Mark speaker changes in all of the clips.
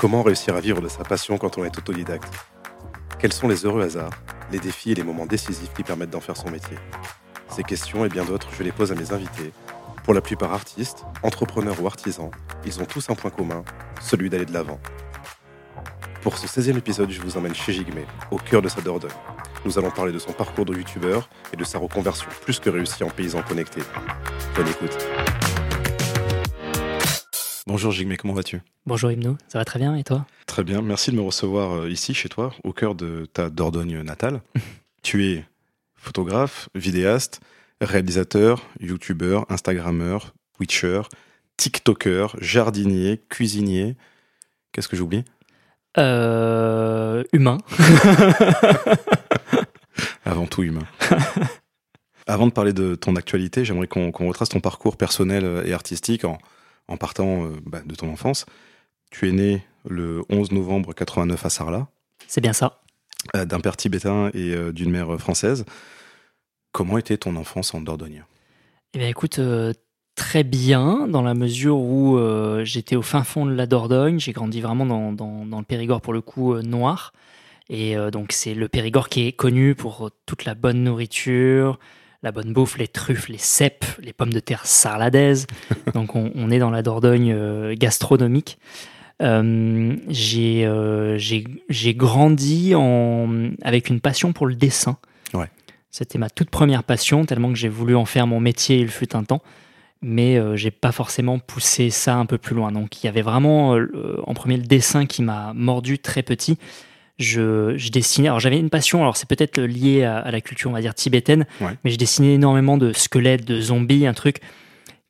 Speaker 1: Comment réussir à vivre de sa passion quand on est autodidacte? Quels sont les heureux hasards, les défis et les moments décisifs qui permettent d'en faire son métier? Ces questions et bien d'autres, je les pose à mes invités. Pour la plupart artistes, entrepreneurs ou artisans, ils ont tous un point commun, celui d'aller de l'avant. Pour ce 16e épisode, je vous emmène chez Jigme, au cœur de sa Dordogne. Nous allons parler de son parcours de youtubeur et de sa reconversion plus que réussie en paysan connecté. Bonne écoute. Bonjour Jigme, comment vas-tu?
Speaker 2: Bonjour Hymno, ça va très bien et toi?
Speaker 1: Très bien, merci de me recevoir euh, ici chez toi, au cœur de ta Dordogne natale. tu es photographe, vidéaste, réalisateur, youtubeur, instagrammeur, twitcher, tiktoker, jardinier, cuisinier. Qu'est-ce que j'oublie?
Speaker 2: Euh, Humain.
Speaker 1: Avant tout humain. Avant de parler de ton actualité, j'aimerais qu'on retrace ton parcours personnel et artistique en, en partant euh, bah, de ton enfance. Tu es né le 11 novembre 89 à Sarlat.
Speaker 2: C'est bien ça.
Speaker 1: Euh, d'un père tibétain et euh, d'une mère française. Comment était ton enfance en Dordogne?
Speaker 2: Eh bien, écoute, très bien, dans la mesure où j'étais au fin fond de la Dordogne. J'ai grandi vraiment dans, dans, le Périgord, pour le coup, noir. Et donc, c'est le Périgord qui est connu pour toute la bonne nourriture, la bonne bouffe, les truffes, les cèpes, les pommes de terre sarladaises. Donc on, est dans la Dordogne euh, gastronomique. Euh, euh, j'ai grandi en, avec une passion pour le dessin.
Speaker 1: Ouais.
Speaker 2: C'était ma toute première passion, tellement que j'ai voulu en faire mon métier, il fut un temps. Mais j'ai pas forcément poussé ça un peu plus loin. Donc il y avait vraiment en premier le dessin qui m'a mordu très petit je, dessinais. Alors j'avais une passion, alors c'est peut-être lié à, la culture, on va dire, tibétaine, mais je dessinais énormément de squelettes, de zombies, un truc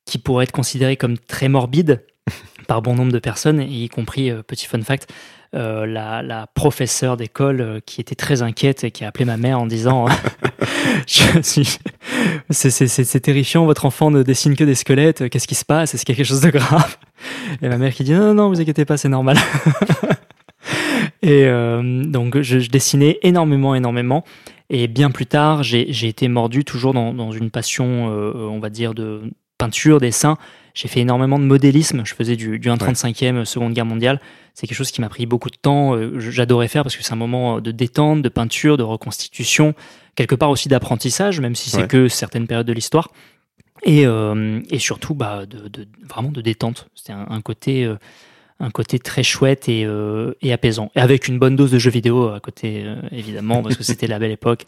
Speaker 2: qui pourrait être considéré comme très morbide par bon nombre de personnes, y compris, euh, petit fun fact, euh, la, la, professeure d'école euh, qui était très inquiète et qui a appelé ma mère en disant c'est terrifiant, votre enfant ne dessine que des squelettes, qu'est-ce qui se passe? Est-ce qu'il y a quelque chose de grave? Et ma mère qui dit non, non, non, vous inquiétez pas, c'est normal. Et euh, donc, je, dessinais énormément, énormément. Et bien plus tard, j'ai été mordu toujours dans, une passion, euh, on va dire, de peinture, dessin. J'ai fait énormément de modélisme. Je faisais du, du 1,35e Seconde Guerre mondiale. C'est quelque chose qui m'a pris beaucoup de temps. Euh, j'adorais faire parce que c'est un moment de détente, de peinture, de reconstitution, quelque part aussi d'apprentissage, même si c'est que certaines périodes de l'histoire. Et, et, surtout, bah, de, vraiment de détente. C'était un, côté un côté très chouette et, euh, et, apaisant. Et avec une bonne dose de jeux vidéo à côté, euh, évidemment, parce que c'était la belle époque.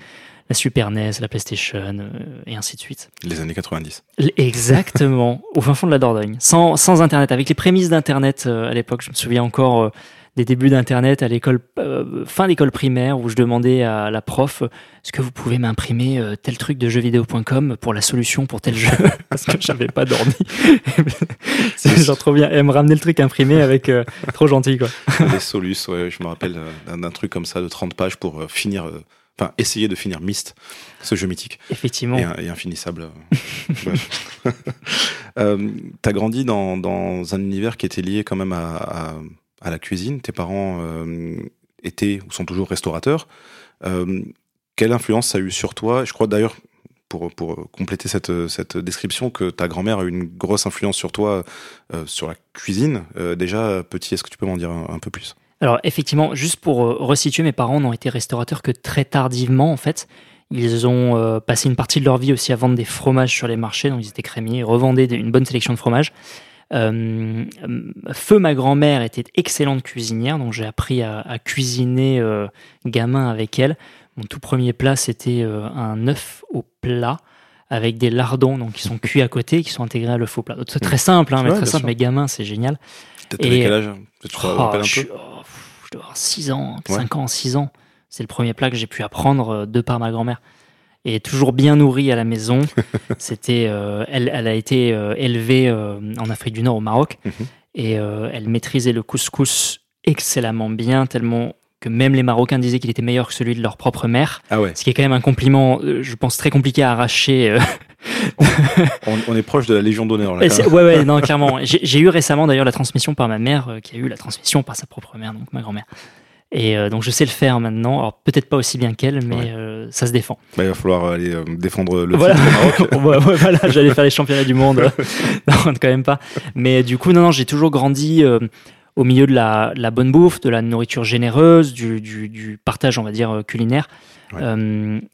Speaker 2: La Super NES, la PlayStation, euh, et ainsi de suite.
Speaker 1: Les années 90.
Speaker 2: Exactement, au fin fond de la Dordogne. Sans, sans Internet, avec les prémices d'Internet à l'époque, je me souviens encore des débuts d'Internet à l'école, euh, fin d'école primaire, où je demandais à la prof est-ce que vous pouvez m'imprimer euh, tel truc de jeuxvideo.com pour la solution pour tel jeu? Parce que j'avais pas. C'est genre trop bien. Elle me ramenait le truc imprimé avec euh, trop gentil, quoi.
Speaker 1: Les solus, ouais, je me rappelle d'un truc comme ça de 30 pages pour finir. Enfin, essayer de finir Myst, ce jeu mythique.
Speaker 2: Effectivement.
Speaker 1: Et, infinissable. tu as grandi dans, dans, un univers qui était lié quand même à à la cuisine. Tes parents euh, étaient ou sont toujours restaurateurs. Euh, quelle influence ça a eu sur toi? Je crois d'ailleurs, pour, pour compléter cette, cette description, que ta grand-mère a eu une grosse influence sur toi, euh, sur la cuisine. déjà, petit, est-ce que tu peux m'en dire un, peu plus?
Speaker 2: Alors effectivement, juste pour resituer, mes parents n'ont été restaurateurs que très tardivement en fait. Ils ont passé une partie de leur vie aussi à vendre des fromages sur les marchés, donc ils étaient crémiers, revendaient une bonne sélection de fromages. Euh, Feu, ma grand-mère, était excellente cuisinière, donc j'ai appris à, cuisiner euh, gamin avec elle. Mon tout premier plat, c'était euh, un œuf au plat avec des lardons donc qui sont cuits à côté, qui sont intégrés à l'œuf au plat. C'est très simple, hein, mais très simple, mais gamin, c'est génial.
Speaker 1: Quel âge Tu te oh, un peu
Speaker 2: je, oh, je dois avoir 6 ans, 5 ans, 6 ans. C'est le premier plat que j'ai pu apprendre de par ma grand-mère et toujours bien nourrie à la maison. C'était, euh, elle, elle, a été euh, élevée euh, en Afrique du Nord, au Maroc, mhm. et elle maîtrisait le couscous excellemment bien, tellement que même les Marocains disaient qu'il était meilleur que celui de leur propre mère.
Speaker 3: Ah ouais.
Speaker 2: Ce qui est quand même un compliment, je pense, très compliqué à arracher.
Speaker 3: On, on est proche de la Légion d'honneur. là,
Speaker 2: ouais, ouais, non, clairement. J'ai eu récemment d'ailleurs la transmission par ma mère, qui a eu la transmission par sa propre mère, donc ma grand-mère. Et euh, donc je sais le faire maintenant. Alors peut-être pas aussi bien qu'elle, mais
Speaker 3: Ouais.
Speaker 2: euh, ça se défend.
Speaker 3: Bah, il va falloir aller euh, défendre le
Speaker 2: Voilà.
Speaker 3: au Maroc.
Speaker 2: Ouais, ouais, voilà, j'allais faire les championnats du monde. non, quand même pas. Mais du coup, non, non, j'ai toujours grandi au milieu de la, bonne bouffe, de la nourriture généreuse, du, du, du partage, on va dire, culinaire.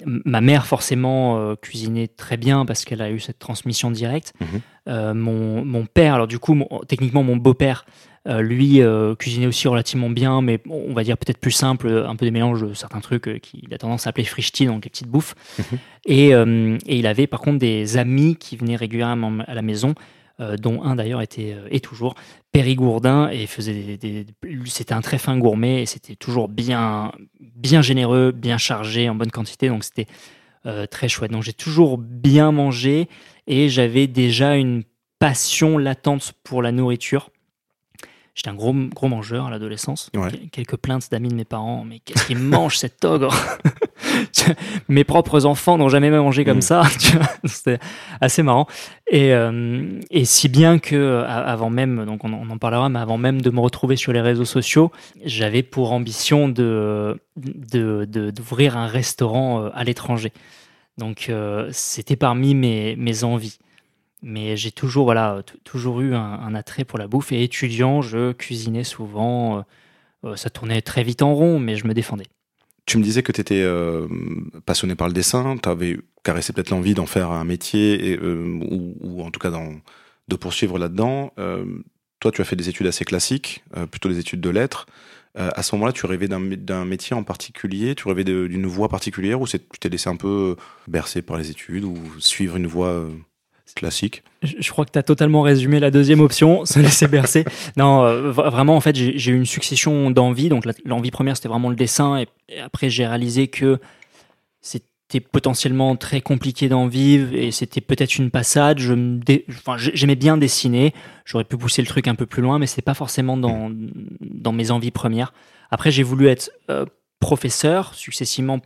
Speaker 2: Ma mère, forcément, cuisinait très bien parce qu'elle a eu cette transmission directe.
Speaker 3: Mhm.
Speaker 2: Mon, mon père, alors du coup, mon- techniquement, mon beau-père, lui, euh, cuisinait aussi relativement bien, mais on va dire peut-être plus simple, un peu des mélanges de certains trucs euh, qu'il a tendance à appeler frichti, donc les petites bouffes.
Speaker 3: Mhm.
Speaker 2: Et, euh, et il avait par contre des amis qui venaient régulièrement à la maison, euh, dont un d'ailleurs était euh, et toujours périgourdin et faisait des, des- c'était un très fin gourmet et c'était toujours bien bien généreux, bien chargé en bonne quantité, donc c'était euh, très chouette. Donc j'ai toujours bien mangé et j'avais déjà une passion latente pour la nourriture. J'étais un gros, gros mangeur à l'adolescence.
Speaker 3: Ouais.
Speaker 2: Quelques plaintes d'amis de mes parents. Mais qu'est-ce qu'il mange cet ogre Mes propres enfants n'ont jamais mangé comme
Speaker 3: Mm.
Speaker 2: ça. C'était assez marrant. Et, euh, et si bien que avant même, donc on, en- on en parlera, mais avant même de me retrouver sur les réseaux sociaux, j'avais pour ambition de de- de- d'ouvrir un restaurant euh, à l'étranger. Donc euh, c'était parmi mes, mes envies. Mais j'ai toujours, voilà, toujours eu un, attrait pour la bouffe. Et étudiant, je cuisinais souvent. euh, euh, ça tournait très vite en rond, mais je me défendais.
Speaker 3: Tu me disais que tu étais passionné par le dessin, tu avais caressé peut-être l'envie d'en faire un métier, euh, ou, en tout cas de poursuivre là-dedans. Euh, toi, tu as fait des études assez classiques, euh, plutôt des études de lettres. Euh, à ce moment-là, tu rêvais d'un mé- d'un métier en particulier? Tu rêvais d'une voie particulière ou tu t'es laissé un peu bercer par les études ou suivre une voie euh, classique
Speaker 2: Je, crois que tu as totalement résumé la deuxième option, se laisser bercer. Non, euh, vraiment, en fait, j'ai eu une succession d'envies. Donc, l'envie première, c'était vraiment le dessin. Et, après, j'ai réalisé que c'était potentiellement très compliqué d'en vivre et c'était peut-être une passade. Je J'aimais bien dessiner. J'aurais pu pousser le truc un peu plus loin, mais c'est pas forcément dans, dans mes envies premières. Après, j'ai voulu être euh, professeur, successivement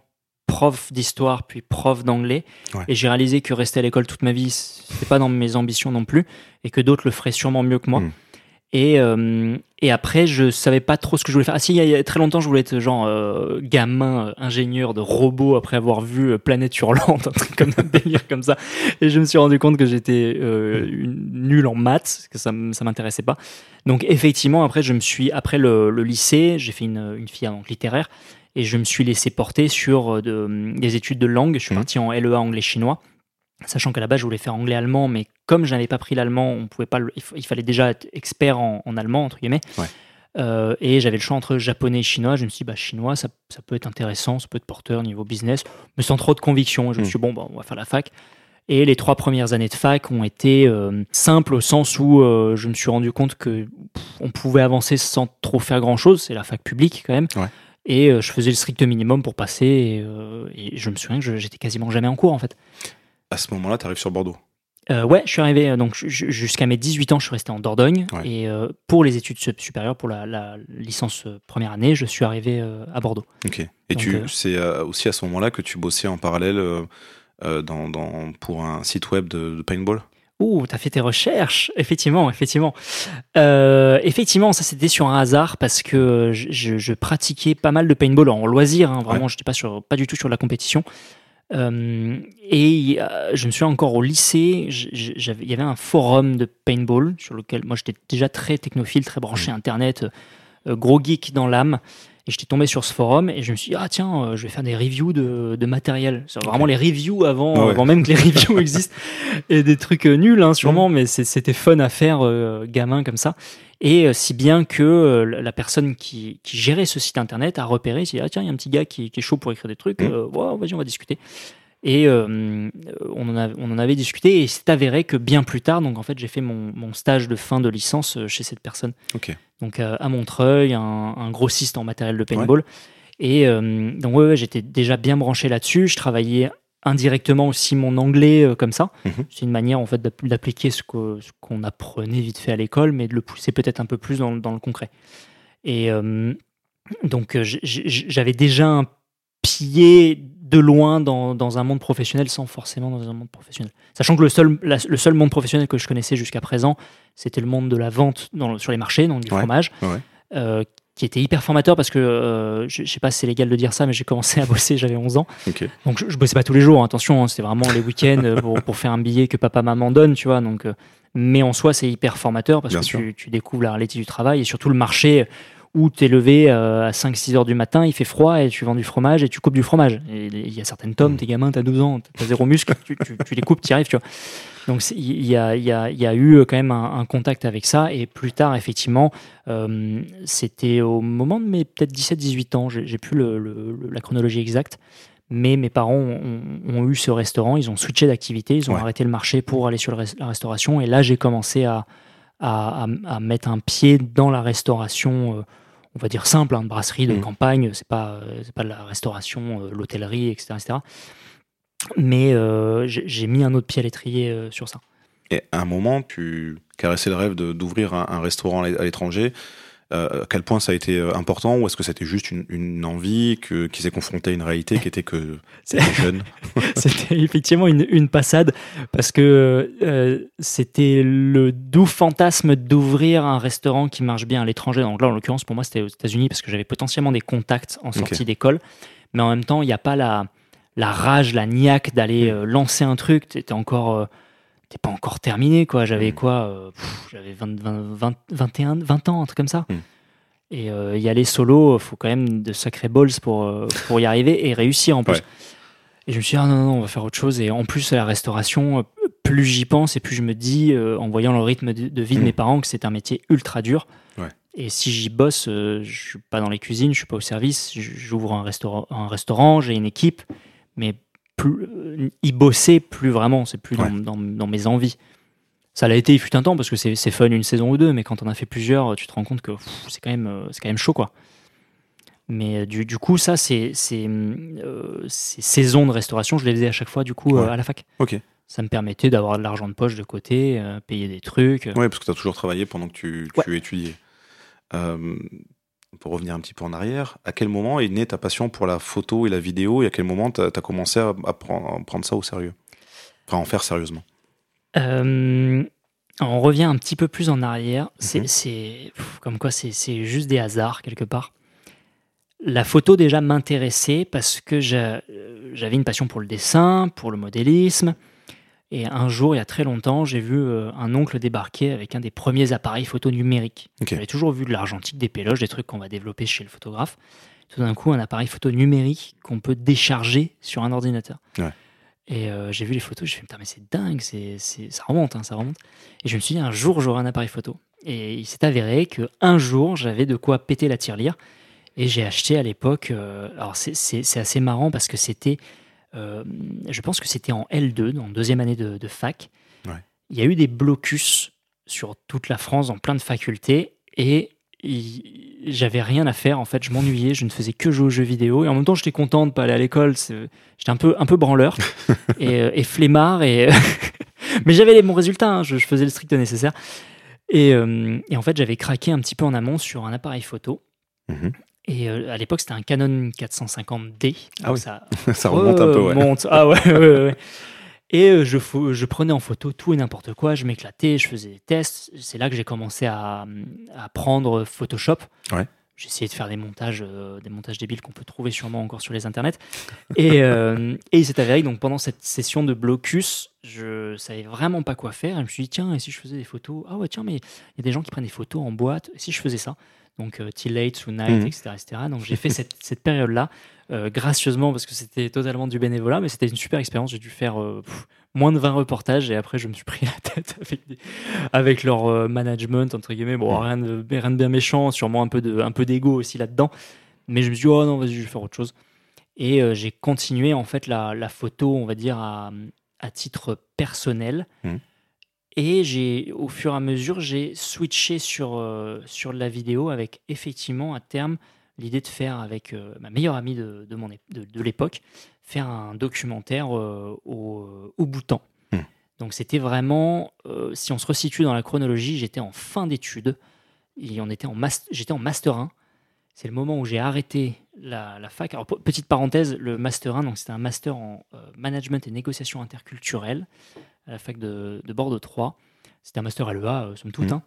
Speaker 2: prof d'histoire, puis prof d'anglais.
Speaker 3: Ouais.
Speaker 2: Et j'ai réalisé que rester à l'école toute ma vie, c'était pas dans mes ambitions non plus, et que d'autres le feraient sûrement mieux que moi.
Speaker 3: Mm.
Speaker 2: Et, euh, et après, je savais pas trop ce que je voulais faire. Ah si, il y a- très longtemps, je voulais être genre euh, gamin, euh, ingénieur de robots après avoir vu Planète Hurlante, un truc comme un délire comme ça. Et je me suis rendu compte que j'étais nul en maths, que ça, ça m'intéressait pas. Donc effectivement, après, je me suis après le, le lycée, j'ai fait une, une filière donc littéraire, et je me suis laissé porter sur euh, de- des études de langue. Je suis
Speaker 3: Mhm.
Speaker 2: parti en LEA anglais-chinois. Sachant qu'à la base, je voulais faire anglais-allemand, mais comme je n'avais pas pris l'allemand, on pouvait pas le- il, fa- il fallait déjà être expert en, en allemand, entre guillemets.
Speaker 3: Ouais.
Speaker 2: Euh, et j'avais le choix entre japonais et chinois. Je me suis dit, bah, chinois, ça, ça peut être intéressant, ça peut être porteur niveau business, mais sans trop de conviction. Et je me
Speaker 3: Mm.
Speaker 2: suis dit, bon, bah, on va faire la fac. Et les trois premières années de fac ont été euh, simples au sens où euh, je me suis rendu compte que pff, on pouvait avancer sans trop faire grand chose. C'est la fac publique quand même.
Speaker 3: Ouais.
Speaker 2: Et euh, je faisais le strict minimum pour passer. Et, euh, et je me souviens que j'étais quasiment jamais en cours en fait.
Speaker 3: À ce moment-là, tu arrives sur Bordeaux.
Speaker 2: Euh, ouais, je suis arrivé, euh, donc ju- ju- jusqu'à mes 18 ans, je suis resté en Dordogne.
Speaker 3: Ouais.
Speaker 2: Et euh, pour les études sup- supérieures, pour la, la licence première année, je suis arrivé euh, à Bordeaux.
Speaker 3: Ok. Et
Speaker 2: Donc,
Speaker 3: tu, c'est aussi à ce moment-là que tu bossais en parallèle dans, dans- pour un site web de, de paintball?
Speaker 2: Ouh, t'as fait tes recherches, effectivement, effectivement. Euh, effectivement, ça c'était sur un hasard parce que je, pratiquais pas mal de paintball en loisir, hein, vraiment, j'étais pas, sur, pas du tout sur la compétition. Euh, et euh, je me souviens encore au lycée, il y avait un forum de paintball sur lequel moi j'étais déjà très technophile, très branché Internet, euh, gros geek dans l'âme. Et j'étais tombé sur ce forum et je me suis dit, ah tiens, euh, je vais faire des reviews de, de matériel. C'est vraiment les reviews avant,
Speaker 3: ouais.
Speaker 2: avant même que les reviews existent. Et des trucs euh, nuls, hein, sûrement, mais c'est- c'était fun à faire, euh, gamin comme ça. Et euh, si bien que la personne qui, qui gérait ce site internet a repéré, s'est dit, ah tiens, il y a un petit gars qui, qui est chaud pour écrire des trucs, euh, ouais, vas-y, on va discuter. Et euh, on, en a- on en avait discuté et c'est avéré que bien plus tard, donc en fait, j'ai fait mon, mon stage de fin de licence chez cette personne.
Speaker 3: Ok.
Speaker 2: Donc euh, à Montreuil, un, un grossiste en matériel de paintball. Et euh, donc ouais, ouais, j'étais déjà bien branché là-dessus. Je travaillais indirectement aussi mon anglais euh, comme ça.
Speaker 3: Mhm.
Speaker 2: C'est une manière en fait d'app- d'appliquer ce qu'on apprenait vite fait à l'école, mais de le pousser peut-être un peu plus dans, dans le concret. Et, euh, Donc j'avais déjà un pied de loin dans, dans un monde professionnel sans forcément dans un monde professionnel. Sachant que le seul, la- le seul monde professionnel que je connaissais jusqu'à présent, c'était le monde de la vente dans sur les marchés, donc du
Speaker 3: Ouais,
Speaker 2: fromage,
Speaker 3: ouais,
Speaker 2: euh, qui était hyper formateur parce que, euh, je, je sais pas si c'est légal de dire ça, mais j'ai commencé à bosser, j'avais 11 ans. Donc je, je bossais pas tous les jours, hein, attention, hein, c'était vraiment les week-ends euh, pour, pour faire un billet que papa maman donne, tu vois. Donc, euh, mais en soi, c'est hyper formateur parce
Speaker 3: Bien
Speaker 2: que tu, tu découvres la réalité du travail et surtout le marché où tu es levé euh, à 5-6 heures du matin, il fait froid et tu vends du fromage et tu coupes du fromage. Il y a certaines tomes,
Speaker 3: Mm.
Speaker 2: t'es gamin, t'as 12 ans, t'as zéro muscle, tu, tu- tu les coupes, t'y arrives, tu vois. Donc il y a, il y, a, il y a eu quand même un, un contact avec ça et plus tard, effectivement, euh, c'était au moment de mes peut-être 17-18 ans, j'ai plus le- le- le- la chronologie exacte, mais mes parents ont, ont eu ce restaurant, ils ont switché d'activité, ils ont
Speaker 3: Ouais.
Speaker 2: arrêté le marché pour aller sur la restauration et là j'ai commencé à, à, à- à mettre un pied dans la restauration, euh, on va dire simple, hein, de brasserie, de
Speaker 3: Mhm.
Speaker 2: campagne, c'est pas, euh, c'est pas de la restauration, euh, l'hôtellerie, etc., etc. Mais euh, j'ai mis un autre pied à l'étrier euh, sur ça.
Speaker 3: Et à un moment, tu caressais le rêve de- d'ouvrir un, un restaurant à l'étranger. Euh, à quel point ça a été euh, important ou est-ce que c'était juste une, une envie que, qui s'est confrontée à une réalité qui était que c'était jeune?
Speaker 2: C'était effectivement une, une passade parce que euh, c'était le doux fantasme d'ouvrir un restaurant qui marche bien à l'étranger. Donc là, en l'occurrence, pour moi, c'était aux États-Unis parce que j'avais potentiellement des contacts en sortie d'école. Mais en même temps, il n'y a pas la, la rage, la niaque d'aller euh, lancer un truc. T'étais encore. euh, T'es pas encore terminé, quoi. J'avais
Speaker 3: Mm.
Speaker 2: quoi euh, J'avais 20, 20, 20, 21, 20 ans, un truc comme ça.
Speaker 3: Mm.
Speaker 2: Et euh, y aller solo, faut quand même de sacrés balls pour, euh, pour y arriver et réussir en plus.
Speaker 3: Ouais.
Speaker 2: Et je me suis dit, ah non, non, on va faire autre chose. Et en plus, la restauration, euh, plus j'y pense et plus je me dis, euh, en voyant le rythme de, de vie de
Speaker 3: Mm.
Speaker 2: mes parents, que c'est un métier ultra dur.
Speaker 3: Ouais.
Speaker 2: Et si j'y bosse, euh, je suis pas dans les cuisines, je suis pas au service, j'ouvre un restaurant, un restaurant j'ai une équipe, mais plus, y bosser, plus vraiment, c'est plus dans,
Speaker 3: Ouais.
Speaker 2: dans- dans mes envies. Ça l'a été, il fut un temps, parce que c'est c'est fun une saison ou deux, mais quand on a fait plusieurs, tu te rends compte que c'est quand, même, euh, c'est quand même chaud, quoi. Mais euh, du, du coup, ça, c'est c'est, euh, ces saisons de restauration, je les faisais à chaque fois, du coup, euh, à la fac.
Speaker 3: Ok.
Speaker 2: Ça me permettait d'avoir de l'argent de poche de côté, euh, payer des trucs.
Speaker 3: Ouais, parce que tu as toujours travaillé pendant que tu, tu étudiais. Pour revenir un petit peu en arrière, à quel moment est née ta passion pour la photo et la vidéo et à quel moment tu as, commencé à, à prendre, à prendre ça au sérieux? Enfin, à en faire sérieusement.
Speaker 2: Euh, on revient un petit peu plus en arrière. C'est,
Speaker 3: Mhm.
Speaker 2: c'est- comme quoi, c'est, juste des hasards quelque part. La photo déjà m'intéressait parce que euh, j'avais une passion pour le dessin, pour le modélisme. Et un jour, il y a très longtemps, j'ai vu euh, un oncle débarquer avec un des premiers appareils photo numériques. J'avais toujours vu de l'argentique, des péloges, des trucs qu'on va développer chez le photographe. Tout d'un coup, un appareil photo numérique qu'on peut décharger sur un ordinateur.
Speaker 3: Ouais.
Speaker 2: Et euh, j'ai vu les photos, je me suis dit, putain, mais c'est dingue, c'est, ça remonte, hein, ça remonte. Et je me suis dit, un jour, j'aurai un appareil photo. Et il s'est avéré que un jour, j'avais de quoi péter la tirelire. Et j'ai acheté à l'époque, euh, alors c'est, assez marrant parce que c'était, je pense que c'était en L2, en deuxième année de, de fac.
Speaker 3: Ouais.
Speaker 2: Il y a eu des blocus sur toute la France, dans plein de facultés. Et j'avais rien à faire en fait, je m'ennuyais, je ne faisais que jouer aux jeux vidéo et en même temps j'étais content de pas aller à l'école, j'étais un peu un peu branleur et, euh, et flemmard et mais j'avais les bons résultats, hein, je, je faisais le strict nécessaire et, euh, et en fait j'avais craqué un petit peu en amont sur un appareil photo
Speaker 3: Mhm.
Speaker 2: Et euh, à l'époque c'était un Canon 450D,
Speaker 3: Ah oui.
Speaker 2: ça
Speaker 3: ça remonte un peu, ouais.
Speaker 2: remonte. Ah ouais, ouais, ouais, ouais. Et euh, je, prenais en photo tout et n'importe quoi, je m'éclatais, je faisais des tests. C'est là que j'ai commencé à, à apprendre Photoshop.
Speaker 3: Ouais.
Speaker 2: J'ai essayé de faire des montages, euh, des montages débiles qu'on peut trouver sûrement encore sur les internets. Et, euh, et il s'est avéré que donc, pendant cette session de blocus, je savais vraiment pas quoi faire. Et je me suis dit, tiens, et si je faisais des photos? Ah ouais, tiens, mais il y a des gens qui prennent des photos en boîte. Et si je faisais ça? Donc, euh, till late, tonight,
Speaker 3: Mhm.
Speaker 2: etc., etc. Donc, j'ai fait cette, cette période-là euh, gracieusement parce que c'était totalement du bénévolat, mais c'était une super expérience. J'ai dû faire euh, pff, moins de 20 reportages et après je me suis pris la tête avec, des- avec leur management, entre guillemets. Bon,
Speaker 3: Mm.
Speaker 2: rien, de, rien de bien méchant, sûrement un peu de- un peu d'ego aussi là-dedans. Mais je me suis dit, oh non, vas-y, je vais faire autre chose. Et euh, j'ai continué en fait la, la photo, on va dire, à, à titre personnel.
Speaker 3: Mm.
Speaker 2: Et j'ai, au fur et à mesure, j'ai switché sur, euh, sur la vidéo avec effectivement à terme l'idée de faire avec euh, ma meilleure amie de, de, mon de, de l'époque, faire un documentaire euh, au, au Bhoutan.
Speaker 3: Hmm.
Speaker 2: Donc c'était vraiment, si on se resitue dans la chronologie, j'étais en fin d'études, et on était en mas- j'étais en master 1. c'est le moment où j'ai arrêté la, fac. Alors, petite parenthèse, le Master 1, donc c'était un Master en Management et Négociation interculturelle à la fac de, Bordeaux 3. C'était un Master LEA, euh, somme toute. Mmh. Hein.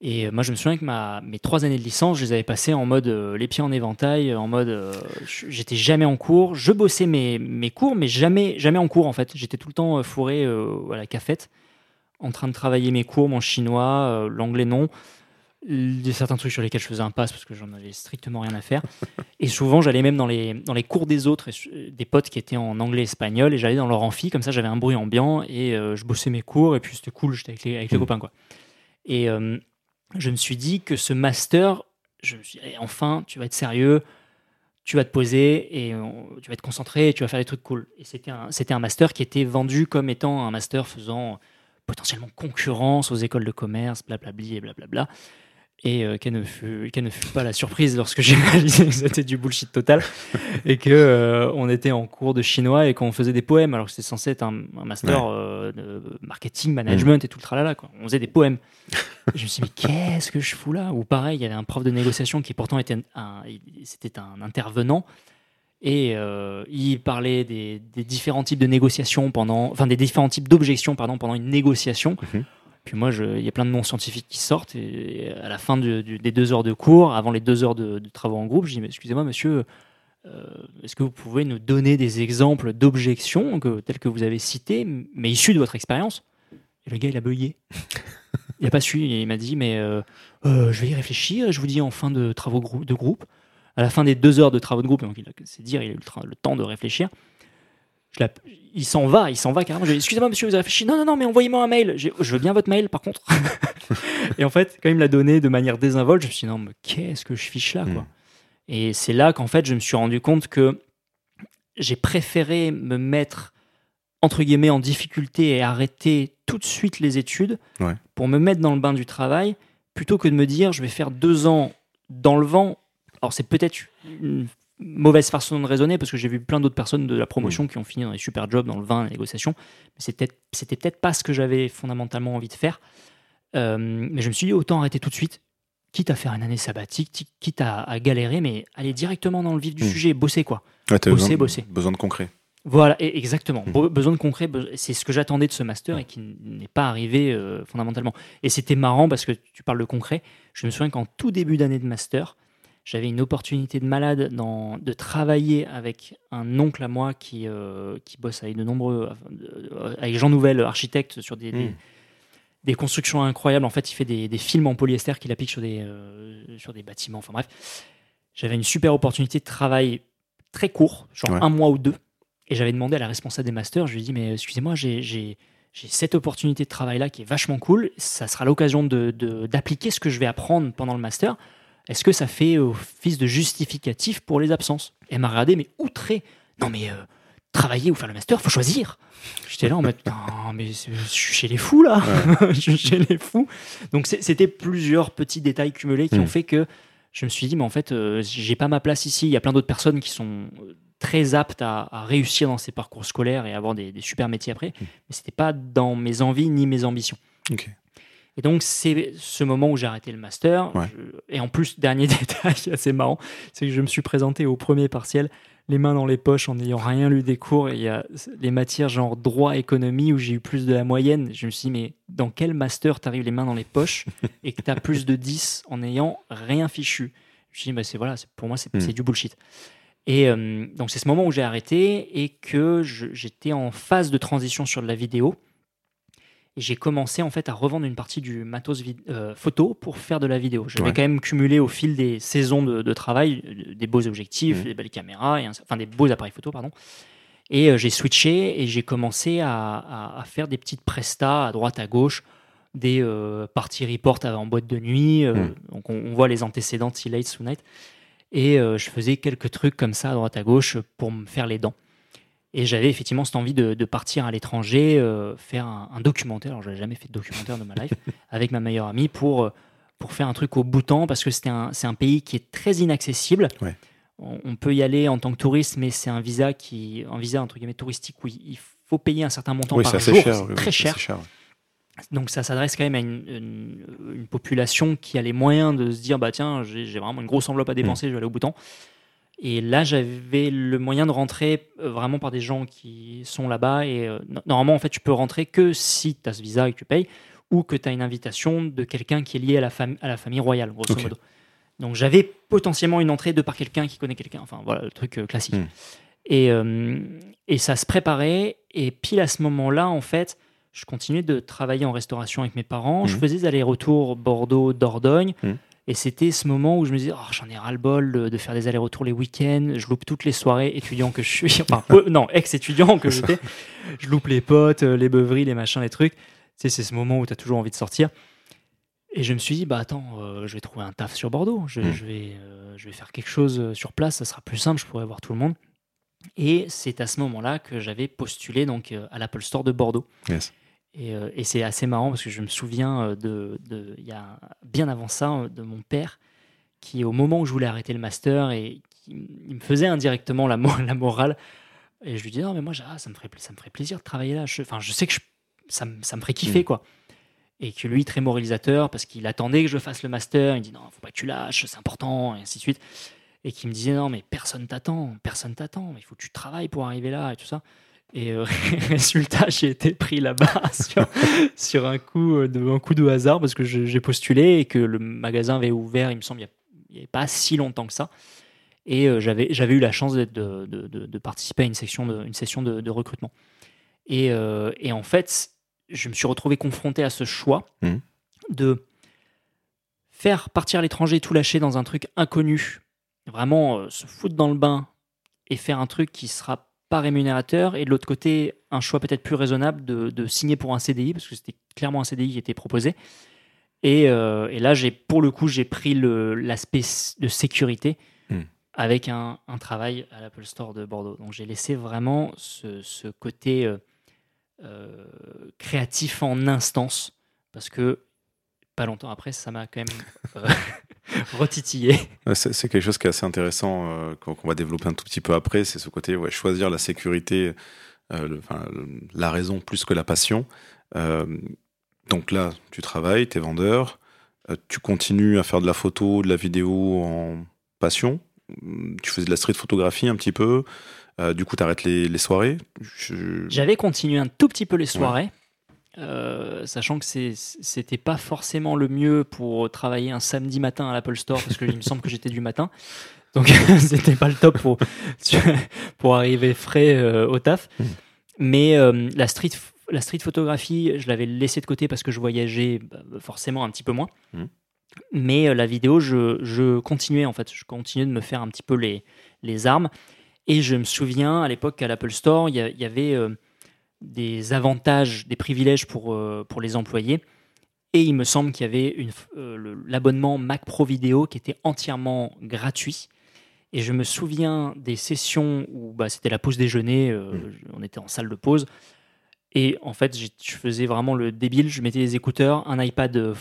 Speaker 2: Et moi, je me souviens que ma, mes trois années de licence, je les avais passées en mode les pieds en éventail, en mode j'étais jamais en cours. Je bossais mes, mes cours, mais jamais, jamais en cours en fait. J'étais tout le temps fourré à la cafette en train de travailler mes cours, mon chinois, euh, l'anglais non. Il y a certains trucs sur lesquels je faisais un passe parce que j'en avais strictement rien à faire. Et souvent, j'allais même dans les, dans les cours des autres, des potes qui étaient en anglais espagnol, et j'allais dans leur amphi, comme ça j'avais un bruit ambiant, et euh, je bossais mes cours, et puis c'était cool, j'étais avec les, avec les mm. copains. Quoi. Et euh, je me suis dit que ce master, je me suis dit, enfin, tu vas être sérieux, tu vas te poser, et tu vas être concentré, et tu vas faire des trucs cool. Et c'était un, c'était un master qui était vendu comme étant un master faisant potentiellement concurrence aux écoles de commerce, blablabli et blablabla. Et euh, quelle, ne fut, ne fut pas la surprise lorsque j'ai réalisé que c'était du bullshit total et que euh, on était en cours de chinois et qu'on faisait des poèmes alors que c'était censé être un, master euh, de marketing, management et tout le tralala. Quoi. On faisait des poèmes. je me suis dit, mais qu'est-ce que je fous là? Ou pareil, il y avait un prof de négociation qui pourtant était un, c'était un intervenant et il parlait des, différents types de négociations pendant, enfin des différents types d'objections pardon pendant une négociation. Mhm. Puis moi, il y a plein de noms scientifiques qui sortent et à la fin des deux heures de cours, avant les deux heures de, travaux en groupe, je dis excusez-moi monsieur, euh, est-ce que vous pouvez nous donner des exemples d'objections telles que vous avez citées, mais issues de votre expérience? Et le gars, il a bugué. il n'a pas su. Il m'a dit mais euh, je vais y réfléchir et je vous dis en fin de travaux de groupe à la fin des deux heures de travaux de groupe, donc c'est dire, il a eu le, temps de réfléchir. Je il s'en va, il s'en va carrément. Je excusez-moi, monsieur, vous avez réfléchi Non, non, non, mais envoyez-moi un mail. Je veux bien votre mail, par contre. et en fait, quand il me l'a donné de manière désinvolte, je me suis dit, non, mais qu'est-ce que je fiche là, quoi. Hmm. Et c'est là qu'en fait, je me suis rendu compte que j'ai préféré me mettre, entre guillemets, en difficulté et arrêter tout de suite les études pour me mettre dans le bain du travail, plutôt que de me dire, je vais faire deux ans dans le vent alors c'est peut-être une mauvaise façon de raisonner parce que j'ai vu plein d'autres personnes de la promotion qui ont fini dans des super jobs dans le vin, la négociation. Mais c'était peut-être, peut-être pas ce que j'avais fondamentalement envie de faire. Euh, mais je me suis dit autant arrêter tout de suite, quitte à faire une année sabbatique, quitte à, galérer, mais aller directement dans le vif du mm. sujet, bosser quoi.
Speaker 3: bosser, besoin, bosser. Besoin de concret.
Speaker 2: Voilà, exactement. Mm. Besoin de concret, c'est ce que j'attendais de ce master et qui n'est pas arrivé euh, fondamentalement. Et c'était marrant parce que tu parles de concret. Je me souviens qu'en tout début d'année de master, j'avais une opportunité de malade dans, de travailler avec un oncle à moi qui, euh, qui bosse avec de nombreux, avec Jean Nouvel, architecte, sur des, des, hmm. constructions incroyables. En fait, il fait des, des films en polyester qu'il applique sur des, euh, sur des bâtiments. Enfin bref, j'avais une super opportunité de travail très court, genre un mois ou deux. Et j'avais demandé à la responsable des masters, je lui ai dit, mais excusez-moi, j'ai cette opportunité de travail là qui est vachement cool. Ça sera l'occasion d'appliquer de, ce que je vais apprendre pendant le master est-ce que ça fait office de justificatif pour les absences? Elle m'a regardé, mais outré. Non, mais euh, travailler ou faire le master, faut choisir. J'étais là en mode, non, mais je suis chez les fous là. je suis chez les fous. Donc c'était plusieurs petits détails cumulés qui ont hmm. fait que je me suis dit, mais en fait, euh, j'ai pas ma place ici. Il y a plein d'autres personnes qui sont euh, très aptes à, réussir dans ces parcours scolaires et avoir des, super métiers après. Hmm. Mais c'était pas dans mes envies ni mes ambitions. Et donc, c'est ce moment où j'ai arrêté le master. et en plus, dernier détail assez marrant, c'est que je me suis présenté au premier partiel, les mains dans les poches, en n'ayant rien lu des cours. Et il y a les matières genre droit, économie, où j'ai eu plus de la moyenne. Je me suis dit, mais dans quel master t'arrives les mains dans les poches et que t'as plus de 10 en n'ayant rien fichu? Je me suis dit, bah, c'est, voilà, pour moi, c'est, hmm. du bullshit. Et euh, donc, c'est ce moment où j'ai arrêté et que j'étais en phase de transition sur de la vidéo. Et j'ai commencé en fait à revendre une partie du matos euh, photo pour faire de la vidéo. J'avais quand même cumulé au fil des saisons de, travail euh, des beaux objectifs, mmh. des belles caméras, et enfin des beaux appareils photo, pardon. Et euh, j'ai switché et j'ai commencé à, faire des petites prestats à droite à gauche, des parties report en boîte de nuit. Mmh. Donc on, voit les antécédents si late sous night. Et je faisais quelques trucs comme ça à droite à gauche pour me faire les dents. Et j'avais effectivement cette envie de, partir à l'étranger, euh, faire un, documentaire. Alors, je n'avais jamais fait de documentaire de ma life avec ma meilleure amie pour, euh, pour faire un truc au Bhoutan parce que c'est un, un, pays qui est très inaccessible. On, peut y aller en tant que touriste, mais c'est un visa qui, un visa entre guillemets touristique où il faut payer un certain montant par jour. c'est très cher. Donc ça s'adresse quand même à une, une, population qui a les moyens de se dire bah tiens j'ai vraiment une grosse enveloppe à dépenser, je vais aller au bouton. Et là j'avais le moyen de rentrer vraiment par des gens qui sont là-bas et normalement en fait tu peux rentrer que si tu as ce visa et que tu payes ou que tu as une invitation de quelqu'un qui est lié à la, à la famille royale grosso modo. Donc j'avais potentiellement une entrée de par quelqu'un qui connaît quelqu'un, enfin voilà le truc classique. Hmm. Et, et ça se préparait et pile à ce moment-là en fait je continuais de travailler en restauration avec mes parents. Je mhm. faisais des allers-retours Bordeaux-Dordogne. Mhm. Et c'était ce moment où je me disais, oh, j'en ai ras-le-bol de faire des allers-retours les week-ends. Je loupe toutes les soirées étudiant que je suis. Enfin, non, ex-étudiant que j'étais. Je loupe les potes, euh, les beuveries, les machins, les trucs. Tu sais, c'est ce moment où tu as toujours envie de sortir. Et je me suis dit, bah attends, euh, je vais trouver un taf sur Bordeaux. Je, je vais, euh, je vais faire quelque chose sur place. Ça sera plus simple. Je pourrais voir tout le monde. Et c'est à ce moment-là que j'avais postulé donc à l'Apple Store de Bordeaux. Yes. Euh, et, c'est assez marrant parce que je me souviens euh, de, de, y a bien avant ça euh, de mon père qui, au moment où je voulais arrêter le master, et il me faisait indirectement la, la morale. Et je lui dis non mais moi ah, ça me ferait ça me ferait plaisir de travailler là. Je, enfin je sais que ça, me, ça me ferait kiffer mm. quoi. Et que lui très moralisateur parce qu'il attendait que je fasse le master. Il dit non faut pas que tu lâches c'est important et ainsi de suite. Et qui me disait non mais personne t'attend personne t'attend il faut que tu travailles pour arriver là et tout ça. Et euh, résultat, j'ai été pris là-bas sur, un, coup euh, de, un coup de hasard parce que j'ai postulé et que le magasin avait ouvert, il me semble, il n'y avait pas si longtemps que ça. Et euh, j'avais eu la chance de, de, de, participer à une, section de, une session de, recrutement. Et, et, en fait, je me suis retrouvé confronté à ce choix mmh. de faire partir l'étranger tout lâcher dans un truc inconnu, vraiment se foutre dans le bain et faire un truc qui sera pas rémunérateur et de l'autre côté un choix peut-être plus raisonnable de, signer pour un CDI parce que c'était clairement un CDI qui était proposé et, euh, et là j'ai pour le coup j'ai pris l'aspect de sécurité hmm. avec un, un, travail à l'Apple Store de Bordeaux donc j'ai laissé vraiment ce, ce côté euh, euh, créatif en instance parce que pas longtemps après ça m'a quand même retitiller.
Speaker 1: C'est quelque chose qui est assez intéressant, euh, qu'on va développer un tout petit peu après, c'est ce côté ouais, choisir la sécurité, euh, la raison plus que la passion. Euh, donc là, tu travailles, tu es vendeur, tu continues à faire de la photo, de la vidéo en passion, tu faisais de la street photographie un petit peu, du coup tu arrêtes les, les soirées.
Speaker 2: J'avais continué un tout petit peu les soirées. Euh, sachant que c'était pas forcément le mieux pour travailler un samedi matin à l'Apple Store parce qu'il me semble que j'étais du matin. Donc c'était pas le top pour pour arriver frais euh, au taf. Mmh. mais euh, la street la street photographie je l'avais laissé de côté parce que je voyageais bah, forcément un petit peu moins. Mmh. mais la vidéo je, je, continuais en fait. Je continuais de me faire un petit peu les les armes. Et je me souviens à l'époque qu'à l'Apple Store il y, avait des avantages, des privilèges pour, euh, pour les employés. Et il me semble qu'il y avait euh, l'abonnement Mac Pro Vidéo qui était entièrement gratuit. Et je me souviens des sessions où bah, c'était la pause déjeuner, euh, mmh. on était en salle de pause. Et en fait, je faisais vraiment le débile. Je mettais des écouteurs, un iPad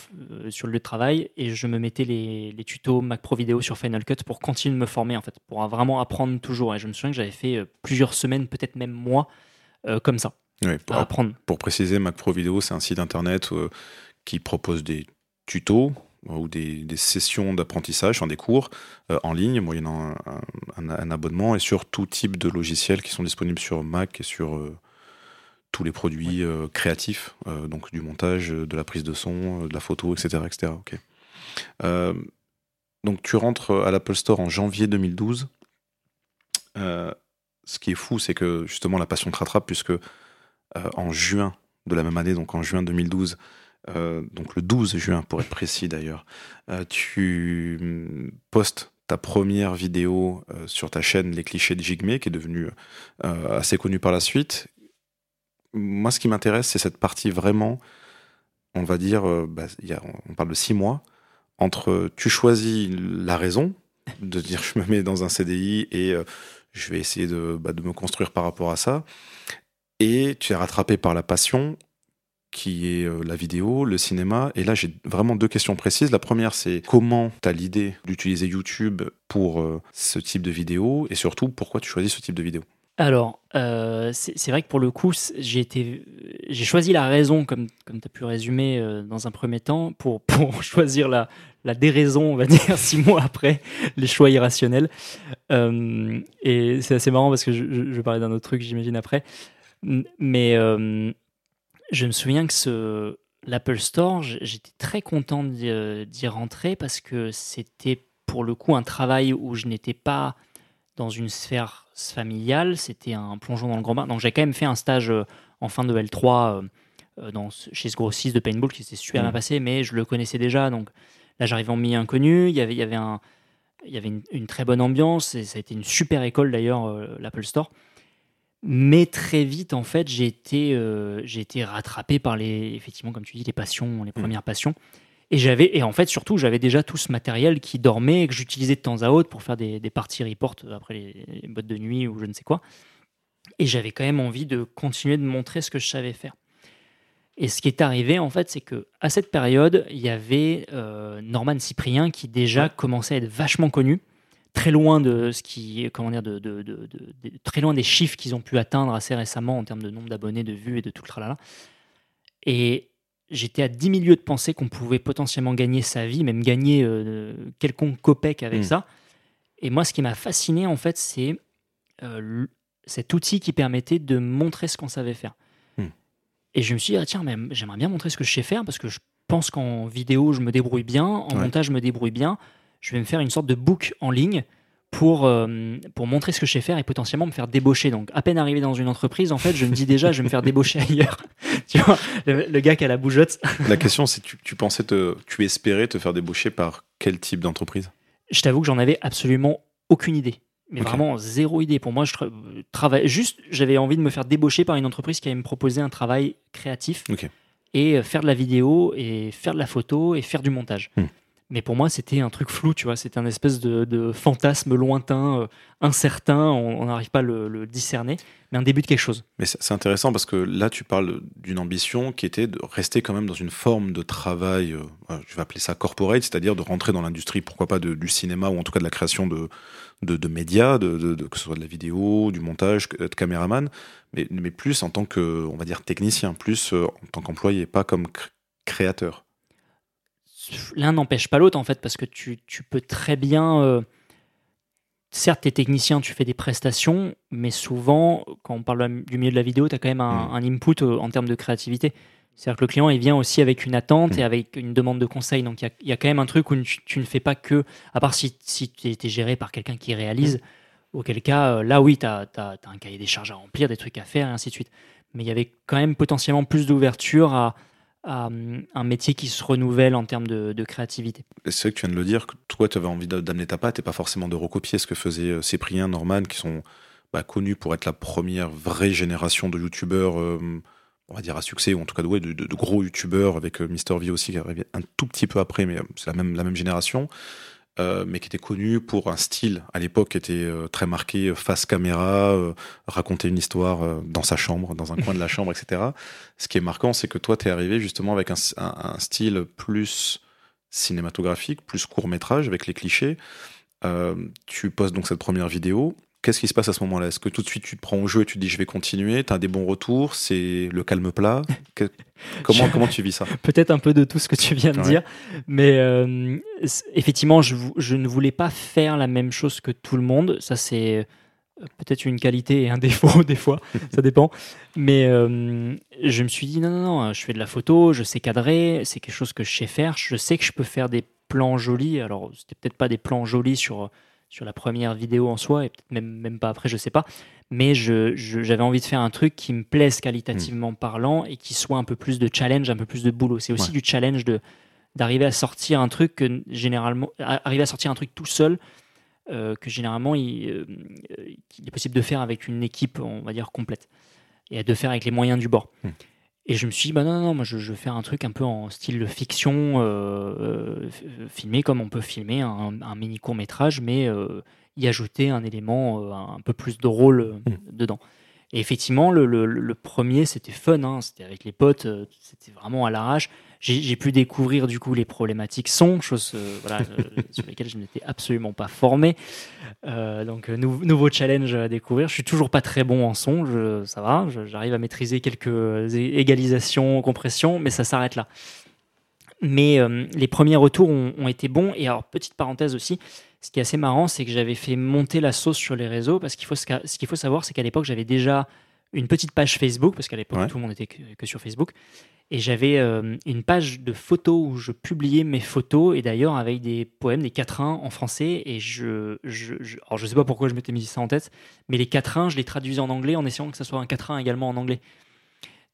Speaker 2: sur le lieu de travail et je me mettais les, les, tutos Mac Pro Vidéo sur Final Cut pour continuer de me former, en fait, pour vraiment apprendre toujours. Et je me souviens que j'avais fait plusieurs semaines, peut-être même mois, comme ça
Speaker 1: pour, apprendre. Pour préciser, Mac Pro Vidéo, c'est un site internet euh, qui propose des tutos euh, ou des, sessions d'apprentissage, des cours euh, en ligne, moyennant un, abonnement, et sur tout type de logiciels qui sont disponibles sur Mac et sur tous les produits créatifs, donc du montage, de la prise de son, de la photo, etc. etc. donc tu rentres à l'Apple Store en janvier 2012. ce qui est fou, c'est que justement la passion te rattrape, puisque en juin de la même année, donc en juin 2012, euh, donc le 12 juin pour être précis d'ailleurs, euh, tu postes ta première vidéo sur ta chaîne Les clichés de Jigme, qui est devenue assez connue par la suite. Moi, ce qui m'intéresse, c'est cette partie vraiment, on va dire, bah, on parle de six mois, entre tu choisis la raison, de dire je me mets dans un CDI et je vais essayer bah, de, me construire par rapport à ça, et tu es rattrapé par la passion qui est euh, la vidéo, le cinéma. Et là, j'ai vraiment deux questions précises. La première, c'est comment tu as l'idée d'utiliser YouTube pour euh, ce type de vidéo? Et surtout, pourquoi tu choisis ce type de vidéo?
Speaker 2: Alors, euh, c'est vrai que pour le coup, j'ai choisi la raison, comme, comme tu as pu résumer dans un premier temps, pour, pour choisir la, la déraison, on va dire, six mois après les choix irrationnels. Et c'est assez marrant parce que je, je, je parlais d'un autre truc, j'imagine, après. Mais je me souviens que ce, l'Apple Store, j'étais très content d'y rentrer parce que c'était pour le coup un travail où je n'étais pas dans une sphère familiale, c'était un plongeon dans le grand bain. Donc j'ai quand même fait un stage euh, en fin de L3 euh, euh, dans, chez ce grossiste de paintball qui s'est super bien mmh. passé, mais je le connaissais déjà. Donc là j'arrivais en milieu inconnu, il y avait, il y avait, un, il y avait une, très bonne ambiance et ça a été une super école d'ailleurs, l'Apple Store. Mais très vite, en fait, j'ai été, j'ai été rattrapé par les, effectivement, comme tu dis, les passions, les mmh. premières passions. Et j'avais, et en fait, surtout, j'avais déjà tout ce matériel qui dormait et que j'utilisais de temps à autre pour faire des, des parties report après les, bottes de nuit ou je ne sais quoi. Et j'avais quand même envie de continuer de montrer ce que je savais faire. Et ce qui est arrivé, en fait, c'est que à cette période, il y avait euh, Norman Cyprien qui déjà commençait à être vachement connu, très loin de ce qui, comment dire, de, de, de, très loin des chiffres qu'ils ont pu atteindre assez récemment en termes de nombre d'abonnés, de vues et de tout le tralala. Et j'étais à 10 milieux de penser qu'on pouvait potentiellement gagner sa vie, même gagner euh, quelconque copec avec hmm. ça. Et moi, ce qui m'a fasciné, en fait, c'est euh, cet outil qui permettait de montrer ce qu'on savait faire. Hmm. Et je me suis dit, ah, tiens, j'aimerais bien montrer ce que je sais faire parce que je pense qu'en vidéo, je me débrouille bien, en montage, je me débrouille bien. Je vais me faire une sorte de book en ligne pour, euh, pour montrer ce que je sais faire et potentiellement me faire débaucher. Donc, à peine arrivé dans une entreprise, en fait, je me dis déjà, je vais me faire débaucher ailleurs. tu vois, le, gars qui a la bougeotte.
Speaker 1: la question, c'est tu, tu pensais te, tu espérais te faire débaucher par quel type d'entreprise?
Speaker 2: Je t'avoue que j'en avais absolument aucune idée. Mais vraiment zéro idée. Pour moi, je travaille juste, j'avais envie de me faire débaucher par une entreprise qui allait me proposer un travail créatif et euh, faire de la vidéo et faire de la photo et faire du montage. Hmm. Mais pour moi, c'était un truc flou, tu vois. C'était un espèce de, fantasme lointain, euh, incertain. On n'arrive pas à le, discerner, mais un début de quelque chose.
Speaker 1: Mais c'est intéressant parce que là, tu parles d'une ambition qui était de rester quand même dans une forme de travail, euh, je vais appeler ça corporate, c'est-à-dire de rentrer dans l'industrie, pourquoi pas du cinéma ou en tout cas de la création de, de, médias, de, que ce soit de la vidéo, du montage, de caméraman, mais, mais plus en tant que, on va dire, technicien, plus euh, en tant qu'employé, pas comme créateur
Speaker 2: l'un n'empêche pas l'autre en fait, parce que tu, peux très bien. Euh, certes, tu es technicien, tu fais des prestations, mais souvent, quand on parle du milieu de la vidéo, tu as quand même un, mm. input euh, en termes de créativité. C'est-à-dire que le client, il vient aussi avec une attente et mm. avec une demande de conseil. Donc, il y, a quand même un truc où tu, ne fais pas que, à part si, si tu es, géré par quelqu'un qui réalise, mm. auquel cas, euh, là, oui, tu as, as, un cahier des charges à remplir, des trucs à faire, et ainsi de suite. Mais il y avait quand même potentiellement plus d'ouverture à, un métier qui se renouvelle en termes de, créativité.
Speaker 1: C'est vrai que tu viens de le dire, que toi, tu avais envie d'amener ta patte et pas forcément de recopier ce que faisaient euh, Cyprien, Norman, qui sont bah, connus pour être la première vraie génération de youtubeurs, euh, on va dire à succès, ou en tout cas de, gros youtubeurs, avec euh, Mister V aussi qui arrivé un tout petit peu après, mais c'est la même génération. Euh, mais qui était connu pour un style à l'époque qui était euh, très marqué euh, face caméra, raconter une histoire dans sa chambre, dans un coin de la chambre, etc. Ce qui est marquant, c'est que toi, tu es arrivé justement avec un, un, style plus cinématographique, plus court métrage, avec les clichés. tu postes donc cette première vidéo Qu'est-ce qui se passe à ce moment-là? Est-ce que tout de suite tu te prends au jeu et tu te dis je vais continuer? Tu as des bons retours? C'est le calme plat? Comment, comment tu vis ça?
Speaker 2: Peut-être un peu de tout ce que tu viens de dire. Mais euh, effectivement, je, je, ne voulais pas faire la même chose que tout le monde. Ça, c'est euh, peut-être une qualité et un défaut des fois. ça dépend. Mais euh, je me suis dit non, non, non, je fais de la photo, je sais cadrer, c'est quelque chose que je sais faire. Je sais que je peux faire des plans jolis. Alors, c'était peut-être pas des plans jolis sur sur la première vidéo en soi, et peut-être même, même pas après, je sais pas. Mais j'avais je, envie de faire un truc qui me plaise qualitativement parlant et qui soit un peu plus de challenge, un peu plus de boulot. C'est aussi du challenge de d'arriver à sortir un truc que généralement arriver à sortir un truc tout seul euh, que généralement il, euh, il, est possible de faire avec une équipe on va dire complète et de faire avec les moyens du bord. Hmm. Et je me suis dit, bah non, non, non moi je, veux faire un truc un peu en style fiction, euh, euh filmé comme on peut filmer un, mini court métrage, mais euh, y ajouter un élément euh, un peu plus drôle mmh. dedans. Et effectivement, le, le, premier, c'était fun, hein, c'était avec les potes, c'était vraiment à l'arrache. J'ai pu découvrir du coup les problématiques son, choses euh, voilà, euh, sur lesquelles je n'étais absolument pas formé. Euh, donc nou- nouveau challenge à découvrir. Je suis toujours pas très bon en son, je- ça va, j'arrive à maîtriser quelques égalisations, compressions, mais ça s'arrête là. Mais les premiers retours ont, ont été bons. Et alors, petite parenthèse aussi, ce qui est assez marrant, c'est que j'avais fait monter la sauce sur les réseaux parce qu'il faut, ce qu'il faut savoir, c'est qu'à l'époque, j'avais déjà une petite page Facebook, parce qu'à l'époque,
Speaker 3: Ouais.
Speaker 2: tout le monde était que, que sur Facebook. Et j'avais euh, une page de photos où je publiais mes photos, et d'ailleurs avec des poèmes, des quatrains en français. Et je, je, sais pas pourquoi je m'étais mis ça en tête, mais les quatrains, je les traduisais en anglais en essayant que ça soit un quatrain également en anglais.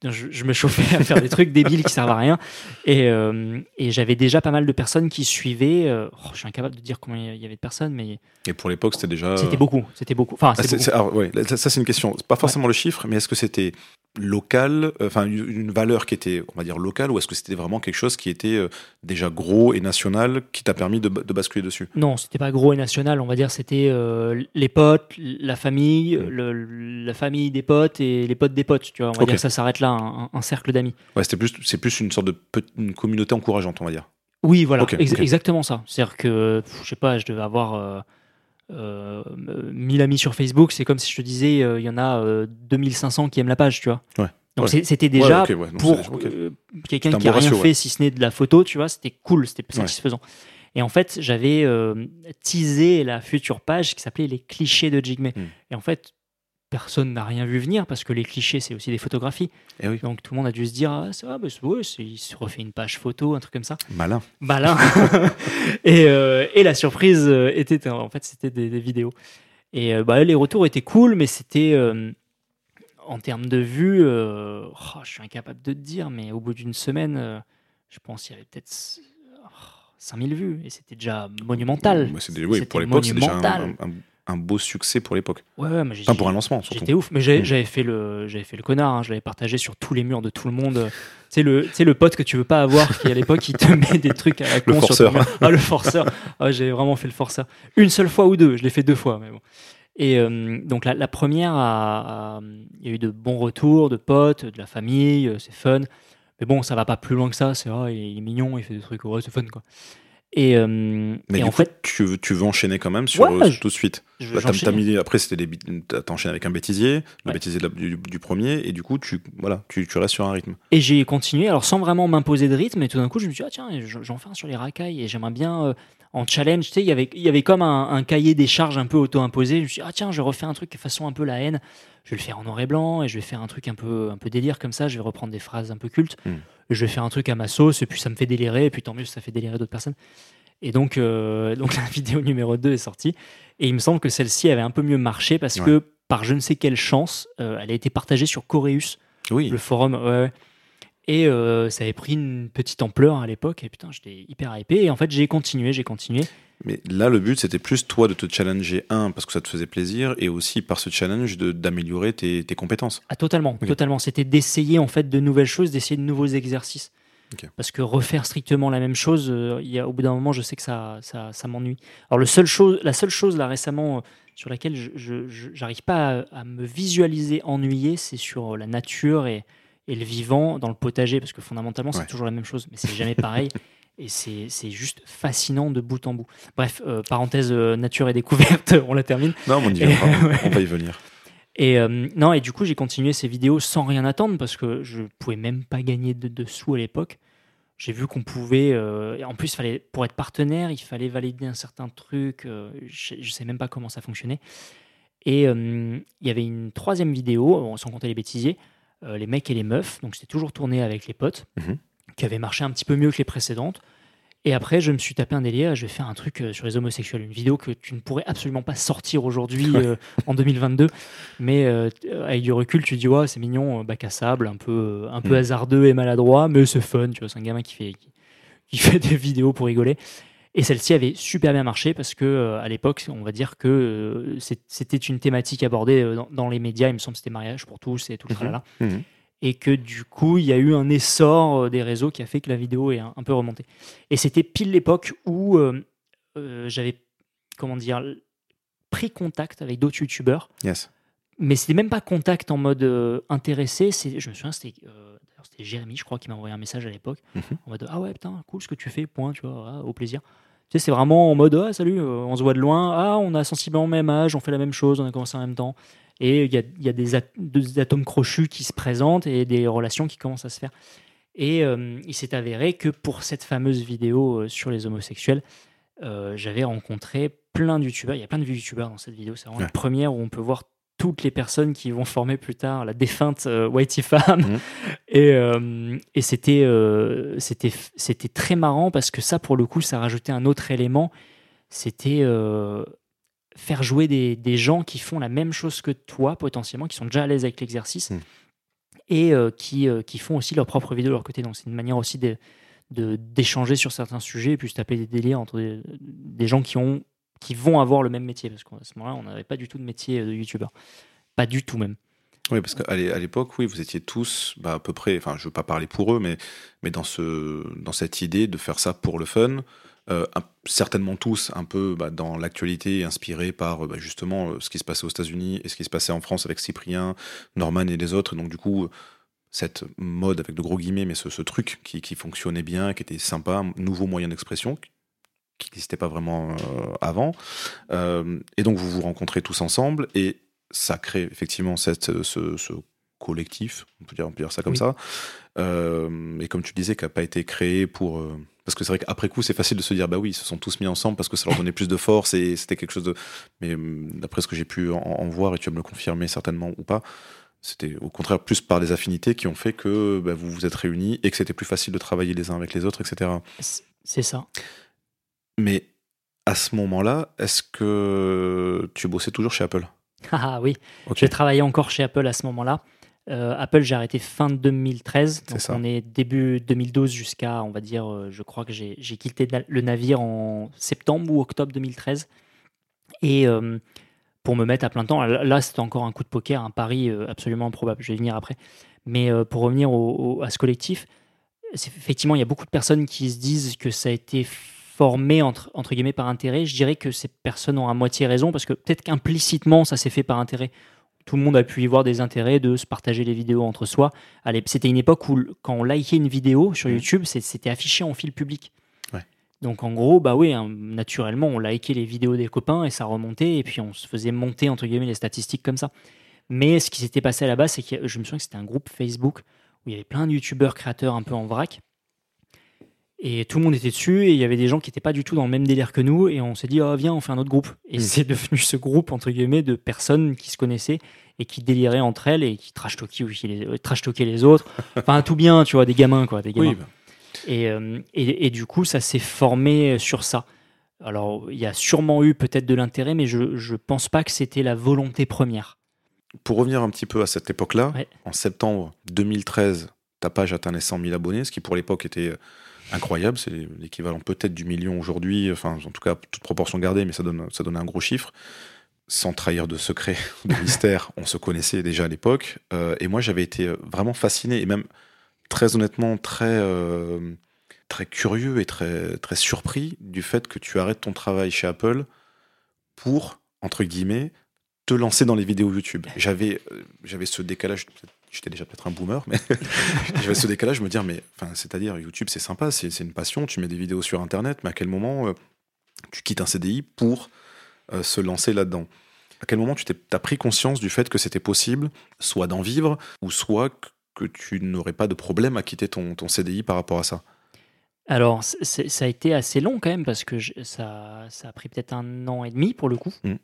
Speaker 2: Je, je me chauffais à faire des trucs débiles qui servent à rien. Et, euh, et j'avais déjà pas mal de personnes qui suivaient. euh, oh, je suis incapable de dire combien il y avait de personnes, mais
Speaker 3: Et pour l'époque, c'était déjà.
Speaker 2: c'était beaucoup. C'était beaucoup. Enfin,
Speaker 3: Ah,
Speaker 2: beaucoup.
Speaker 3: alors, ouais, ça, ça, c'est une question. Pas forcément le chiffre, mais est-ce que c'était local, euh, enfin une une valeur qui était, on va dire locale, ou est-ce que c'était vraiment quelque chose qui était euh, déjà gros et national qui t'a permis de, ba- de basculer dessus?
Speaker 2: Non, c'était pas gros et national, on va dire, c'était euh, les potes, la famille,
Speaker 3: Mm.
Speaker 2: le- la famille des potes et les potes des potes, tu vois. On va dire que ça s'arrête là, un, un cercle d'amis.
Speaker 3: Ouais, c'était plus, c'est plus une sorte de une communauté encourageante, on va dire.
Speaker 2: Oui, voilà, ex- exactement ça. C'est-à-dire que, je sais pas, je devais avoir euh, euh, 1000 amis sur Facebook, c'est comme si je te disais, euh, il y en a euh, 2500 qui aiment la page, tu vois.
Speaker 3: Ouais.
Speaker 2: Donc
Speaker 3: Ouais.
Speaker 2: c'était déjà
Speaker 3: Ouais, ok, ouais, donc
Speaker 2: pour euh, quelqu'un qui a rien
Speaker 3: ratio,
Speaker 2: fait si ce n'est de la photo, tu vois, c'était cool, c'était satisfaisant. Et en fait, j'avais euh, teasé la future page qui s'appelait les clichés de Jigme.
Speaker 3: Hmm.
Speaker 2: Et en fait, personne n'a rien vu venir parce que les clichés, c'est aussi des photographies.
Speaker 3: Eh oui.
Speaker 2: Donc tout le monde a dû se dire, ah, ça bah, c'est- ouais, il se refait une page photo, un truc comme ça.
Speaker 3: Malin.
Speaker 2: Malin. et, euh, et la surprise euh, était, en fait, c'était des, des vidéos. Et euh, bah, les retours étaient cool, mais c'était euh, en termes de vues, euh, oh, je suis incapable de te dire, mais au bout d'une semaine, euh, je pense qu'il y avait peut-être oh, 5000 vues, et c'était déjà monumental.
Speaker 3: Ouais, c'est déjà- oui,
Speaker 2: C'était
Speaker 3: pour l'époque, c'est déjà un,
Speaker 2: monumental.
Speaker 3: un- un beau succès pour l'époque.
Speaker 2: Ouais, ouais, mais
Speaker 3: Enfin, pour un lancement, surtout.
Speaker 2: J'étais ouf, mais j'ai-
Speaker 3: Mm.
Speaker 2: j'avais fait le, j'avais fait le connard, hein, je l'avais partagé sur tous les murs de tout le monde. C'est le, le pote que tu veux pas avoir qui à l'époque il te met des trucs à la con
Speaker 3: Le forceur.
Speaker 2: Ah le forceur. Ah, j'ai vraiment fait le forceur. Une seule fois ou deux, je l'ai fait deux fois, mais bon. Et euh, donc la, la première, il y a eu de bons retours, de potes, de la famille, euh, c'est fun. Mais bon, ça va pas plus loin que ça. C'est ah, il est mignon, il fait des trucs, ouais, c'est fun quoi. Et, euh,
Speaker 3: Mais
Speaker 2: et
Speaker 3: du
Speaker 2: en
Speaker 3: coup,
Speaker 2: fait,
Speaker 3: tu, veux, tu veux enchaîner quand même sur
Speaker 2: Ouais,
Speaker 3: euh, tout de suite. Bah, mis- après, c'était enchaîné avec un bêtisier, le
Speaker 2: Ouais.
Speaker 3: bêtisier la- du, du premier, et du coup, tu, voilà, tu, tu restes sur un rythme.
Speaker 2: Et j'ai continué, alors sans vraiment m'imposer de rythme, et tout d'un coup, je me suis dit, ah tiens, je- j'en fais un sur les racailles, et j'aimerais bien, euh, en challenge, tu sais, il y avait- il y avait comme un, un cahier des charges un peu auto-imposé. Je me suis dit, ah tiens, je refais un truc façon un peu la haine, je vais le faire en noir et blanc, et je vais faire un truc un peu, un peu délire comme ça, je vais reprendre des phrases un peu cultes,
Speaker 3: Hmm.
Speaker 2: et je vais faire un truc à ma sauce, et puis ça me fait délirer, et puis tant mieux, ça fait délirer d'autres personnes. Et donc, euh, donc la vidéo numéro 2 est sortie, et il me semble que celle-ci avait un peu mieux marché, parce
Speaker 3: Ouais.
Speaker 2: que par je ne sais quelle chance, euh, elle a été partagée sur Coréus
Speaker 3: Oui.
Speaker 2: le forum, ouais. Et euh, ça avait pris une petite ampleur à l'époque, et putain, j'étais hyper hypé. Et en fait, j'ai continué, j'ai continué.
Speaker 3: Mais là, le but, c'était plus toi de te challenger, un, parce que ça te faisait plaisir, et aussi par ce challenge d'améliorer tes, tes compétences.
Speaker 2: Ah, totalement, totalement. C'était d'essayer en fait de nouvelles choses, d'essayer de nouveaux exercices. Parce que refaire strictement la même chose, euh, y a, au bout d'un moment, je sais que ça, ça, ça m'ennuie. Alors, le seul chose, la seule chose là récemment euh, sur laquelle je j'arrive pas à, à me visualiser ennuyé, c'est sur euh, la nature et, et le vivant dans le potager, parce que fondamentalement, c'est
Speaker 3: Ouais.
Speaker 2: toujours la même chose, mais c'est jamais pareil. Et c'est juste fascinant de bout en bout. Bref, euh, parenthèse euh, nature et découverte, on la termine.
Speaker 3: Non, on y
Speaker 2: Et-
Speaker 3: viendra, on-
Speaker 2: ouais.
Speaker 3: on va y venir.
Speaker 2: Et euh, non, et du coup, j'ai continué ces vidéos sans rien attendre parce que je pouvais même pas gagner de, de sous à l'époque. J'ai vu qu'on pouvait. euh, en plus, fallait, pour être partenaire, il fallait valider un certain truc. euh, je, je sais même pas comment ça fonctionnait. Et il y avait une troisième vidéo, sans compter les bêtisiers, euh, les mecs et les meufs. Donc, c'était toujours tourné avec les potes,
Speaker 3: Mhm.
Speaker 2: qui avait marché un petit peu mieux que les précédentes. Et après, je me suis tapé un délire. Je vais faire un truc euh, sur les homosexuels, une vidéo que tu ne pourrais absolument pas sortir aujourd'hui
Speaker 3: Ouais.
Speaker 2: euh, en 2022. Mais euh, avec du recul, tu dis ouais, c'est mignon, bac à sable, un peu, un peu
Speaker 3: Mm.
Speaker 2: hasardeux et maladroit, mais c'est fun. Tu vois, c'est un gamin qui fait, qui, qui fait des vidéos pour rigoler. Et celle-ci avait super bien marché parce que euh, à l'époque, on va dire que euh, c'était une thématique abordée euh, dans, dans les médias. Il me semble que c'était mariage pour tous et tout le
Speaker 3: Mhm.
Speaker 2: tralala
Speaker 3: Mhm.
Speaker 2: et que du coup, il y a eu un essor des réseaux qui a fait que la vidéo est un, un peu remontée. Et c'était pile l'époque où euh, euh, j'avais, comment dire, pris contact avec d'autres youtubeurs,
Speaker 3: Yes.
Speaker 2: mais c'était même pas contact en mode euh, intéressé. Je me souviens, c'était, c'était Jérémy, je crois, qui m'a envoyé un message à l'époque,
Speaker 1: Mhm.
Speaker 2: en mode Ah ouais, putain, cool ce que tu fais, point, tu vois, au plaisir. Tu sais, c'est vraiment en mode Ah, salut, euh, on se voit de loin, ah, on a sensiblement le même âge, on fait la même chose, on a commencé en même temps. Et il y a, y a des, at- des atomes crochus qui se présentent et des relations qui commencent à se faire. Et euh, il s'est avéré que pour cette fameuse vidéo euh, sur les homosexuels, euh, j'avais rencontré plein de youtubeurs. Il y a plein de youtubeurs dans cette vidéo. C'est vraiment
Speaker 1: Ouais.
Speaker 2: la première où on peut voir toutes les personnes qui vont former plus tard la défunte euh, Whitey Fam.
Speaker 1: Mhm.
Speaker 2: Et, euh, et c'était, euh, c'était, c'était très marrant parce que ça, pour le coup, ça rajoutait un autre élément. C'était faire jouer des, des gens qui font la même chose que toi, potentiellement, qui sont déjà à l'aise avec l'exercice
Speaker 1: Mhm.
Speaker 2: et qui, qui font aussi leur propre vidéo de leur côté. Donc, c'est une manière aussi de, de- d'échanger sur certains sujets et puis se taper des délires entre des, des gens qui, ont, qui vont avoir le même métier. Parce qu'à ce moment-là, on n'avait pas du tout de métier de youtubeur. Pas du tout même.
Speaker 1: Oui, parce qu'à l'époque, oui, vous étiez tous bah, à peu près, enfin, je ne veux pas parler pour eux, mais, mais dans, ce, dans cette idée de faire ça pour le fun, euh, certainement tous un peu bah, dans l'actualité, inspirés par euh, bah, justement euh, ce qui se passait aux États-Unis et ce qui se passait en France avec Cyprien, Norman et les autres. Donc, du coup, euh, cette mode avec de gros guillemets, mais ce, ce truc qui, qui fonctionnait bien, qui était sympa, nouveau moyen d'expression qui n'existait pas vraiment euh, avant. Euh, et donc, vous vous rencontrez tous ensemble et ça crée effectivement cette, ce, ce collectif, on peut dire, on peut dire ça comme
Speaker 2: Oui.
Speaker 1: ça. Euh, et comme tu disais, qui n'a pas été créé pour. euh, parce que c'est vrai qu'après coup, c'est facile de se dire, bah oui, ils se sont tous mis ensemble parce que ça leur donnait plus de force et c'était quelque chose de. Mais hum, d'après ce que j'ai pu en, en voir, et tu vas me le confirmer certainement ou pas, c'était au contraire plus par des affinités qui ont fait que bah, vous vous êtes réunis et que c'était plus facile de travailler les uns avec les autres, etc.
Speaker 2: C'est ça.
Speaker 1: Mais à ce moment-là, est-ce que tu bossais toujours chez Apple?
Speaker 2: Ah oui,
Speaker 1: Ok.
Speaker 2: j'ai travaillé encore chez Apple à ce moment-là. Euh, Apple, j'ai arrêté fin 2013.
Speaker 1: C'est
Speaker 2: Donc
Speaker 1: ça.
Speaker 2: on est début 2012 jusqu'à, on va dire, euh, je crois que j'ai quitté le navire en septembre ou octobre 2013. Et euh, pour me mettre à plein temps, là, c'était encore un coup de poker, un pari absolument improbable. Je vais y venir après. Mais pour revenir au- au- à ce collectif, effectivement, il y a beaucoup de personnes qui se disent que ça a été formé entre, entre guillemets par intérêt. Je dirais que ces personnes ont à moitié raison parce que peut-être qu'implicitement, ça s'est fait par intérêt. Tout le monde a pu y voir des intérêts de se partager les vidéos entre soi. Allez, C'était une époque où, quand on likait une vidéo sur
Speaker 1: Mhm.
Speaker 2: YouTube, c'était affiché en fil public.
Speaker 1: Ouais.
Speaker 2: Donc en gros, bah oui, hein, naturellement, on likait les vidéos des copains et ça remontait, et puis on se faisait monter entre guillemets les statistiques comme ça. Mais ce qui s'était passé à la base, c'est que je me souviens que c'était un groupe Facebook où il y avait plein de youtubeurs créateurs un peu en vrac. Et tout le monde était dessus, et il y avait des gens qui n'étaient pas du tout dans le même délire que nous, et on s'est dit, oh, viens, on fait un autre groupe. Et
Speaker 1: Mm.
Speaker 2: c'est devenu ce groupe, entre guillemets, de personnes qui se connaissaient et qui déliraient entre elles et qui trash-talkaient les, euh, les autres. Enfin, tout bien, tu vois, des gamins, quoi, des gamins.
Speaker 1: Oui, bah,
Speaker 2: Et, euh, et, et du coup, ça s'est formé sur ça. Alors, il y a sûrement eu peut-être de l'intérêt, mais je ne pense pas que c'était la volonté première.
Speaker 1: pour revenir un petit peu à cette époque-là,
Speaker 2: Ouais.
Speaker 1: en septembre 2013, ta page atteint les 100 000 abonnés, ce qui pour l'époque était euh, incroyable. C'est l'équivalent peut-être du million aujourd'hui, enfin en tout cas toute proportion gardée, mais ça donne, un gros chiffre. Sans trahir de secret, de mystère, on se connaissait déjà à l'époque. Euh, et moi, j'avais été euh, vraiment fasciné et même très honnêtement très, euh, très curieux et très, très surpris du fait que tu arrêtes ton travail chez Apple pour, entre guillemets, te lancer dans les vidéos YouTube. J'avais ce décalage, j'étais déjà peut-être un boomer, mais j'avais ce décalage, me dire, mais enfin, c'est-à-dire YouTube, c'est sympa, c'est, une passion, tu mets des vidéos sur Internet, mais à quel moment euh, tu quittes un CDI pour euh, se lancer là-dedans? À quel moment tu t'es, as pris conscience du fait que c'était possible, soit d'en vivre, ou soit que, tu n'aurais pas de problème à quitter ton, ton CDI par rapport à ça?
Speaker 2: Alors, ça a été assez long quand même, parce que je- ça, ça a pris peut-être un an et demi pour le coup.
Speaker 1: Mm.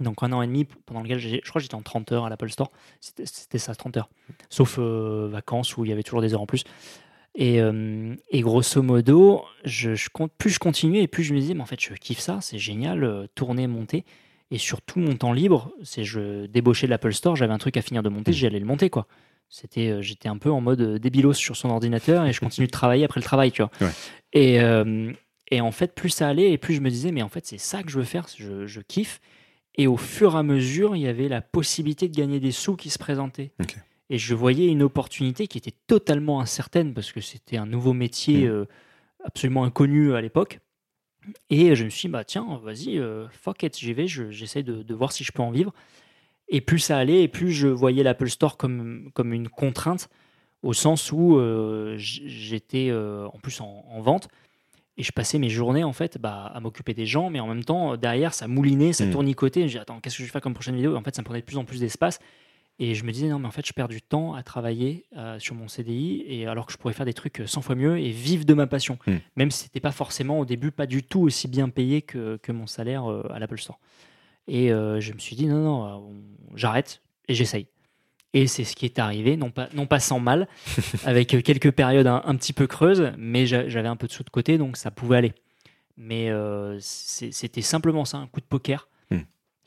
Speaker 2: Donc, un an et demi pendant lequel je crois que j'étais en 30 heures à l'Apple Store. C'était ça, 30 heures. Sauf euh, vacances où il y avait toujours des heures en plus. Et, euh, et grosso modo, je, je compte, plus je continuais et plus je me disais, mais en fait, je kiffe ça, c'est génial, euh, tourner, monter. Et sur tout mon temps libre, c'est je débauchais de l'Apple Store, j'avais un truc à finir de monter,
Speaker 1: Mm.
Speaker 2: j'allais le monter, quoi. C'était, j'étais un peu en mode débilos sur son ordinateur et je continue de travailler après le travail, tu vois.
Speaker 1: Ouais.
Speaker 2: Et, et en fait, plus ça allait et plus je me disais, mais en fait, c'est ça que je veux faire, je, je kiffe. Et au fur et à mesure, il y avait la possibilité de gagner des sous qui se présentaient. Et je voyais une opportunité qui était totalement incertaine parce que c'était un nouveau métier
Speaker 1: Mm.
Speaker 2: euh, absolument inconnu à l'époque. Et je me suis dit, bah tiens, vas-y, euh, fuck it, j'y vais, je- j'essaie de, de voir si je peux en vivre. Et plus ça allait, et plus je voyais l'Apple Store comme, comme une contrainte au sens où euh, j'étais euh, en plus en, en vente et je passais mes journées en fait bah, à m'occuper des gens, mais en même temps euh, derrière ça moulinait, ça
Speaker 3: Mm.
Speaker 2: tournicotait. Je dis attends, qu'est-ce que je vais faire comme prochaine vidéo? Et En fait, ça me prenait de plus en plus d'espace. Et je me disais, non, mais en fait, je perds du temps à travailler euh, sur mon CDI, et alors que je pourrais faire des trucs 100 fois mieux et vivre de ma passion.
Speaker 3: Mm.
Speaker 2: Même si c'était pas forcément au début pas du tout aussi bien payé que, que mon salaire euh, à l'Apple Store. Et euh, je me suis dit, non, non, euh, on- j'arrête et j'essaye. Et c'est ce qui est arrivé, non pas, non pas sans mal, avec quelques périodes un, un petit peu creuses, mais j'a- j'avais un peu de sous de côté, donc ça pouvait aller. Mais euh, c'était simplement ça, un coup de poker.
Speaker 3: Hmm.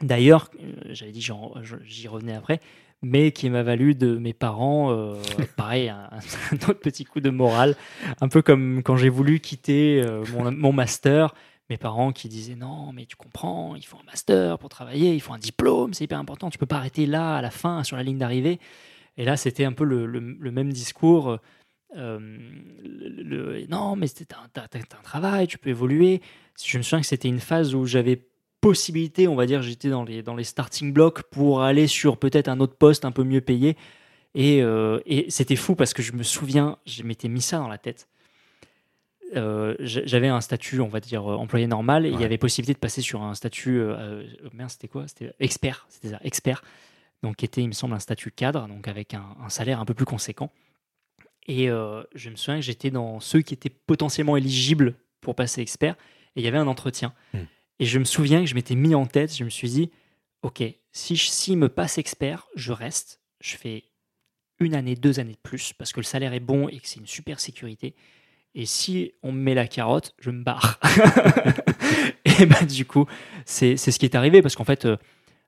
Speaker 2: D'ailleurs, euh, j'avais dit, j'y revenais après, mais qui m'a valu de mes parents, euh, pareil, un, un autre petit coup de morale, un peu comme quand j'ai voulu quitter euh, mon, mon master, parents qui disaient non, mais tu comprends, il faut un master pour travailler, il faut un diplôme, c'est hyper important, tu peux pas arrêter là, à la fin, sur la ligne d'arrivée. Et là, c'était un peu le, même discours. euh, non, mais t'as un travail, tu peux évoluer. Je me souviens que c'était une phase où j'avais possibilité, on va dire, j'étais dans les, dans les starting blocks pour aller sur peut-être un autre poste un peu mieux payé. Et, euh, et c'était fou parce que je me souviens, je m'étais mis ça dans la tête. Euh, j'a- j'avais un statut, on va dire, euh, employé normal, et il y avait possibilité de passer sur un statut, euh, merde, c'était quoi? C'était expert, c'était ça, expert, donc qui était, il me semble, un statut cadre, donc avec un, un salaire un peu plus conséquent. Et euh, je me souviens que j'étais dans ceux qui étaient potentiellement éligibles pour passer expert, et il y avait un entretien.
Speaker 3: Hmm.
Speaker 2: Et je me souviens que je m'étais mis en tête, je me suis dit, ok, si je si me passe expert, je reste, je fais une année, deux années de plus, parce que le salaire est bon et que c'est une super sécurité. Et si on me met la carotte, je me barre. et bah, du coup, c'est ce qui est arrivé, parce qu'en fait, euh,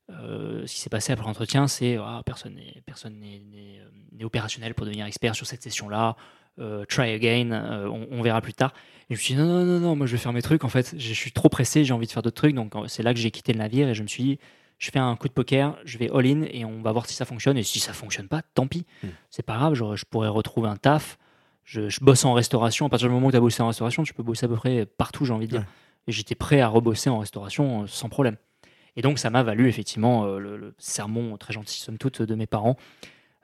Speaker 2: euh, ce qui s'est passé après l'entretien, c'est ah, personne n'est personne n'est- n'est, euh, n'est opérationnel pour devenir expert sur cette session-là. Euh, try again, euh, on, on verra plus tard. Et je me suis dit non, non, non, non, moi je vais faire mes trucs. En fait, je suis trop pressé, j'ai envie de faire d'autres trucs. Donc c'est là que j'ai quitté le navire et je me suis dit, je fais un coup de poker, je vais all-in et on va voir si ça fonctionne. Et si ça fonctionne pas, tant pis.
Speaker 3: Mm.
Speaker 2: C'est pas grave, je, je pourrais retrouver un taf. Je, je bosse en restauration. À partir du moment où tu as bossé en restauration, tu peux bosser à peu près partout, j'ai envie de dire.
Speaker 3: Ouais.
Speaker 2: Et j'étais prêt à rebosser en restauration euh, sans problème. Et donc, ça m'a valu effectivement euh, le, le sermon très gentil, somme toute, de mes parents.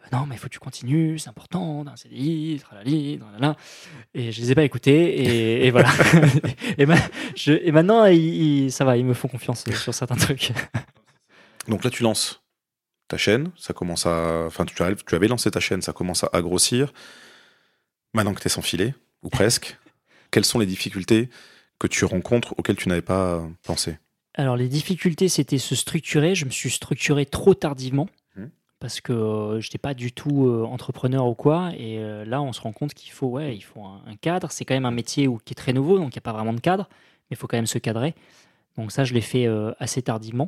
Speaker 2: Euh, non, mais il faut que tu continues, c'est important, d'un CDI, tralali, tralala. Et je les ai pas écoutés, et, et voilà. et, ma- je- et maintenant, ils- ils- ça va, ils me font confiance sur certains trucs.
Speaker 3: Donc là, tu lances ta chaîne, ça commence à. Enfin, tu, tu avais lancé ta chaîne, ça commence à grossir. Maintenant que tu es sans filet, ou presque, quelles sont les difficultés que tu rencontres auxquelles tu n'avais pas euh, pensé?
Speaker 2: Alors, les difficultés, c'était se structurer. Je me suis structuré trop tardivement
Speaker 3: Mhm.
Speaker 2: parce que je n'étais pas du tout euh, entrepreneur ou quoi. Et euh, là, on se rend compte qu'il faut, ouais, il faut un, un cadre. C'est quand même un métier où, qui est très nouveau, donc il n'y a pas vraiment de cadre, mais il faut quand même se cadrer. Donc ça, je l'ai fait euh, assez tardivement.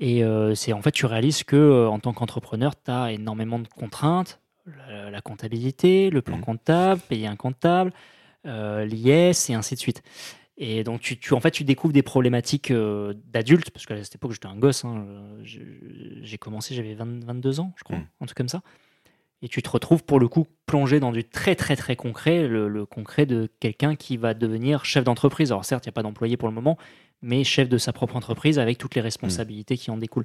Speaker 2: Et euh, c'est en fait, tu réalises que euh, en tant qu'entrepreneur, tu as énormément de contraintes. La, la comptabilité, le plan
Speaker 3: Mhm.
Speaker 2: comptable, payer un comptable, euh, l'IS et ainsi de suite. Et donc, tu, tu- en fait, tu découvres des problématiques euh, d'adultes, parce qu'à cette époque, j'étais un gosse. hein, J'ai commencé, j'avais 20 22 ans, je crois,
Speaker 3: Mm.
Speaker 2: un truc comme ça. Et tu te retrouves, pour le coup, plongé dans du très, très, très concret, le, le concret de quelqu'un qui va devenir chef d'entreprise. Alors, certes, il n'y a pas d'employé pour le moment, mais chef de sa propre entreprise avec toutes les responsabilités qui en découlent.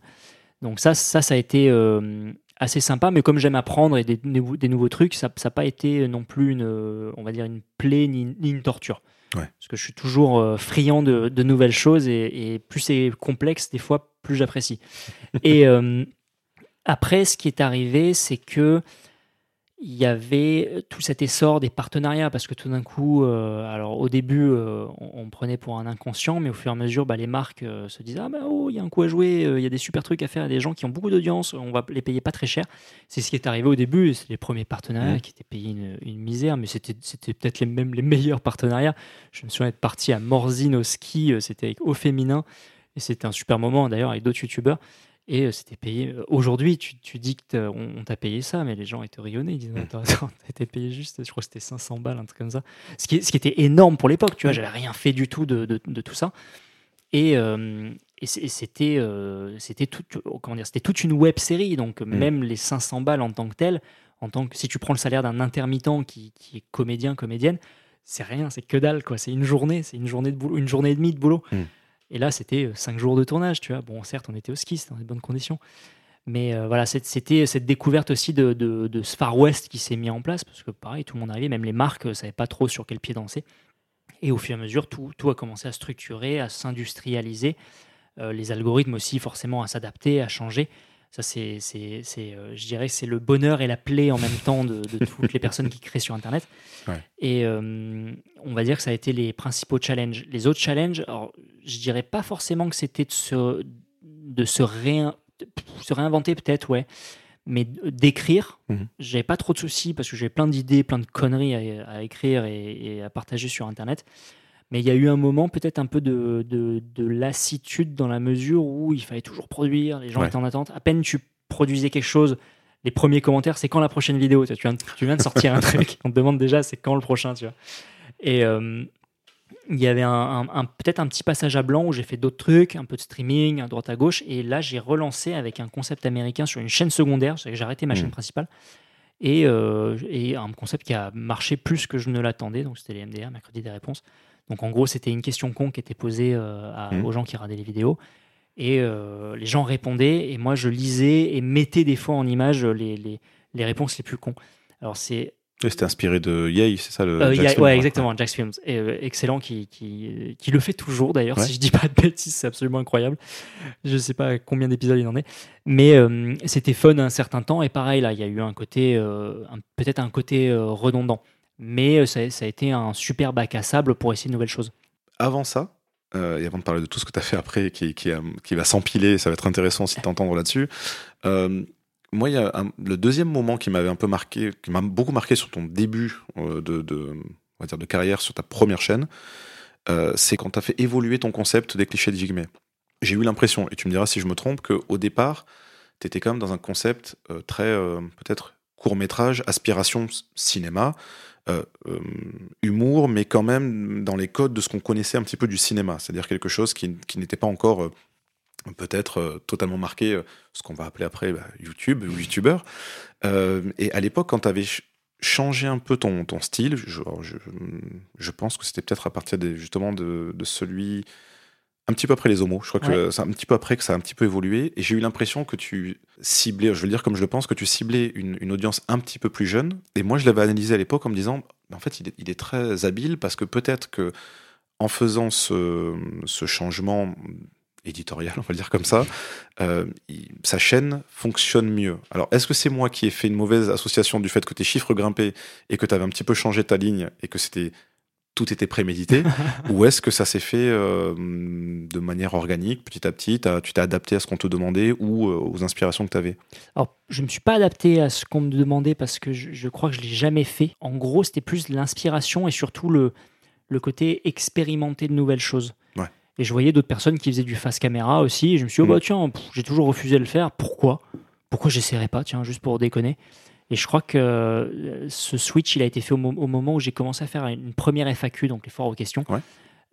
Speaker 2: Donc, ça, ça, ça a été euh, assez sympa, mais comme j'aime apprendre et des, nouveaux- des nouveaux trucs, ça n'a pas été non plus une, euh, on va dire, une plaie ni, ni une torture.
Speaker 3: Ouais.
Speaker 2: Parce que je suis toujours euh, friand de, de nouvelles choses et, et plus c'est complexe, des fois, plus j'apprécie. et euh, après, ce qui est arrivé, c'est que il y avait tout cet essor des partenariats parce que tout d'un coup, euh, alors au début, euh, on, prenait pour un inconscient, mais au fur et à mesure, bah, les marques euh, se disaient ah bah oh, il y a un coup à jouer, euh, il y a des super trucs à faire, il y a des gens qui ont beaucoup d'audience, on va les payer pas très cher. C'est ce qui est arrivé au début, c'est les premiers partenariats qui étaient payés une, une misère, mais c'était c'était peut-être les même les meilleurs partenariats. Je me souviens être parti à Morzine au ski, euh, c'était avec Au Féminin, et c'était un super moment d'ailleurs avec d'autres youtubeurs. Et euh, c'était payé. euh, Aujourd'hui, tu, tu dis qu'on on, t'a payé ça, mais les gens étaient rayonnés. Ils disaient
Speaker 3: Mm.
Speaker 2: Attends, attends, été payé juste, je crois que c'était 500 balles, un truc comme ça. Ce qui, ce qui était énorme pour l'époque, tu vois.
Speaker 3: Mm.
Speaker 2: J'avais rien fait du tout de, de- de tout ça. Et, euh, et c'était euh, c'était tout, comment dire, c'était toute une web série. Donc, même les 500 balles en tant que telles, en tant que, si tu prends le salaire d'un intermittent qui, qui est comédien, comédienne, c'est rien, c'est que dalle, quoi. C'est une journée, c'est une journée de boulot, une journée et demie de boulot.
Speaker 3: Mm.
Speaker 2: Et là, c'était euh, cinq jours de tournage, tu vois. Bon, certes, on était au ski, c'était dans de bonnes conditions. Mais euh, voilà, c'était cette découverte aussi de, de- de ce Far West qui s'est mis en place, parce que pareil, tout le monde arrivait, même les marques ne savaient pas trop sur quel pied danser. Et au fur et à mesure, tout, tout a commencé à structurer, à s'industrialiser. Euh, les algorithmes aussi, forcément, à s'adapter, à changer. Ça, c'est, c'est, c'est, euh, je dirais, c'est le bonheur et la plaie en même temps de, de toutes les personnes qui créent sur Internet.
Speaker 1: Ouais.
Speaker 2: Et euh, on va dire que ça a été les principaux challenges. Les autres challenges, alors, je dirais pas forcément que c'était de se, de se, réin- de se réinventer, peut-être, ouais, mais d- d'écrire.
Speaker 1: Mhm.
Speaker 2: J'avais pas trop de soucis parce que j'avais plein d'idées, plein de conneries à, à écrire et, et à partager sur Internet. Mais il y a eu un moment, peut-être un peu de, de, de lassitude dans la mesure où il fallait toujours produire, les gens
Speaker 1: Ouais.
Speaker 2: étaient en attente. À peine tu produisais quelque chose, les premiers commentaires, c'est quand la prochaine vidéo tu, viens, de- tu viens de sortir un truc, on te demande déjà c'est quand le prochain, tu vois. Et euh, il y avait un, un- un- peut-être un petit passage à blanc où j'ai fait d'autres trucs, un peu de streaming, à droite à gauche. Et là, j'ai relancé avec un concept américain sur une chaîne secondaire. C'est-à-dire que J'ai arrêté ma
Speaker 1: Mhm.
Speaker 2: chaîne principale. Et, euh, et un concept qui a marché plus que je ne l'attendais. Donc, c'était les MDR, mercredi des réponses. Donc, en gros, c'était une question con qui était posée euh, à-
Speaker 1: Mhm.
Speaker 2: aux gens qui regardaient les vidéos. Et euh, les gens répondaient. Et moi, je lisais et mettais des fois en image les, les, les réponses les plus cons. Alors, c'est
Speaker 1: C'était inspiré de Yay, c'est ça le
Speaker 2: euh,
Speaker 1: Film,
Speaker 2: ouais,
Speaker 1: ouais.
Speaker 2: exactement, Films. Euh, excellent, qui, qui, qui le fait toujours d'ailleurs,
Speaker 1: Ouais.
Speaker 2: si je dis pas de bêtises, c'est absolument incroyable. Je sais pas combien d'épisodes il en est. Mais c'était fun un certain temps, et pareil, là, il y a eu un côté, peut-être un côté redondant. Mais euh, ça, a été un super bac à sable pour essayer de nouvelles choses.
Speaker 1: Avant ça, euh, et avant de parler de tout ce que tu as fait après, qui, qui, va s'empiler, ça va être intéressant aussi de t'entendre là-dessus. euh, moi, le deuxième moment qui m'avait un peu marqué, qui m'a beaucoup marqué sur ton début euh, de, carrière sur ta première chaîne, euh, c'est quand tu as fait évoluer ton concept des clichés de Jigme. J'ai eu l'impression, et tu me diras si je me trompe, qu'au départ, tu étais quand même dans un concept euh, très, euh, peut-être, court-métrage, aspiration cinéma, euh, euh, humour, mais quand même dans les codes de ce qu'on connaissait un petit peu du cinéma, c'est-à-dire quelque chose qui, qui n'était pas encore euh, peut-être totalement marqué, ce qu'on va appeler après bah, YouTube ou YouTuber. Et à l'époque, quand tu avais changé un peu ton, ton style, je, je, pense que c'était peut-être à partir justement de, de celui un petit peu après les homos. Je crois que c'est un petit peu après que ça a un petit peu évolué. Et j'ai eu l'impression que tu ciblais, je veux le dire comme je le pense, que tu ciblais une, une audience un petit peu plus jeune. Et moi, je l'avais analysé à l'époque en me disant, en fait, il est, il est très habile parce que peut-être que en faisant ce, ce changement éditorial, on va le dire comme ça, euh, il- sa chaîne fonctionne mieux. Alors, est-ce que c'est moi qui ai fait une mauvaise association du fait que tes chiffres grimpaient et que tu avais un petit peu changé ta ligne et que c'était tout était prémédité ou est-ce que ça s'est fait euh, de manière organique, petit à petit, tu t'es adapté à ce qu'on te demandait ou euh, aux inspirations que tu avais
Speaker 2: Alors, je ne me suis pas adapté à ce qu'on me demandait parce que je, je crois que je ne l'ai jamais fait. En gros, c'était plus l'inspiration et surtout le, le côté expérimenter de nouvelles choses.
Speaker 1: Ouais.
Speaker 2: Et je voyais d'autres personnes qui faisaient du face caméra aussi. Et je me suis dit, oh, bah tiens, pff, j'ai toujours refusé de le faire. Pourquoi? Pourquoi j'essaierais pas, tiens, juste pour déconner? Et je crois que euh, ce switch, il a été fait au, mo- au moment où j'ai commencé à faire une première FAQ, donc les foires aux questions.
Speaker 1: Ouais.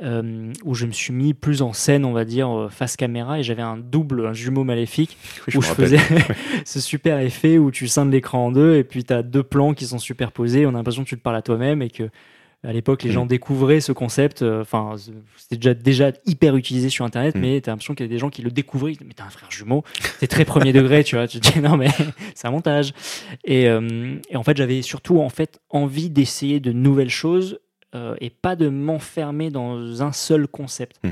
Speaker 2: euh, où je me suis mis plus en scène, on va dire, euh, face caméra, et j'avais un double, un jumeau maléfique,
Speaker 1: Oui,
Speaker 2: où je
Speaker 1: rappelle.
Speaker 2: faisais ce super effet où tu scindes l'écran en deux et puis tu as deux plans qui sont superposés. On a l'impression que tu te parles à toi-même et que à l'époque les
Speaker 1: Mm.
Speaker 2: gens découvraient ce concept. euh, Enfin, c'était déjà, déjà hyper utilisé sur Internet,
Speaker 1: Mm.
Speaker 2: mais tu as l'impression qu'il y a des gens qui le découvraient. Ils disent, Mais t'as un frère jumeau, c'est très premier degré, tu vois. Tu te dis non, mais c'est un montage. Et, euh, et en fait, j'avais surtout en fait envie d'essayer de nouvelles choses euh, et pas de m'enfermer dans un seul concept.
Speaker 1: Mm.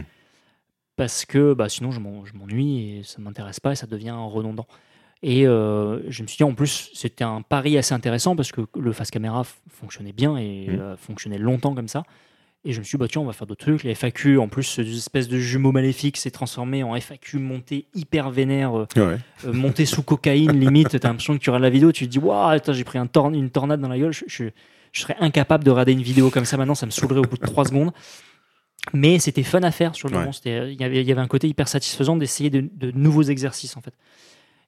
Speaker 2: Parce que bah, sinon, je m'en- je m'ennuie et ça m'intéresse pas et ça devient redondant. Et euh, je me suis dit, en plus, c'était un pari assez intéressant parce que le face caméra fonctionnait bien et
Speaker 1: Mhm.
Speaker 2: euh, fonctionnait longtemps comme ça. Et je me suis dit, bah, tiens, on va faire d'autres trucs. Les FAQ, en plus, cette espèce de jumeau maléfique s'est transformé en FAQ monté hyper vénère, euh,
Speaker 1: Ouais.
Speaker 2: euh, monté sous cocaïne, limite. T'as l'impression que tu regardes la vidéo, tu te dis, waouh, j'ai pris un tor- une tornade dans la gueule. Je, je- je serais incapable de regarder une vidéo comme ça maintenant, ça me saoulerait au bout de 3 secondes. Mais c'était fun à faire sur le
Speaker 1: Ouais.
Speaker 2: moment. Il y, avait, il y avait un côté hyper satisfaisant d'essayer de, de nouveaux exercices, en fait.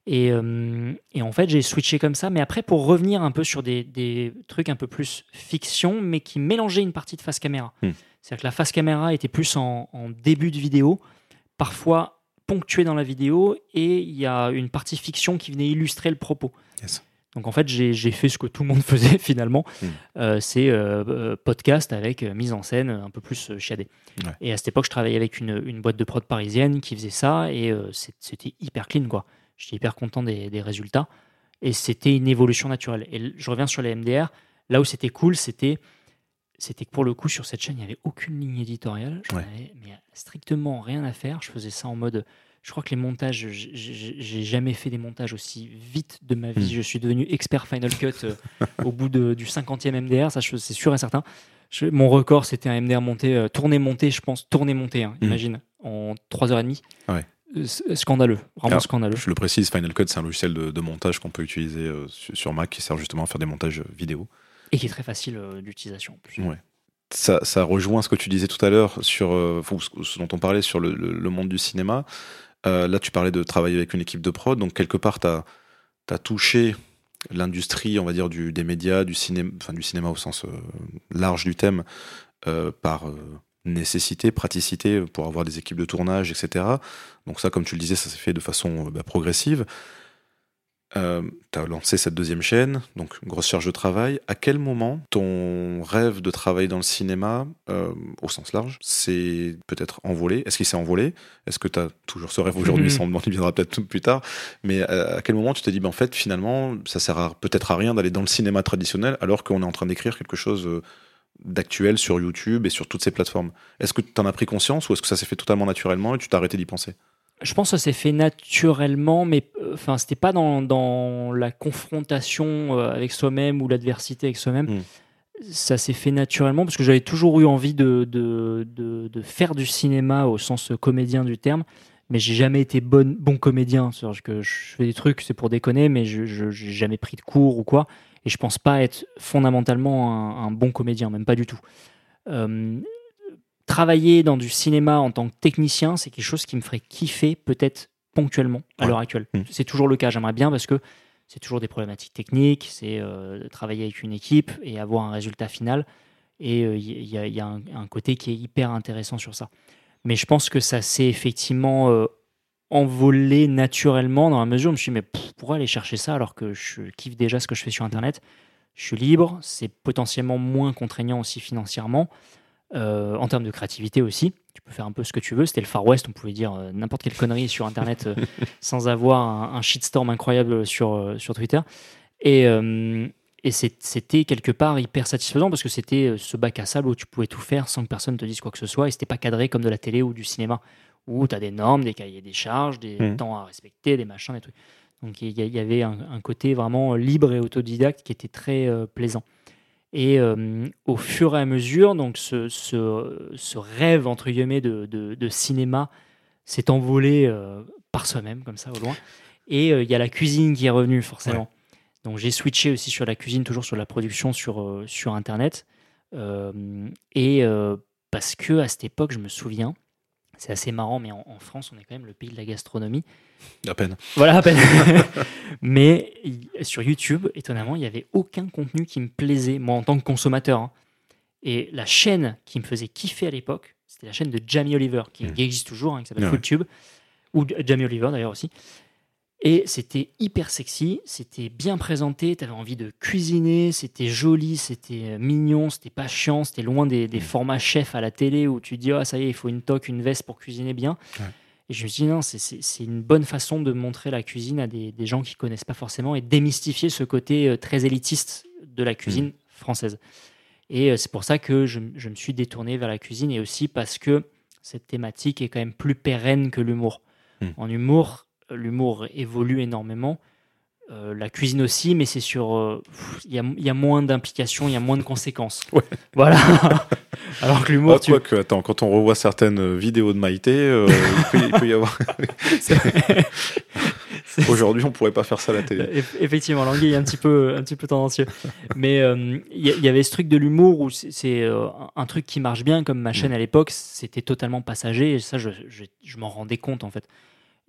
Speaker 2: Et, euh, et en fait, j'ai switché comme ça. Mais après, pour revenir un peu sur des, des trucs un peu plus fiction, mais qui mélangeaient une partie de face caméra.
Speaker 1: Hmm.
Speaker 2: C'est-à-dire que la face caméra était plus en, en début de vidéo, parfois ponctuée dans la vidéo, et il y a une partie fiction qui venait illustrer le propos.
Speaker 1: Yes.
Speaker 2: Donc en fait, j'ai fait ce que tout le monde faisait finalement.
Speaker 1: Hmm.
Speaker 2: Euh, c'est euh, podcast avec mise en scène un peu plus chiadée.
Speaker 1: Ouais.
Speaker 2: Et à cette époque, je travaillais avec une, une boîte de prod parisienne qui faisait ça et c'était hyper clean quoi. J'étais hyper content des, des résultats. Et c'était une évolution naturelle. Et je reviens sur les MDR. Là où c'était cool, c'était c'était que pour le coup, sur cette chaîne, il n'y avait aucune ligne éditoriale. J'en
Speaker 1: Ouais.
Speaker 2: avais mais strictement rien à faire. Je faisais ça en mode. Je crois que les montages, j'ai jamais fait des montages aussi vite de ma vie.
Speaker 1: Hmm.
Speaker 2: Je suis devenu expert Final Cut euh, au bout de- du 50e MDR, ça c'est sûr et certain. Je- mon record, c'était un MDR monté, euh, tourné monté, je pense, tourné monté, hein,
Speaker 1: Hmm.
Speaker 2: imagine, en 3h30.
Speaker 1: Ouais.
Speaker 2: Euh, Scandaleux, vraiment
Speaker 1: Alors,
Speaker 2: scandaleux.
Speaker 1: Je le précise, Final Cut, c'est un logiciel de, de montage qu'on peut utiliser euh, sur, Mac qui sert justement à faire des montages vidéo.
Speaker 2: Et qui est très facile euh, d'utilisation en plus.
Speaker 1: Ouais. Ça, ça rejoint ce que tu disais tout à l'heure sur euh, ce dont on parlait sur le, le- le monde du cinéma. Euh, là, tu parlais de travailler avec une équipe de prod, donc quelque part, tu as, touché l'industrie, on va dire, du, des médias, du cinéma, enfin du cinéma au sens euh, large du thème, euh, par euh, nécessité, praticité, pour avoir des équipes de tournage, etc. Donc ça, comme tu le disais, ça s'est fait de façon euh, bah, progressive. tu as lancé cette deuxième chaîne, donc grosse charge de travail. À quel moment ton rêve de travailler dans le cinéma, euh, au sens large, s'est peut-être envolé? Est-ce qu'il s'est envolé? Est-ce que tu as toujours ce rêve aujourd'hui?
Speaker 2: Mhm.
Speaker 1: Ça, on y viendra peut-être tout plus tard. Mais à, à quel moment tu t'es dit, ben, en fait, finalement, ça sert peut-être à rien d'aller dans le cinéma traditionnel alors qu'on est en train d'écrire quelque chose euh, d'actuel sur YouTube et sur toutes ces plateformes Est-ce que tu en as pris conscience ou est-ce que ça s'est fait totalement naturellement et tu t'as arrêté d'y penser?
Speaker 2: Je pense que ça s'est fait naturellement, mais euh, enfin, c'était pas dans, dans la confrontation euh, avec soi-même ou l'adversité avec soi-même.
Speaker 1: Mm.
Speaker 2: Ça s'est fait naturellement parce que j'avais toujours eu envie de, de, de, de faire du cinéma au sens comédien du terme, mais j'ai jamais été bon, bon comédien. Que je fais des trucs, c'est pour déconner, mais je n'ai jamais pris de cours ou quoi. Et je pense pas être fondamentalement un, un bon comédien, même pas du tout. Euh, travailler dans du cinéma en tant que technicien, c'est quelque chose qui me ferait kiffer peut-être ponctuellement à
Speaker 1: Ouais.
Speaker 2: l'heure actuelle.
Speaker 1: Mm.
Speaker 2: C'est toujours le cas, j'aimerais bien parce que c'est toujours des problématiques techniques, c'est euh, travailler avec une équipe et avoir un résultat final. Et il y, a- y a un, un côté qui est hyper intéressant sur ça. Mais je pense que ça s'est effectivement euh, envolé naturellement dans la mesure où je me suis dit, mais pff, pourquoi aller chercher ça alors que je kiffe déjà ce que je fais sur Internet? Je suis libre, c'est potentiellement moins contraignant aussi financièrement, euh, en termes de créativité aussi. Tu peux faire un peu ce que tu veux. C'était le Far West, on pouvait dire euh, n'importe quelle connerie sur Internet euh, sans avoir un, un shitstorm incroyable sur, sur Twitter. Et, et c'était quelque part hyper satisfaisant parce que c'était ce bac à sable où tu pouvais tout faire sans que personne te dise quoi que ce soit et c'était pas cadré comme de la télé ou du cinéma où tu as des normes, des cahiers des charges, des
Speaker 1: Mhm.
Speaker 2: temps à respecter, des machins, des trucs. Donc il y, avait un, un côté vraiment libre et autodidacte qui était très euh, plaisant. Et euh, au fur et à mesure, donc ce, ce- ce rêve entre guillemets de, de- de cinéma s'est envolé euh, par soi-même comme ça au loin. Et euh, il y a la cuisine qui est revenue forcément. Donc j'ai switché aussi sur la cuisine, toujours sur la production sur, euh, sur Internet. Euh, et euh, parce que à cette époque, je me souviens, c'est assez marrant, mais en, en France, on est quand même le pays de la gastronomie.
Speaker 1: À peine.
Speaker 2: Voilà, à peine. mais sur YouTube, étonnamment, il n'y avait aucun contenu qui me plaisait, moi en tant que consommateur. hein. Et la chaîne qui me faisait kiffer à l'époque, c'était la chaîne de Jamie Oliver, qui,
Speaker 1: Mm.
Speaker 2: qui existe toujours, hein, qui s'appelle
Speaker 1: Ouais.
Speaker 2: FoodTube, ou Jamie Oliver d'ailleurs aussi. Et c'était hyper sexy, c'était bien présenté, tu avais envie de cuisiner, c'était joli, c'était euh, mignon, c'était pas chiant, c'était loin des, des
Speaker 1: Mm.
Speaker 2: formats chefs à la télé où tu dis ah ça y est, il faut une toque, une veste pour cuisiner bien.
Speaker 1: Ouais.
Speaker 2: Et je me suis dit non, c'est- une bonne façon de montrer la cuisine à des, des gens qui connaissent pas forcément et démystifier ce côté euh, très élitiste de la cuisine française. Et euh, c'est pour ça que je, je me suis détourné vers la cuisine et aussi parce que cette thématique est quand même plus pérenne que l'humour.
Speaker 1: Mm.
Speaker 2: En humour, l'humour évolue énormément. Euh, la cuisine aussi, mais c'est sur. euh, Il y, y a moins d'implications, il y a moins de conséquences.
Speaker 1: Ouais.
Speaker 2: Voilà. Alors que l'humour,
Speaker 1: Ah,
Speaker 2: tu.
Speaker 1: Quoique, attends, quand on revoit certaines euh, vidéos de Maïté, euh, il, peut, il peut y avoir. Aujourd'hui, on pourrait pas faire ça à la télé.
Speaker 2: Eff- Effectivement, Languille est un petit peu, un petit peu tendancieux. Mais il y, y avait ce truc de l'humour où c'est- un- un truc qui marche bien, comme ma chaîne à l'époque, c'était totalement passager. Et ça, je, je- je m'en rendais compte en fait.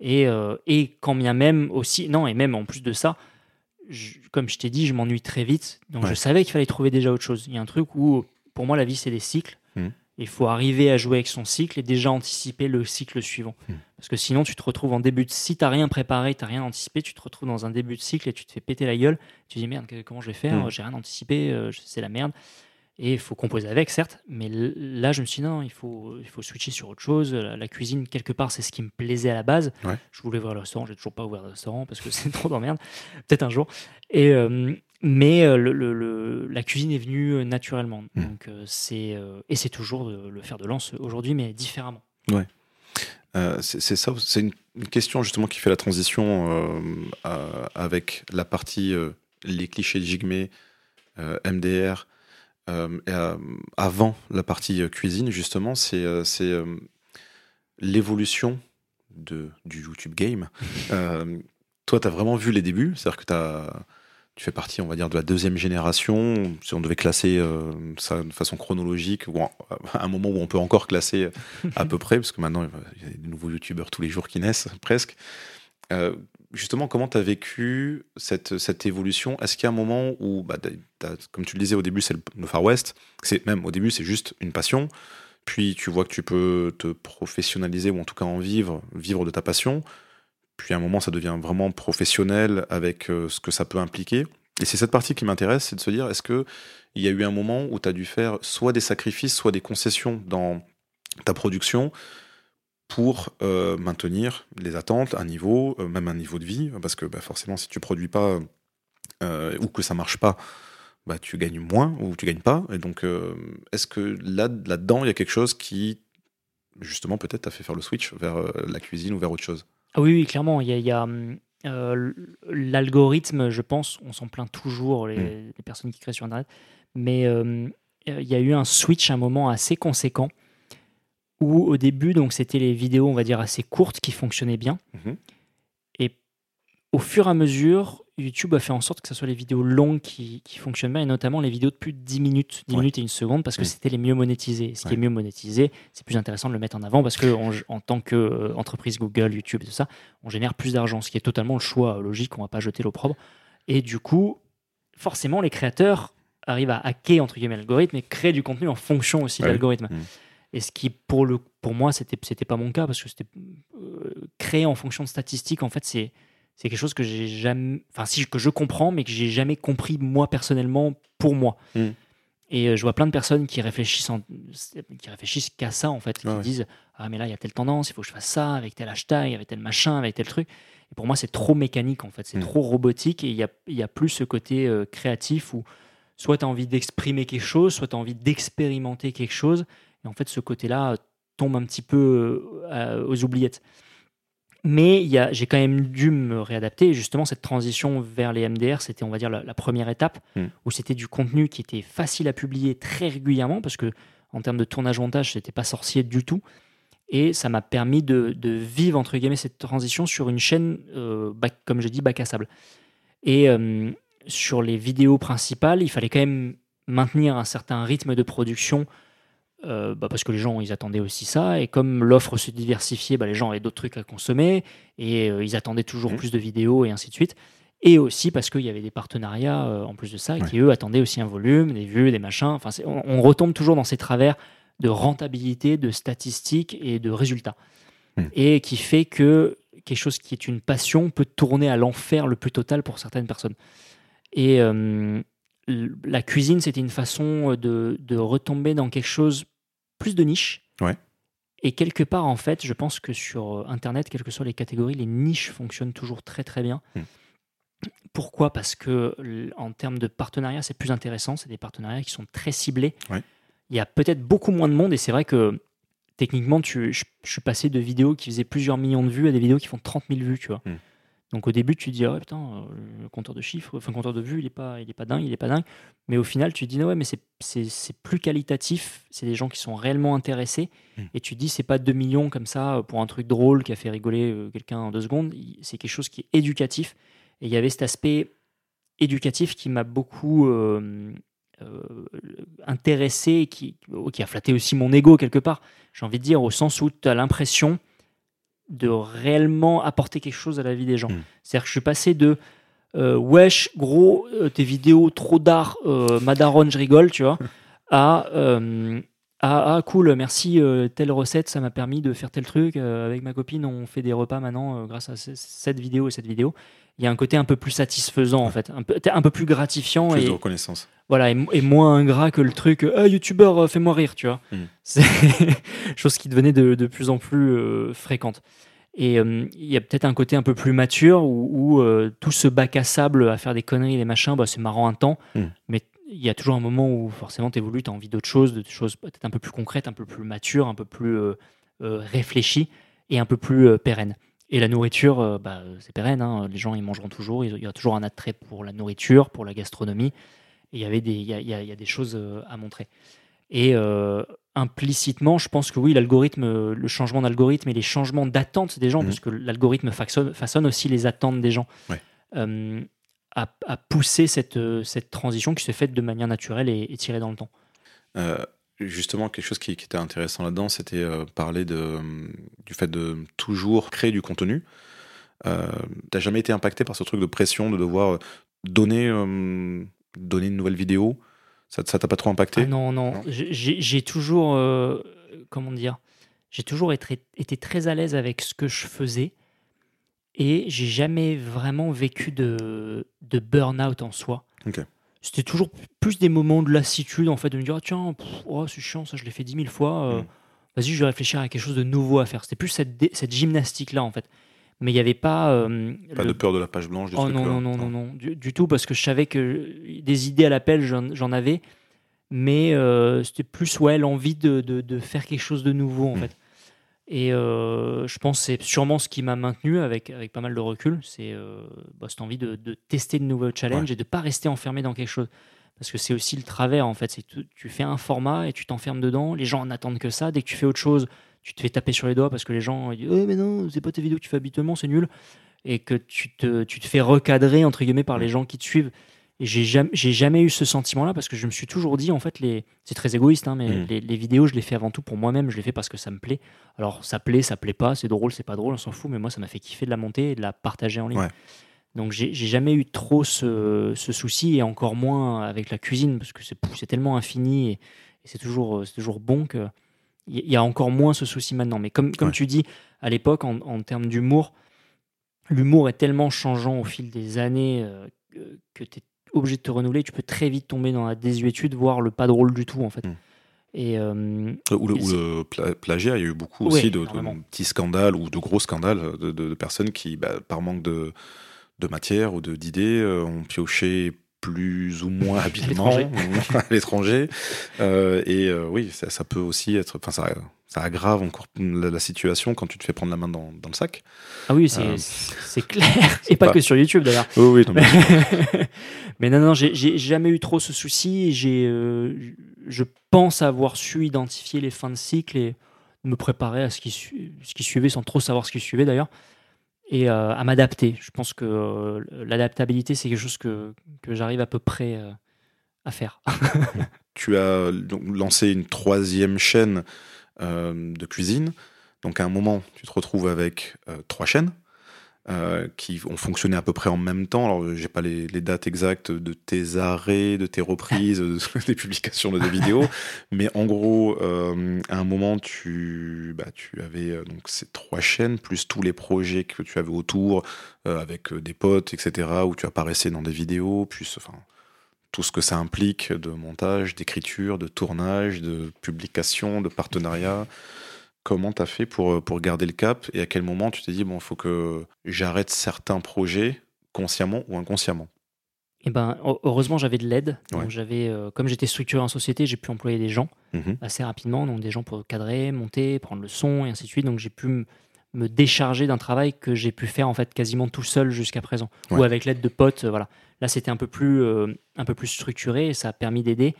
Speaker 2: Et, euh, et quand bien même aussi, non, et même en plus de ça, je- comme je t'ai dit, je m'ennuie très vite. Donc
Speaker 1: Ouais.
Speaker 2: je savais qu'il fallait trouver déjà autre chose. Il y a un truc où, pour moi, la vie, c'est des cycles.
Speaker 1: Mhm.
Speaker 2: Il faut arriver à jouer avec son cycle et déjà anticiper le cycle suivant.
Speaker 1: Mhm.
Speaker 2: Parce que sinon, tu te retrouves en début de... Si tu rien préparé, tu rien anticipé, tu te retrouves dans un début de cycle et tu te fais péter la gueule. Tu te dis, merde, comment je vais faire?
Speaker 1: Mhm.
Speaker 2: J'ai rien anticipé, euh, c'est la merde. Et il faut composer avec, certes, mais là, je me suis dit, non, il faut, il faut switcher sur autre chose. La, la cuisine, quelque part, c'est ce qui me plaisait à la base.
Speaker 1: Ouais.
Speaker 2: Je voulais ouvrir le restaurant, j'ai toujours pas ouvert le restaurant parce que c'est trop d'emmerde. Peut-être un jour. Et, euh, mais euh, le, le- le- la cuisine est venue euh, naturellement.
Speaker 1: Mm.
Speaker 2: Donc, c'est, et c'est toujours le fer de lance aujourd'hui, mais différemment.
Speaker 1: Euh, c'est ça, c'est une, une question justement qui fait la transition euh, avec la partie les clichés de Jigme, MDR, avant la partie euh, cuisine justement, c'est euh, euh, l'évolution de du YouTube game. Euh, toi, tu as vraiment vu les débuts, c'est-à-dire que t'as- tu fais partie, on va dire, de la deuxième génération. Si on devait classer euh, ça de façon chronologique, ou en- à un moment où on peut encore classer à peu près, parce que maintenant, il y a des nouveaux youtubeurs tous les jours qui naissent, presque. Euh, justement, comment tu as vécu cette, évolution? Est-ce qu'il y a un moment où, bah, comme tu le disais au début, c'est le, Far West, c'est même au début, c'est juste une passion, puis tu vois que tu peux te professionnaliser, ou en tout cas en vivre, vivre de ta passion, puis à un moment, ça devient vraiment professionnel avec euh, ce que ça peut impliquer. Et c'est cette partie qui m'intéresse, c'est de se dire, est-ce que il y a eu un moment où tu as dû faire soit des sacrifices, soit des concessions dans ta production pour euh, maintenir les attentes, un niveau, euh, même un niveau de vie, parce que bah, forcément, si tu produis pas euh, ou que ça marche pas, bah, tu gagnes moins ou tu gagnes pas. Et donc, est-ce que là, là-dedans, il y a quelque chose qui, justement, peut-être t'a fait faire le switch vers la cuisine ou vers autre chose?
Speaker 2: Ah oui, oui, clairement. Il y a, il y a, euh, l'algorithme, je pense, on s'en plaint toujours, les,
Speaker 1: Mm.
Speaker 2: les personnes qui créent sur Internet. Mais euh, il y a eu un switch à un moment assez conséquent où, au début, donc c'était les vidéos, on va dire, assez courtes qui fonctionnaient bien.
Speaker 1: Mhm.
Speaker 2: Et au fur et à mesure, YouTube a fait en sorte que ce soit les vidéos longues qui, qui fonctionnent bien, et notamment les vidéos de plus de 10 minutes, 10
Speaker 1: Ouais.
Speaker 2: minutes et une seconde, parce que
Speaker 1: Mm.
Speaker 2: c'était les mieux monétisées. Ce qui
Speaker 1: Ouais.
Speaker 2: est mieux monétisé, c'est plus intéressant de le mettre en avant, parce que en, en tant qu'entreprise Google, YouTube et tout ça, on génère plus d'argent, ce qui est totalement le choix logique, on va pas jeter l'opprobre. Et du coup, forcément, les créateurs arrivent à hacker, entre guillemets, l'algorithme et créer du contenu en fonction aussi de
Speaker 1: Ouais.
Speaker 2: l'algorithme.
Speaker 1: Mm.
Speaker 2: Et ce qui, pour, le, pour moi, c'était c'était pas mon cas, parce que c'était euh, créé en fonction de statistiques, en fait, c'est c'est quelque chose que j'ai jamais, enfin si que je comprends, mais que j'ai jamais compris moi personnellement pour moi.
Speaker 1: Mm.
Speaker 2: Et euh, je vois plein de personnes qui réfléchissent, en- qui réfléchissent qu'à ça en fait, qui
Speaker 1: ouais.
Speaker 2: disent ah mais là il y a telle tendance, il faut que je fasse ça avec tel hashtag, avec tel machin, avec tel truc. Et pour moi c'est trop mécanique en fait, c'est
Speaker 1: Mm.
Speaker 2: trop robotique et il y a, y a plus ce côté euh, créatif où soit tu as envie d'exprimer quelque chose, soit tu as envie d'expérimenter quelque chose. Et en fait ce côté-là tombe un petit peu euh, aux oubliettes. Mais j'ai quand même dû me réadapter. Et justement, cette transition vers les MDR, c'était, on va dire, la, la première étape,
Speaker 1: Mm.
Speaker 2: où c'était du contenu qui était facile à publier très régulièrement, parce que en termes de tournage-montage, c'était pas sorcier du tout. Et ça m'a permis de, de vivre, entre guillemets, cette transition sur une chaîne, euh, bac- comme je dis, bac à sable. Et euh, sur les vidéos principales, il fallait quand même maintenir un certain rythme de production euh, bah, parce que les gens ils attendaient aussi ça. Et comme l'offre se diversifiait bah, les gens avaient d'autres trucs à consommer. Et euh, ils attendaient toujours
Speaker 1: Mhm.
Speaker 2: plus de vidéos et ainsi de suite. Et aussi parce qu'il y avait des partenariats euh, en plus de ça qui eux attendaient aussi un volume des vues des machins. Enfin on, on retombe toujours dans ces travers de rentabilité de statistiques et de résultats.
Speaker 1: Mhm.
Speaker 2: et qui fait que quelque chose qui est une passion peut tourner à l'enfer le plus total pour certaines personnes. Et la cuisine, c'était une façon de, de retomber dans quelque chose plus de niche.
Speaker 1: Ouais.
Speaker 2: Et quelque part, en fait, je pense que sur euh, Internet, quelles que soient les catégories, les niches fonctionnent toujours très très bien.
Speaker 1: Hmm.
Speaker 2: Pourquoi? Parce que en termes de partenariat, c'est plus intéressant. C'est des partenariats qui sont très ciblés.
Speaker 1: Ouais.
Speaker 2: Il y a peut-être beaucoup moins de monde et c'est vrai que techniquement, tu, je, je suis passé de vidéos qui faisaient plusieurs millions de vues à des vidéos qui font 30 000 vues, tu vois.
Speaker 1: Hmm.
Speaker 2: Donc au début, tu te dis, ah ouais, putain, euh, le compteur de chiffres, enfin, le compteur de vues, il est pas, il est pas dingue, il est pas dingue. Mais au final, tu te dis, ouais, mais c'est- plus qualitatif, c'est des gens qui sont réellement intéressés.
Speaker 1: Mm.
Speaker 2: Et tu te dis, c'est pas 2 millions comme ça euh, pour un truc drôle qui a fait rigoler euh, quelqu'un en deux secondes. C'est quelque chose qui est éducatif. Et il y avait cet aspect éducatif qui m'a beaucoup euh, euh, intéressé, qui, qui a flatté aussi mon ego quelque part. J'ai envie de dire, au sens où tu as l'impression de réellement apporter quelque chose à la vie des gens.
Speaker 1: Mm.
Speaker 2: C'est-à-dire que je suis passé de euh, wesh, gros, euh, tes vidéos trop d'art, euh, madaron, je rigole, tu vois, à, euh, à ah, cool, merci, telle recette, ça m'a permis de faire tel truc. avec ma copine, on fait des repas maintenant grâce à ce- cette vidéo et cette vidéo. Il y a un côté un peu plus satisfaisant en fait, un peu, un peu plus gratifiant
Speaker 1: Plus
Speaker 2: et
Speaker 1: de reconnaissance.
Speaker 2: voilà et, et moins ingrat que le truc Ah, youtubeur euh, fais-moi rire tu vois
Speaker 1: Mm.
Speaker 2: c'est chose qui devenait de, de plus en plus euh, fréquente et euh, il y a peut-être un côté un peu plus mature où, où, euh, tout ce bac à sable à faire des conneries des machins bah, c'est marrant un temps
Speaker 1: Mm.
Speaker 2: mais il y a toujours un moment où forcément tu évolues tu as envie d'autre chose de choses peut-être un peu plus concrètes un peu plus matures un peu plus réfléchies et un peu plus pérennes et la nourriture, euh, bah, c'est pérenne. hein. Les gens, ils mangeront toujours. Il y a toujours un attrait pour la nourriture, pour la gastronomie. Et il y avait des, il y a, il y a- il y a des choses euh, à montrer. Et euh, implicitement, je pense que oui, l'algorithme, le changement d'algorithme et les changements d'attente des gens,
Speaker 1: Mhm.
Speaker 2: parce que l'algorithme façonne, façonne aussi les attentes des gens,
Speaker 1: Ouais.
Speaker 2: euh, a, a poussé cette, cette transition qui s'est faite de manière naturelle et, et tirée dans le temps.
Speaker 1: Euh, justement, quelque chose qui, qui était intéressant là-dedans, c'était euh, parler de, du fait de toujours créer du contenu. Euh, T'as jamais été impacté par ce truc de pression de devoir euh, donner, euh, donner une nouvelle vidéo? Ça t'a pas trop impacté?
Speaker 2: Ah non, non,
Speaker 1: Non.
Speaker 2: j'ai toujours, comment dire, j'ai toujours été, été très à l'aise avec ce que je faisais et j'ai jamais vraiment vécu de, de burn-out en soi.
Speaker 1: Ok.
Speaker 2: C'était toujours plus des moments de lassitude, en fait, de me dire, ah, tiens, pff, oh, c'est chiant, ça, je l'ai fait dix mille fois, euh,
Speaker 1: Mm.
Speaker 2: vas-y, je vais réfléchir à quelque chose de nouveau à faire. C'était plus cette, cette gymnastique-là, en fait. Mais il n'y avait pas... euh,
Speaker 1: Pas
Speaker 2: le-
Speaker 1: de peur de la page blanche
Speaker 2: Oh non,
Speaker 1: là
Speaker 2: non, non, non, non, du, du tout, parce que je savais que des idées à l'appel, j'en j'en avais, mais euh, c'était plus ouais, l'envie de, de, de faire quelque chose de nouveau, en
Speaker 1: Mm.
Speaker 2: fait. Et euh, je pense que c'est sûrement ce qui m'a maintenu avec, avec pas mal de recul, c'est euh, bah, cette envie de, de tester de nouveaux challenges et de pas rester enfermé dans quelque chose. Parce que c'est aussi le travers, en fait. Tu, tu fais un format et tu t'enfermes dedans, les gens en attendent que ça. Dès que tu fais autre chose, tu te fais taper sur les doigts parce que les gens ils disent Oh, mais non, c'est pas tes vidéos que tu fais habituellement, c'est nul et que tu te, tu te fais recadrer entre guillemets par les gens qui te suivent. Et j'ai jamais, jamais eu ce sentiment-là parce que je me suis toujours dit, en fait, les, c'est très égoïste, hein, mais
Speaker 1: Mm.
Speaker 2: les, les vidéos, je les fais avant tout pour moi-même, je les fais parce que ça me plaît. Alors, ça plaît, ça plaît pas, c'est drôle, c'est pas drôle, on s'en fout, mais moi, ça m'a fait kiffer de la monter et de la partager en ligne.
Speaker 1: Ouais.
Speaker 2: Donc, j'ai jamais eu trop ce, ce souci et encore moins avec la cuisine parce que c'est tellement infini et, et c'est toujours, toujours bon que il y a encore moins ce souci maintenant. Mais comme, comme
Speaker 1: Ouais.
Speaker 2: tu dis, à l'époque, en, en termes d'humour, l'humour est tellement changeant au fil des années euh, que- que tu es obligé de te renouveler. Tu peux très vite tomber dans la désuétude, voire le pas drôle du tout, en fait.
Speaker 1: Mm.
Speaker 2: Et euh,
Speaker 1: Ou le,
Speaker 2: Et
Speaker 1: ou le pla- plagiat, il y a eu beaucoup
Speaker 2: Ouais,
Speaker 1: aussi de, petits scandales ou de gros scandales de, de- de personnes qui, bah, par manque de, de matière ou d'idées, euh, ont pioché plus ou moins habilement à l'étranger. Euh, et euh, oui, ça, ça peut aussi être. Enfin, ça, ça aggrave encore la, la situation quand tu te fais prendre la main dans, dans le sac.
Speaker 2: ah oui, c'est
Speaker 1: Euh,
Speaker 2: clair. Et pas,
Speaker 1: pas-
Speaker 2: que sur YouTube, d'ailleurs.
Speaker 1: Oui, oui, non, mais-
Speaker 2: mais non, non, j'ai- jamais eu trop ce souci. J'ai, je pense avoir su identifier les fins de cycle et me préparer à ce qui, su- ce qui suivait sans trop savoir ce qui suivait d'ailleurs. Et euh, à m'adapter. Je pense que euh, l'adaptabilité, c'est quelque chose que, que j'arrive à peu près euh, à faire.
Speaker 1: tu as lancé une troisième chaîne de cuisine. Donc à un moment, tu te retrouves avec trois chaînes euh, qui ont fonctionné à peu près en même temps. Alors j'ai pas les, les dates exactes de tes arrêts, de tes reprises, de- des publications de tes vidéos, mais en gros, euh, à un moment, tu, bah, tu avais euh, donc ces trois chaînes plus tous les projets que tu avais autour euh, avec euh, des potes, etc. Où tu apparaissais dans des vidéos, plus enfin tout ce que ça implique de montage, d'écriture, de tournage, de publication, de partenariat. Comment tu as fait pour, euh, pour garder le cap et à quel moment tu t'es dit, bon, il faut que j'arrête certains projets consciemment ou inconsciemment?
Speaker 2: Et ben, heu- heureusement, j'avais de l'aide. Donc,
Speaker 1: Ouais.
Speaker 2: j'avais, euh, comme j'étais structuré en société, j'ai pu employer des gens
Speaker 1: Mhm.
Speaker 2: assez rapidement, donc des gens pour cadrer, monter, prendre le son et ainsi de suite. Donc j'ai pu me décharger d'un travail que j'ai pu faire en fait quasiment tout seul jusqu'à présent, ou avec l'aide de potes. euh, voilà. Là, c'était un peu plus euh, un peu plus structuré et ça a permis d'aider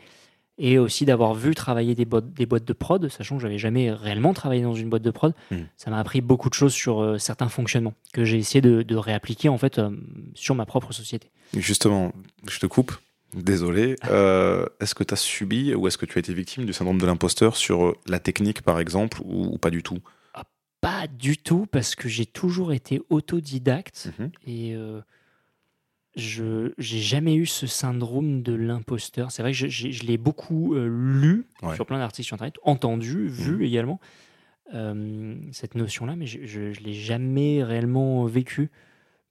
Speaker 2: et aussi d'avoir vu travailler des boîtes, des boîtes de prod, sachant que j'avais jamais réellement travaillé dans une boîte de prod.
Speaker 1: Mm.
Speaker 2: Ça m'a appris beaucoup de choses sur euh, certains fonctionnements que j'ai essayé de, de réappliquer en fait euh, sur ma propre société.
Speaker 1: Justement, je te coupe. Désolé. Euh, est-ce que tu as subi ou est-ce que tu as été victime du syndrome de l'imposteur sur la technique, par exemple, ou, ou pas du tout?
Speaker 2: Pas du tout parce que j'ai toujours été autodidacte.
Speaker 1: Mhm.
Speaker 2: Et je j'ai jamais eu ce syndrome de l'imposteur. C'est vrai que je, l'ai beaucoup euh, lu
Speaker 1: Ouais.
Speaker 2: sur plein d'articles sur Internet, entendu, vu
Speaker 1: Mhm.
Speaker 2: également, euh, cette notion-là, mais je ne l'ai jamais réellement vécu.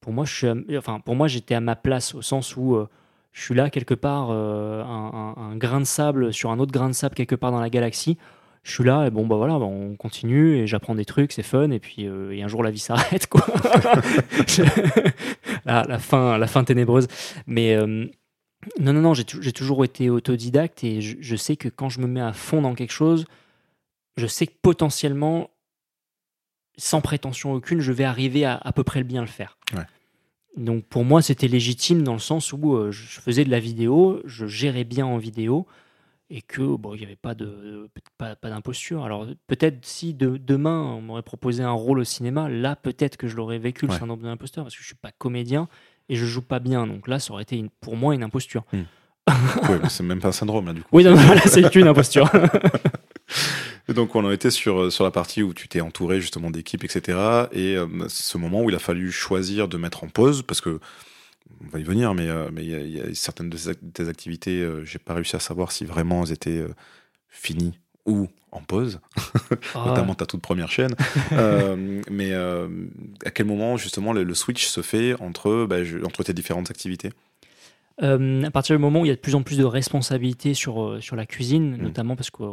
Speaker 2: Pour moi, je suis, à- enfin, pour moi, j'étais à ma place au sens où euh, je suis là quelque part, un, un- un grain de sable sur un autre grain de sable quelque part dans la galaxie. Je suis là et bon bah voilà, bah, on continue et j'apprends des trucs, c'est fun et puis euh, et un jour la vie s'arrête quoi. La, la fin, la fin ténébreuse. Mais euh, non non non, j'ai tou- j'ai toujours été autodidacte et je, je sais que quand je me mets à fond dans quelque chose, je sais que potentiellement, sans prétention aucune, je vais arriver à à peu près le bien le faire.
Speaker 1: Ouais.
Speaker 2: Donc pour moi, c'était légitime dans le sens où euh, je faisais de la vidéo, je gérais bien en vidéo et que bon, il n'y avait pas de pas, pas d'imposture. Alors peut-être si de, demain on m'aurait proposé un rôle au cinéma, là peut-être que je l'aurais vécu le
Speaker 1: Ouais.
Speaker 2: syndrome de l'imposteur parce que je suis pas comédien et je joue pas bien. Donc là, ça aurait été une- pour moi une imposture.
Speaker 1: Mais c'est même pas un syndrome là du coup.
Speaker 2: Oui, non, voilà, c'est une imposture.
Speaker 1: Et donc on en était sur, euh, sur la partie où tu t'es entouré justement d'équipes, etc. Et euh, ce moment où il a fallu choisir de mettre en pause parce que on va y venir, mais euh, mais il y, a- il y a certaines de des activités, euh, j'ai pas réussi à savoir si vraiment elles étaient euh, finies ou en pause,
Speaker 2: Ah,
Speaker 1: notamment ta toute première chaîne. Euh, mais à quel moment justement le, le switch se fait entre bah, je- entre tes différentes activités?
Speaker 2: Euh, à partir du moment où il y a de plus en plus de responsabilités sur, sur la cuisine,
Speaker 1: Mm.
Speaker 2: notamment parce qu'il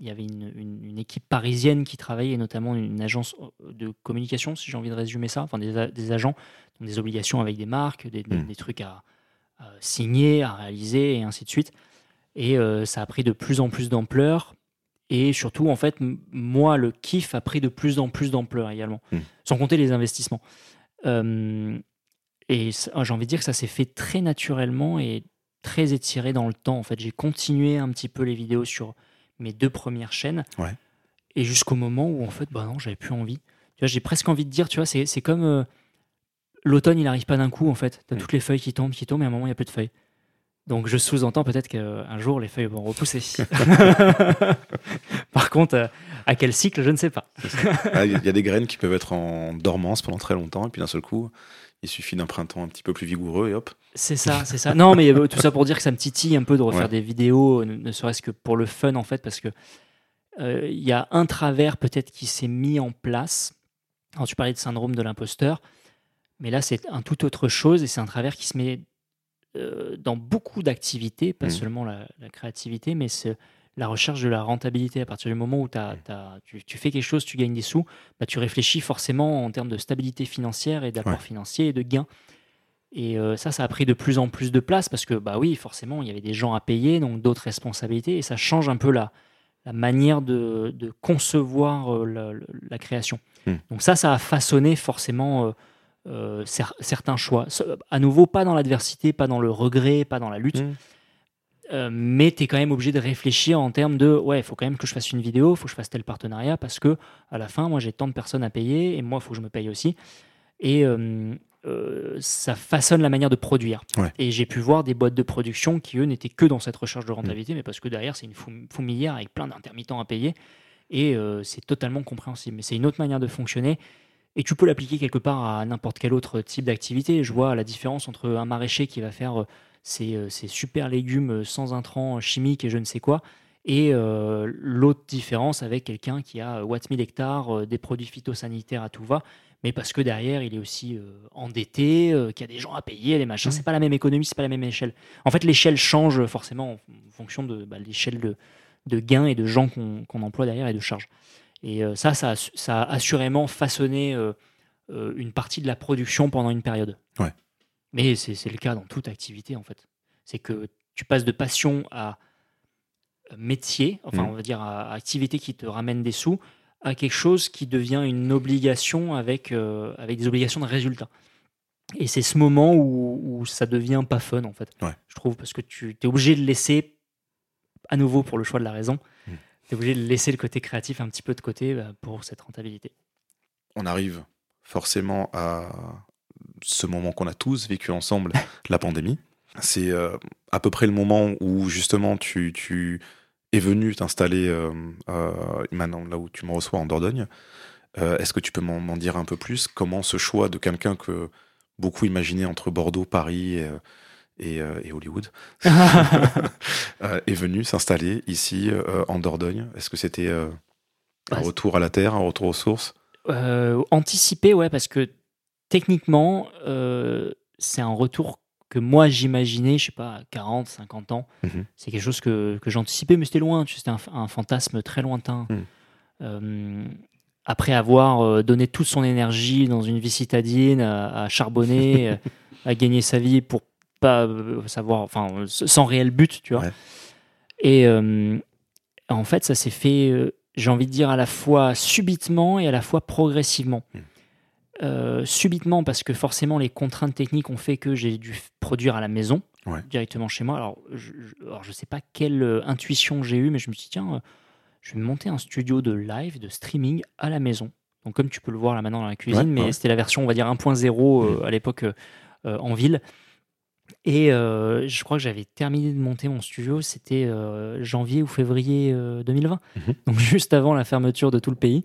Speaker 2: y avait une, une- une équipe parisienne qui travaillait, et notamment une agence de communication, si j'ai envie de résumer ça, enfin des, des agents, donc des obligations avec des marques, des,
Speaker 1: Mm.
Speaker 2: des trucs à, à signer, à réaliser, et ainsi de suite. Et euh, ça a pris de plus en plus d'ampleur. Et surtout, en fait, moi, le kiff a pris de plus en plus d'ampleur également,
Speaker 1: Mm.
Speaker 2: sans compter les investissements. Euh, et ça- j'ai envie de dire que ça s'est fait très naturellement et très étiré dans le temps. En fait, j'ai continué un petit peu les vidéos sur mes deux premières chaînes.
Speaker 1: Ouais.
Speaker 2: Et jusqu'au moment où, en fait, bah non, j'avais plus envie. Tu vois, j'ai presque envie de dire, tu vois, c'est c'est comme euh, l'automne, il n'arrive pas d'un coup, en fait. Tu as
Speaker 1: Mm.
Speaker 2: toutes les feuilles qui tombent, qui tombent, et à un moment, il n'y a plus de feuilles. Donc, je sous-entends peut-être qu'un jour, les feuilles vont repousser. Par contre, euh, à quel cycle, je ne sais pas.
Speaker 1: Ah, Il y a- des graines qui peuvent être en dormance pendant très longtemps, et puis d'un seul coup, il suffit d'un printemps un petit peu plus vigoureux, et hop.
Speaker 2: C'est ça, c'est ça. Non, mais euh, tout ça pour dire que ça me titille un peu de refaire
Speaker 1: Ouais.
Speaker 2: des vidéos, ne, serait-ce que pour le fun en fait, parce que euh, il y a un travers peut-être qui s'est mis en place. Alors tu parlais de syndrome de l'imposteur, mais là c'est un tout autre chose et c'est un travers qui se met euh, dans beaucoup d'activités, pas
Speaker 1: Mhm.
Speaker 2: seulement la, la créativité, mais c'est la recherche de la rentabilité. À partir du moment où t'as- tu, tu fais quelque chose, tu gagnes des sous, bah, tu réfléchis forcément en termes de stabilité financière et d'apport
Speaker 1: Ouais.
Speaker 2: financier et de gains. Et euh, ça, ça a pris de plus en plus de place parce que, bah oui, forcément, il y avait des gens à payer, donc d'autres responsabilités, et ça change un peu la, la manière de, de concevoir euh, la, la création.
Speaker 1: Hmm.
Speaker 2: Donc ça, ça a façonné forcément euh, cer- certains choix. À nouveau, pas dans l'adversité, pas dans le regret, pas dans la lutte,
Speaker 1: Hmm.
Speaker 2: euh, mais tu es quand même obligé de réfléchir en termes de ouais, il faut quand même que je fasse une vidéo, il faut que je fasse tel partenariat parce que à la fin, moi j'ai tant de personnes à payer et moi il faut que je me paye aussi. Et euh, euh, ça façonne la manière de produire.
Speaker 1: Ouais.
Speaker 2: Et j'ai pu voir des boîtes de production qui eux n'étaient que dans cette recherche de rentabilité, mais parce que derrière c'est une fou- fourmilière avec plein d'intermittents à payer et c'est totalement compréhensible. Mais c'est une autre manière de fonctionner. Et tu peux l'appliquer quelque part à n'importe quel autre type d'activité. Je vois la différence entre un maraîcher qui va faire euh, ses, euh, ses super légumes euh, sans intrants chimiques et je ne sais quoi, et euh, l'autre différence avec quelqu'un qui a euh, Watt 1000 hectares, euh, des produits phytosanitaires à tout va, mais parce que derrière il est aussi euh, endetté, qu'il y a des gens à payer, les machins.
Speaker 1: Mhm.
Speaker 2: C'est pas la même économie, c'est pas la même échelle. En fait, l'échelle change forcément en, fonction de bah, l'échelle de, de gains et de gens qu'on qu'on emploie derrière et de charges. Et euh, ça, ça a, su- ça a assurément façonné euh, euh, une partie de la production pendant une période.
Speaker 1: Ouais.
Speaker 2: Mais c'est le cas dans toute activité, en fait. C'est que tu passes de passion à métier, enfin,
Speaker 1: Mhm.
Speaker 2: on va dire à, à activité qui te ramène des sous, à quelque chose qui devient une obligation avec, euh, avec des obligations de résultat. Et c'est ce moment où, où ça devient pas fun, en fait.
Speaker 1: Ouais.
Speaker 2: Je trouve, parce que tu es obligé de laisser, à nouveau pour le choix de la raison. Tu es obligé de laisser le côté créatif un petit peu de côté bah, pour cette rentabilité.
Speaker 1: on arrive forcément à ce moment qu'on a tous vécu ensemble, la pandémie. C'est euh, à peu près le moment où justement tu, tu es venu t'installer euh, euh, maintenant là où tu me reçois en Dordogne. Euh, Est-ce que tu peux m'en m'en dire un peu plus? Comment ce choix de quelqu'un que beaucoup imaginaient entre Bordeaux, Paris et, euh, et Hollywood euh, est venu s'installer ici euh, en Dordogne Est-ce que c'était euh, un retour à la terre, un retour aux sources?
Speaker 2: Anticiper, ouais, parce que techniquement, c'est un retour que moi j'imaginais, je sais pas, à 40, 50 ans.
Speaker 1: Mhm.
Speaker 2: C'est quelque chose que, que j'anticipais, mais c'était loin. C'était un, un fantasme très lointain. Euh, après avoir donné toute son énergie dans une vie citadine, à, à charbonner, à gagner sa vie pour pas euh, savoir, enfin, sans réel but, tu vois.
Speaker 1: Ouais.
Speaker 2: Et euh, en fait, ça s'est fait, euh, j'ai envie de dire, à la fois subitement et à la fois progressivement.
Speaker 1: Mm.
Speaker 2: Euh, subitement parce que forcément les contraintes techniques ont fait que j'ai dû produire à la maison
Speaker 1: Ouais.
Speaker 2: directement chez moi. Alors je, je sais pas quelle intuition j'ai eue, mais je me suis dit tiens, je vais me monter un studio de live, de streaming à la maison. Donc comme tu peux le voir là maintenant dans la cuisine,
Speaker 1: Ouais,
Speaker 2: mais c'était la version on va dire 1.0 euh, à l'époque en ville. Et euh, je crois que j'avais terminé de monter mon studio, c'était euh, janvier ou février euh, 2020,
Speaker 1: Mhm.
Speaker 2: donc juste avant la fermeture de tout le pays.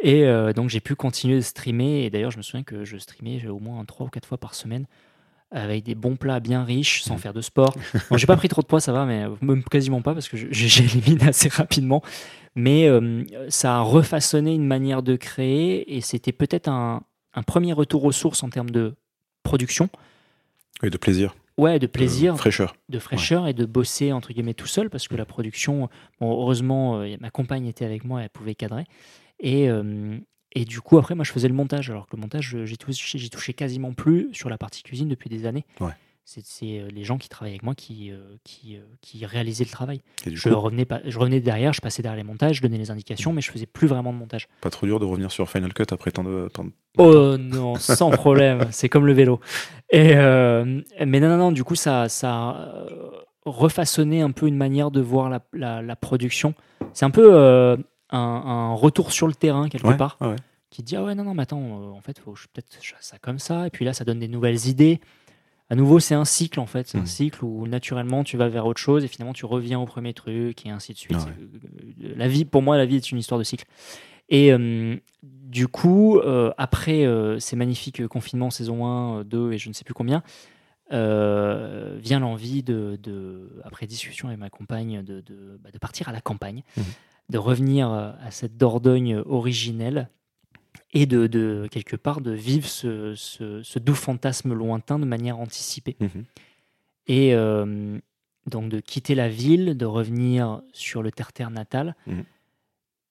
Speaker 2: Et euh, donc j'ai pu continuer de streamer. Et d'ailleurs, je me souviens que je streamais au moins 3 ou 4 fois par semaine avec des bons plats bien riches, sans
Speaker 1: Mhm.
Speaker 2: faire de sport. Bon, j'ai pas pris trop de poids, ça va, mais même quasiment pas parce que j'élimine assez rapidement. Mais euh, ça a refaçonné une manière de créer et c'était peut-être un, un premier retour aux sources en termes de production.
Speaker 1: Oui, de plaisir.
Speaker 2: Ouais, de plaisir,
Speaker 1: De fraîcheur.
Speaker 2: de fraîcheur et de bosser entre guillemets tout seul parce que la production, bon, heureusement, euh, ma compagne était avec moi, elle pouvait cadrer. Et, euh, et du coup, après, moi, je faisais le montage. Alors que le montage, touché, j'ai touché quasiment plus sur la partie cuisine depuis des années.
Speaker 1: Ouais.
Speaker 2: C'est euh, les gens qui travaillaient avec moi qui, euh, qui, euh, qui réalisaient le travail. Je revenais, pas, je revenais derrière, je passais derrière les montages, je donnais les indications, mais je faisais plus vraiment de montage.
Speaker 1: pas trop dur de revenir sur Final Cut après tant de.
Speaker 2: Oh non, sans problème, c'est comme le vélo. Et euh, mais non, non, non, du coup, ça, ça a refaçonné un peu une manière de voir la, la- la production. C'est un peu euh, un, un retour sur le terrain, quelque
Speaker 1: Ouais,
Speaker 2: part,
Speaker 1: ouais,
Speaker 2: qui dit Ah ouais, non, non, mais attends, en fait, faut je- peut-être ça comme ça. Et puis là, ça donne des nouvelles idées. À nouveau, c'est un cycle, en fait. C'est un
Speaker 1: Mhm.
Speaker 2: cycle où naturellement, tu vas vers autre chose et finalement, tu reviens au premier truc et ainsi de suite.
Speaker 1: Ouais.
Speaker 2: Euh, La vie, pour moi, la vie est une histoire de cycle. Et euh, du coup, euh, après euh, ces magnifiques confinements, saison 1, euh, 2 et je ne sais plus combien, vient l'envie de, de- après discussion avec ma compagne, de, de- bah, de partir à la campagne,
Speaker 1: Mhm.
Speaker 2: de revenir à cette Dordogne originelle et de, de, quelque part de vivre ce, ce- ce doux fantasme lointain de manière anticipée.
Speaker 1: Mhm.
Speaker 2: Et euh, donc de quitter la ville, de revenir sur le terre-terre natal,
Speaker 1: Mhm.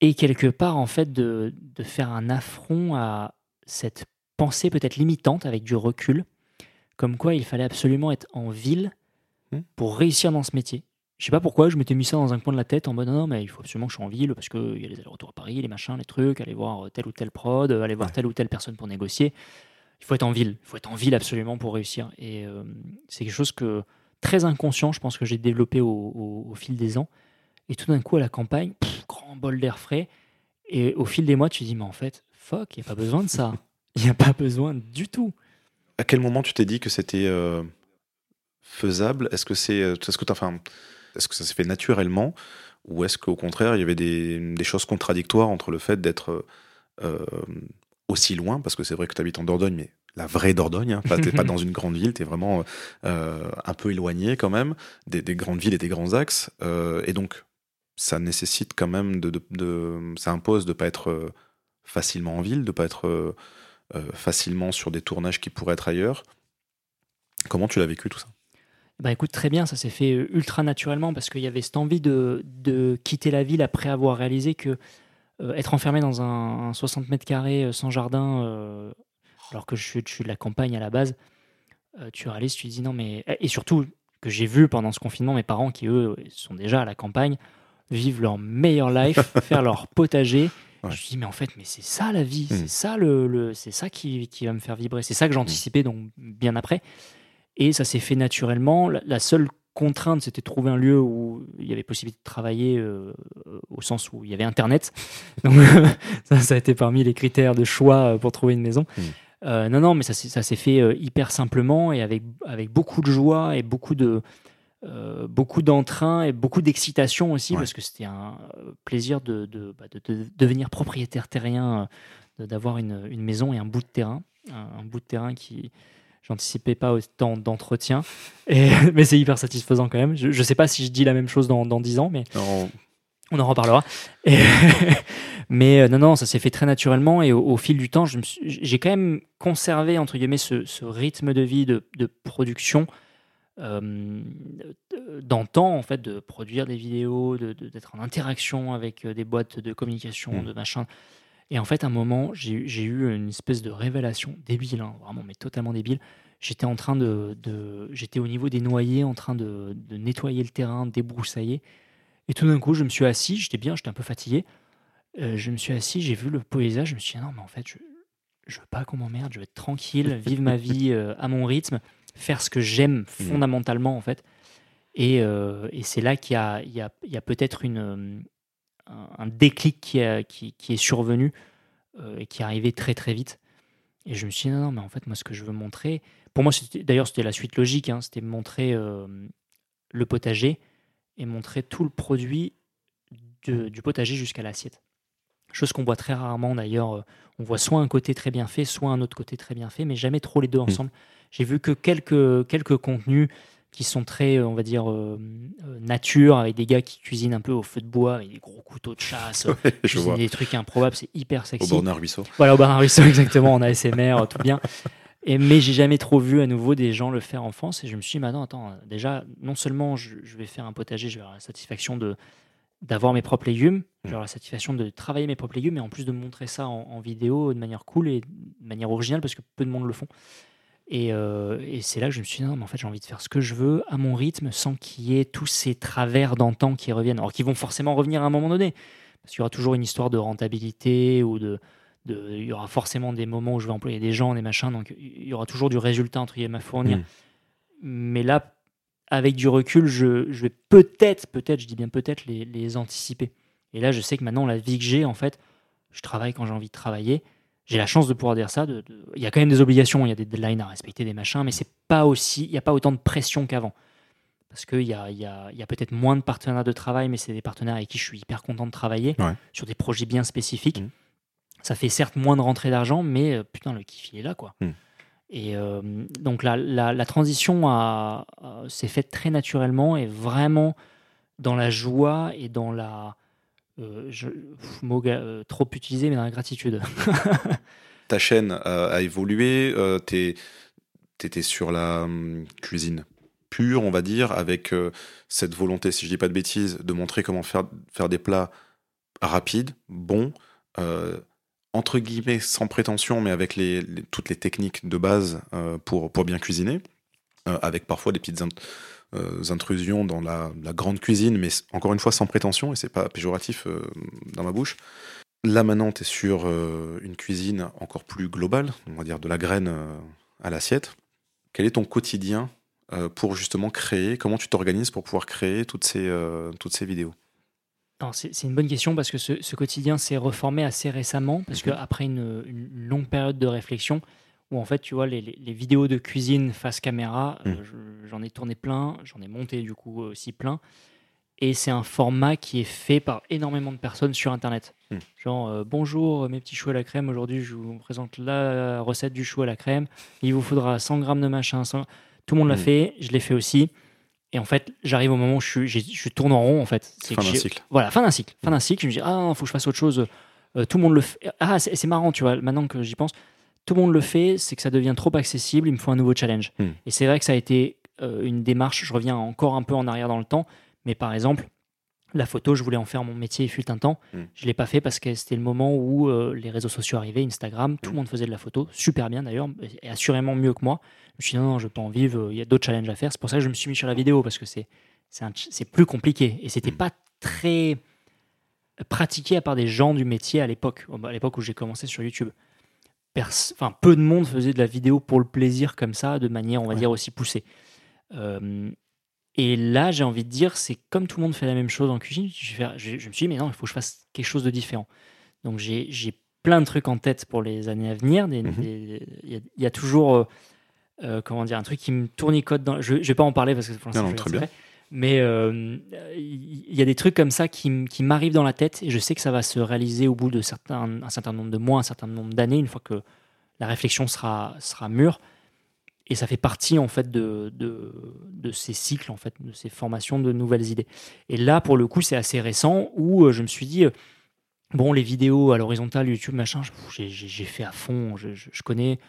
Speaker 2: et quelque part, en fait, de, de faire un affront à cette pensée peut-être limitante avec du recul, comme quoi il fallait absolument être en ville
Speaker 1: Mhm.
Speaker 2: pour réussir dans ce métier. Je sais pas pourquoi, je m'étais mis ça dans un coin de la tête en mode non, non, mais il faut absolument que je sois en ville parce qu'il y a les allers-retours à Paris, les machins, les trucs, aller voir telle ou telle prod, aller voir
Speaker 1: Ouais.
Speaker 2: telle ou telle personne pour négocier. Il faut être en ville, il faut être en ville absolument pour réussir. Et euh, c'est quelque chose que très inconscient, je pense que j'ai développé au, au- au fil des ans. Et tout d'un coup, à la campagne, pff, grand bol d'air frais. Et au fil des mois, tu te dis, mais en fait, fuck, il n'y a pas besoin de ça. Il n'y a pas besoin du tout.
Speaker 1: À quel moment tu t'es dit que c'était euh, faisable? Est-ce que c'est, euh, est-ce que t'as- enfin, est-ce que ça s'est fait naturellement ou est-ce qu'au contraire il y avait des, choses contradictoires entre le fait d'être euh, aussi loin? Parce que c'est vrai que tu habites en Dordogne mais la vraie Dordogne, hein, pas, t'es pas dans une grande ville, tu es vraiment euh, un peu éloigné quand même des, des grandes villes et des grands axes euh, et donc ça nécessite quand même de, de- ça impose de pas être facilement en ville, de pas être facilement sur des tournages qui pourraient être ailleurs. Comment tu l'as vécu tout ça?
Speaker 2: Bah écoute, très bien, ça s'est fait euh, ultra naturellement parce qu'il y avait cette envie de, de quitter la ville après avoir réalisé que euh, être enfermé dans un, un 60 mètres carrés euh, sans jardin, euh, alors que je suis, je suis de la campagne à la base, euh, tu réalises, tu te dis non mais... Et surtout que j'ai vu pendant ce confinement mes parents qui eux sont déjà à la campagne, vivent leur meilleure life, faire leur potager.
Speaker 1: Ouais.
Speaker 2: Je me dis mais en fait mais c'est ça la vie,
Speaker 1: Mm.
Speaker 2: c'est ça le, le- c'est ça qui, qui va me faire vibrer, c'est ça que j'anticipais donc bien après. Et ça s'est fait naturellement. La, seule contrainte, c'était de trouver un lieu où il y avait possibilité de travailler euh, au sens où il y avait Internet. Donc, ça, ça a été parmi les critères de choix euh, pour trouver une maison.
Speaker 1: Mm.
Speaker 2: Euh, non, non, mais ça, s'est- ça s'est fait euh, hyper simplement et avec, avec beaucoup de joie et beaucoup de beaucoup d'entrain et beaucoup d'excitation aussi
Speaker 1: Ouais.
Speaker 2: parce que c'était un plaisir de, de, bah, de- de devenir propriétaire terrien, d'avoir une, une maison et un bout de terrain, un, un bout de terrain qui j'anticipais pas autant d'entretien, et mais c'est hyper satisfaisant quand même. Je, je sais pas si je dis la même chose dans, dans 10 ans, mais
Speaker 1: Non,
Speaker 2: On en reparlera. Et mais euh, non, non, ça s'est fait très naturellement et au, au fil du temps, j'ai quand même conservé entre guillemets ce, ce rythme de vie de, de production euh, d'antan en fait, de produire des vidéos, de- de- d'être en interaction avec euh, des boîtes de communication,
Speaker 1: Mm.
Speaker 2: de machin. Et en fait, à un moment, j'ai eu- une espèce de révélation débile, hein, vraiment, mais totalement débile. J'étais en train de, de- j'étais au niveau des noyers, en train de, de nettoyer le terrain, débroussailler. Et tout d'un coup, je me suis assis, j'étais bien, j'étais un peu fatigué. Euh, je me suis assis, j'ai vu le paysage, je me suis dit, non, mais en fait, je, je veux pas qu'on m'emmerde, je veux être tranquille, vivre ma vie euh, à mon rythme, faire ce que j'aime fondamentalement, en fait. Et, euh, et c'est là qu'il y a, a, peut-être une, un, déclic qui, a- qui, qui est survenu euh, et qui est arrivé très très vite. Et je me suis dit, non, non, mais en fait, moi, ce que je veux montrer, pour moi, d'ailleurs, c'était la suite logique, hein, c'était montrer euh, le potager et montrer tout le produit de- du potager jusqu'à l'assiette. Chose qu'on voit très rarement d'ailleurs. euh, On voit soit un côté très bien fait, soit un autre côté très bien fait, mais jamais trop les deux ensemble. J'ai vu que quelques, quelques contenus qui sont très, euh, on va dire, euh, euh, nature, avec des gars qui cuisinent un peu au feu de bois, avec des gros couteaux de chasse, euh,
Speaker 1: je
Speaker 2: cuisinent
Speaker 1: vois.
Speaker 2: des trucs improbables, c'est hyper
Speaker 1: Au
Speaker 2: sexy.
Speaker 1: bord d'un ruisseau.
Speaker 2: Voilà, au Bernard Ruisseau, exactement, en ASMR, tout bien. Et, mais j'ai jamais trop vu à nouveau des gens le faire en France. Et je me suis dit, maintenant, attends, déjà, non seulement je, je vais faire un potager, je vais avoir la satisfaction de d'avoir mes propres légumes, je vais avoir la satisfaction de travailler mes propres légumes, et en plus de montrer ça en, en vidéo de manière cool et de manière originale, parce que peu de monde le font. Et, euh, et c'est là que je me suis dit, non, mais en fait, j'ai envie de faire ce que je veux à mon rythme, sans qu'il y ait tous ces travers d'antan qui reviennent. Alors, qui vont forcément revenir à un moment donné, parce qu'il y aura toujours une histoire de rentabilité ou de, de- il y aura forcément des moments où je vais employer des gens, des machins, donc il y aura toujours du résultat entre guillemets à fournir.
Speaker 1: Mm.
Speaker 2: Mais là, avec du recul, je, je vais peut-être, peut-être, je dis bien peut-être, les, les anticiper. Et là, je sais que maintenant, la vie que j'ai, en fait, je travaille quand j'ai envie de travailler. J'ai la chance de pouvoir dire ça. de- de- Il y a quand même des obligations, il y a des deadlines à respecter, des machins, mais c'est pas aussi, il n'y a pas autant de pression qu'avant. Parce qu'il y a, peut-être moins de partenaires de travail, mais c'est des partenaires avec qui je suis hyper content de travailler
Speaker 1: Ouais.
Speaker 2: sur des projets bien spécifiques.
Speaker 1: Mhm.
Speaker 2: Ça fait certes moins de rentrée d'argent, mais euh, putain, le kiff, il est là, quoi.
Speaker 1: Mhm.
Speaker 2: Et euh, donc la, la, la transition s'est faite très naturellement et vraiment dans la joie et dans la. Euh, je- mot euh, trop utilisé, mais dans la gratitude.
Speaker 1: Ta chaîne a, a évolué. Euh, t'es- T'étais sur la hum, cuisine pure, on va dire, avec euh, cette volonté, si je dis pas de bêtises, de montrer comment faire, des plats rapides, bons, euh, entre guillemets sans prétention, mais avec toutes les techniques de base euh, pour, bien cuisiner, euh, avec parfois des petites euh, intrusions dans la, la grande cuisine, mais encore une fois sans prétention, et c'est pas péjoratif euh, dans ma bouche. Là maintenant, tu es sur euh, une cuisine encore plus globale, on va dire de la graine euh, à l'assiette. Quel est ton quotidien euh, pour justement créer Comment tu t'organises pour pouvoir créer toutes ces, euh, toutes ces vidéos?
Speaker 2: C'est une bonne question parce que ce, ce quotidien s'est reformé assez récemment, parce
Speaker 1: Mhm.
Speaker 2: qu'après une, une longue période de réflexion, où en fait, tu vois, les, les- les vidéos de cuisine face caméra, euh, je- j'en ai tourné plein, j'en ai monté du coup aussi plein, et c'est un format qui est fait par énormément de personnes sur Internet.
Speaker 1: Mhm.
Speaker 2: Genre, euh, bonjour mes petits choux à la crème, aujourd'hui je vous présente la recette du chou à la crème, il vous faudra 100 grammes de machin, 100 tout le monde l'a
Speaker 1: Mhm.
Speaker 2: fait, je l'ai fait aussi. Et en fait, j'arrive au moment où je, tourne en rond, en fait.
Speaker 1: Fin d'un cycle.
Speaker 2: voilà, fin d'un cycle. Fin d'un cycle, je me dis, ah, faut que je fasse autre chose. Euh, tout le monde le fait. Ah, c'est marrant, tu vois, maintenant que j'y pense. Tout le monde le fait, c'est que ça devient trop accessible, il me faut un nouveau challenge.
Speaker 1: Hmm.
Speaker 2: Et c'est vrai que ça a été euh, une démarche, je reviens encore un peu en arrière dans le temps, mais par exemple, la photo, je voulais en faire mon métier, il fut un temps.
Speaker 1: Hmm.
Speaker 2: Je ne l'ai pas fait parce que c'était le moment où euh, les réseaux sociaux arrivaient, Instagram, tout
Speaker 1: Hmm.
Speaker 2: le monde faisait de la photo, super bien d'ailleurs, et assurément mieux que moi. Je me suis dit, non, non, je ne pas en vivre, il y a d'autres challenges à faire. C'est pour ça que je me suis mis sur la vidéo, parce que c'est plus compliqué. Et c'était pas très pratiqué à part des gens du métier à l'époque, à l'époque où j'ai commencé sur YouTube. Enfin, peu de monde faisait de la vidéo pour le plaisir comme ça, de manière, on va
Speaker 1: Ouais.
Speaker 2: dire, aussi poussée. Euh, et là, j'ai envie de dire, c'est comme tout le monde fait la même chose en cuisine. Je, me suis dit, mais non, il faut que je fasse quelque chose de différent. Donc, j'ai plein de trucs en tête pour les années à venir.
Speaker 1: Mhm.
Speaker 2: Il y, a- il y a toujours, euh, euh, comment dire, un truc qui me tournicote dans. Je, je vais pas en parler parce que pour l'instant, je
Speaker 1: très bien.
Speaker 2: Mais euh, il y a des trucs comme ça qui, qui m'arrivent dans la tête et je sais que ça va se réaliser au bout de certains, un certain nombre de mois, un certain nombre d'années, une fois que la réflexion sera, sera mûre. Et ça fait partie en fait de, de, de ces cycles, en fait, de ces formations de nouvelles idées. Et là, pour le coup, c'est assez récent où euh, je me suis dit, euh, bon, les vidéos à l'horizontale, YouTube, machin, j'ai- fait à fond, je- je connais,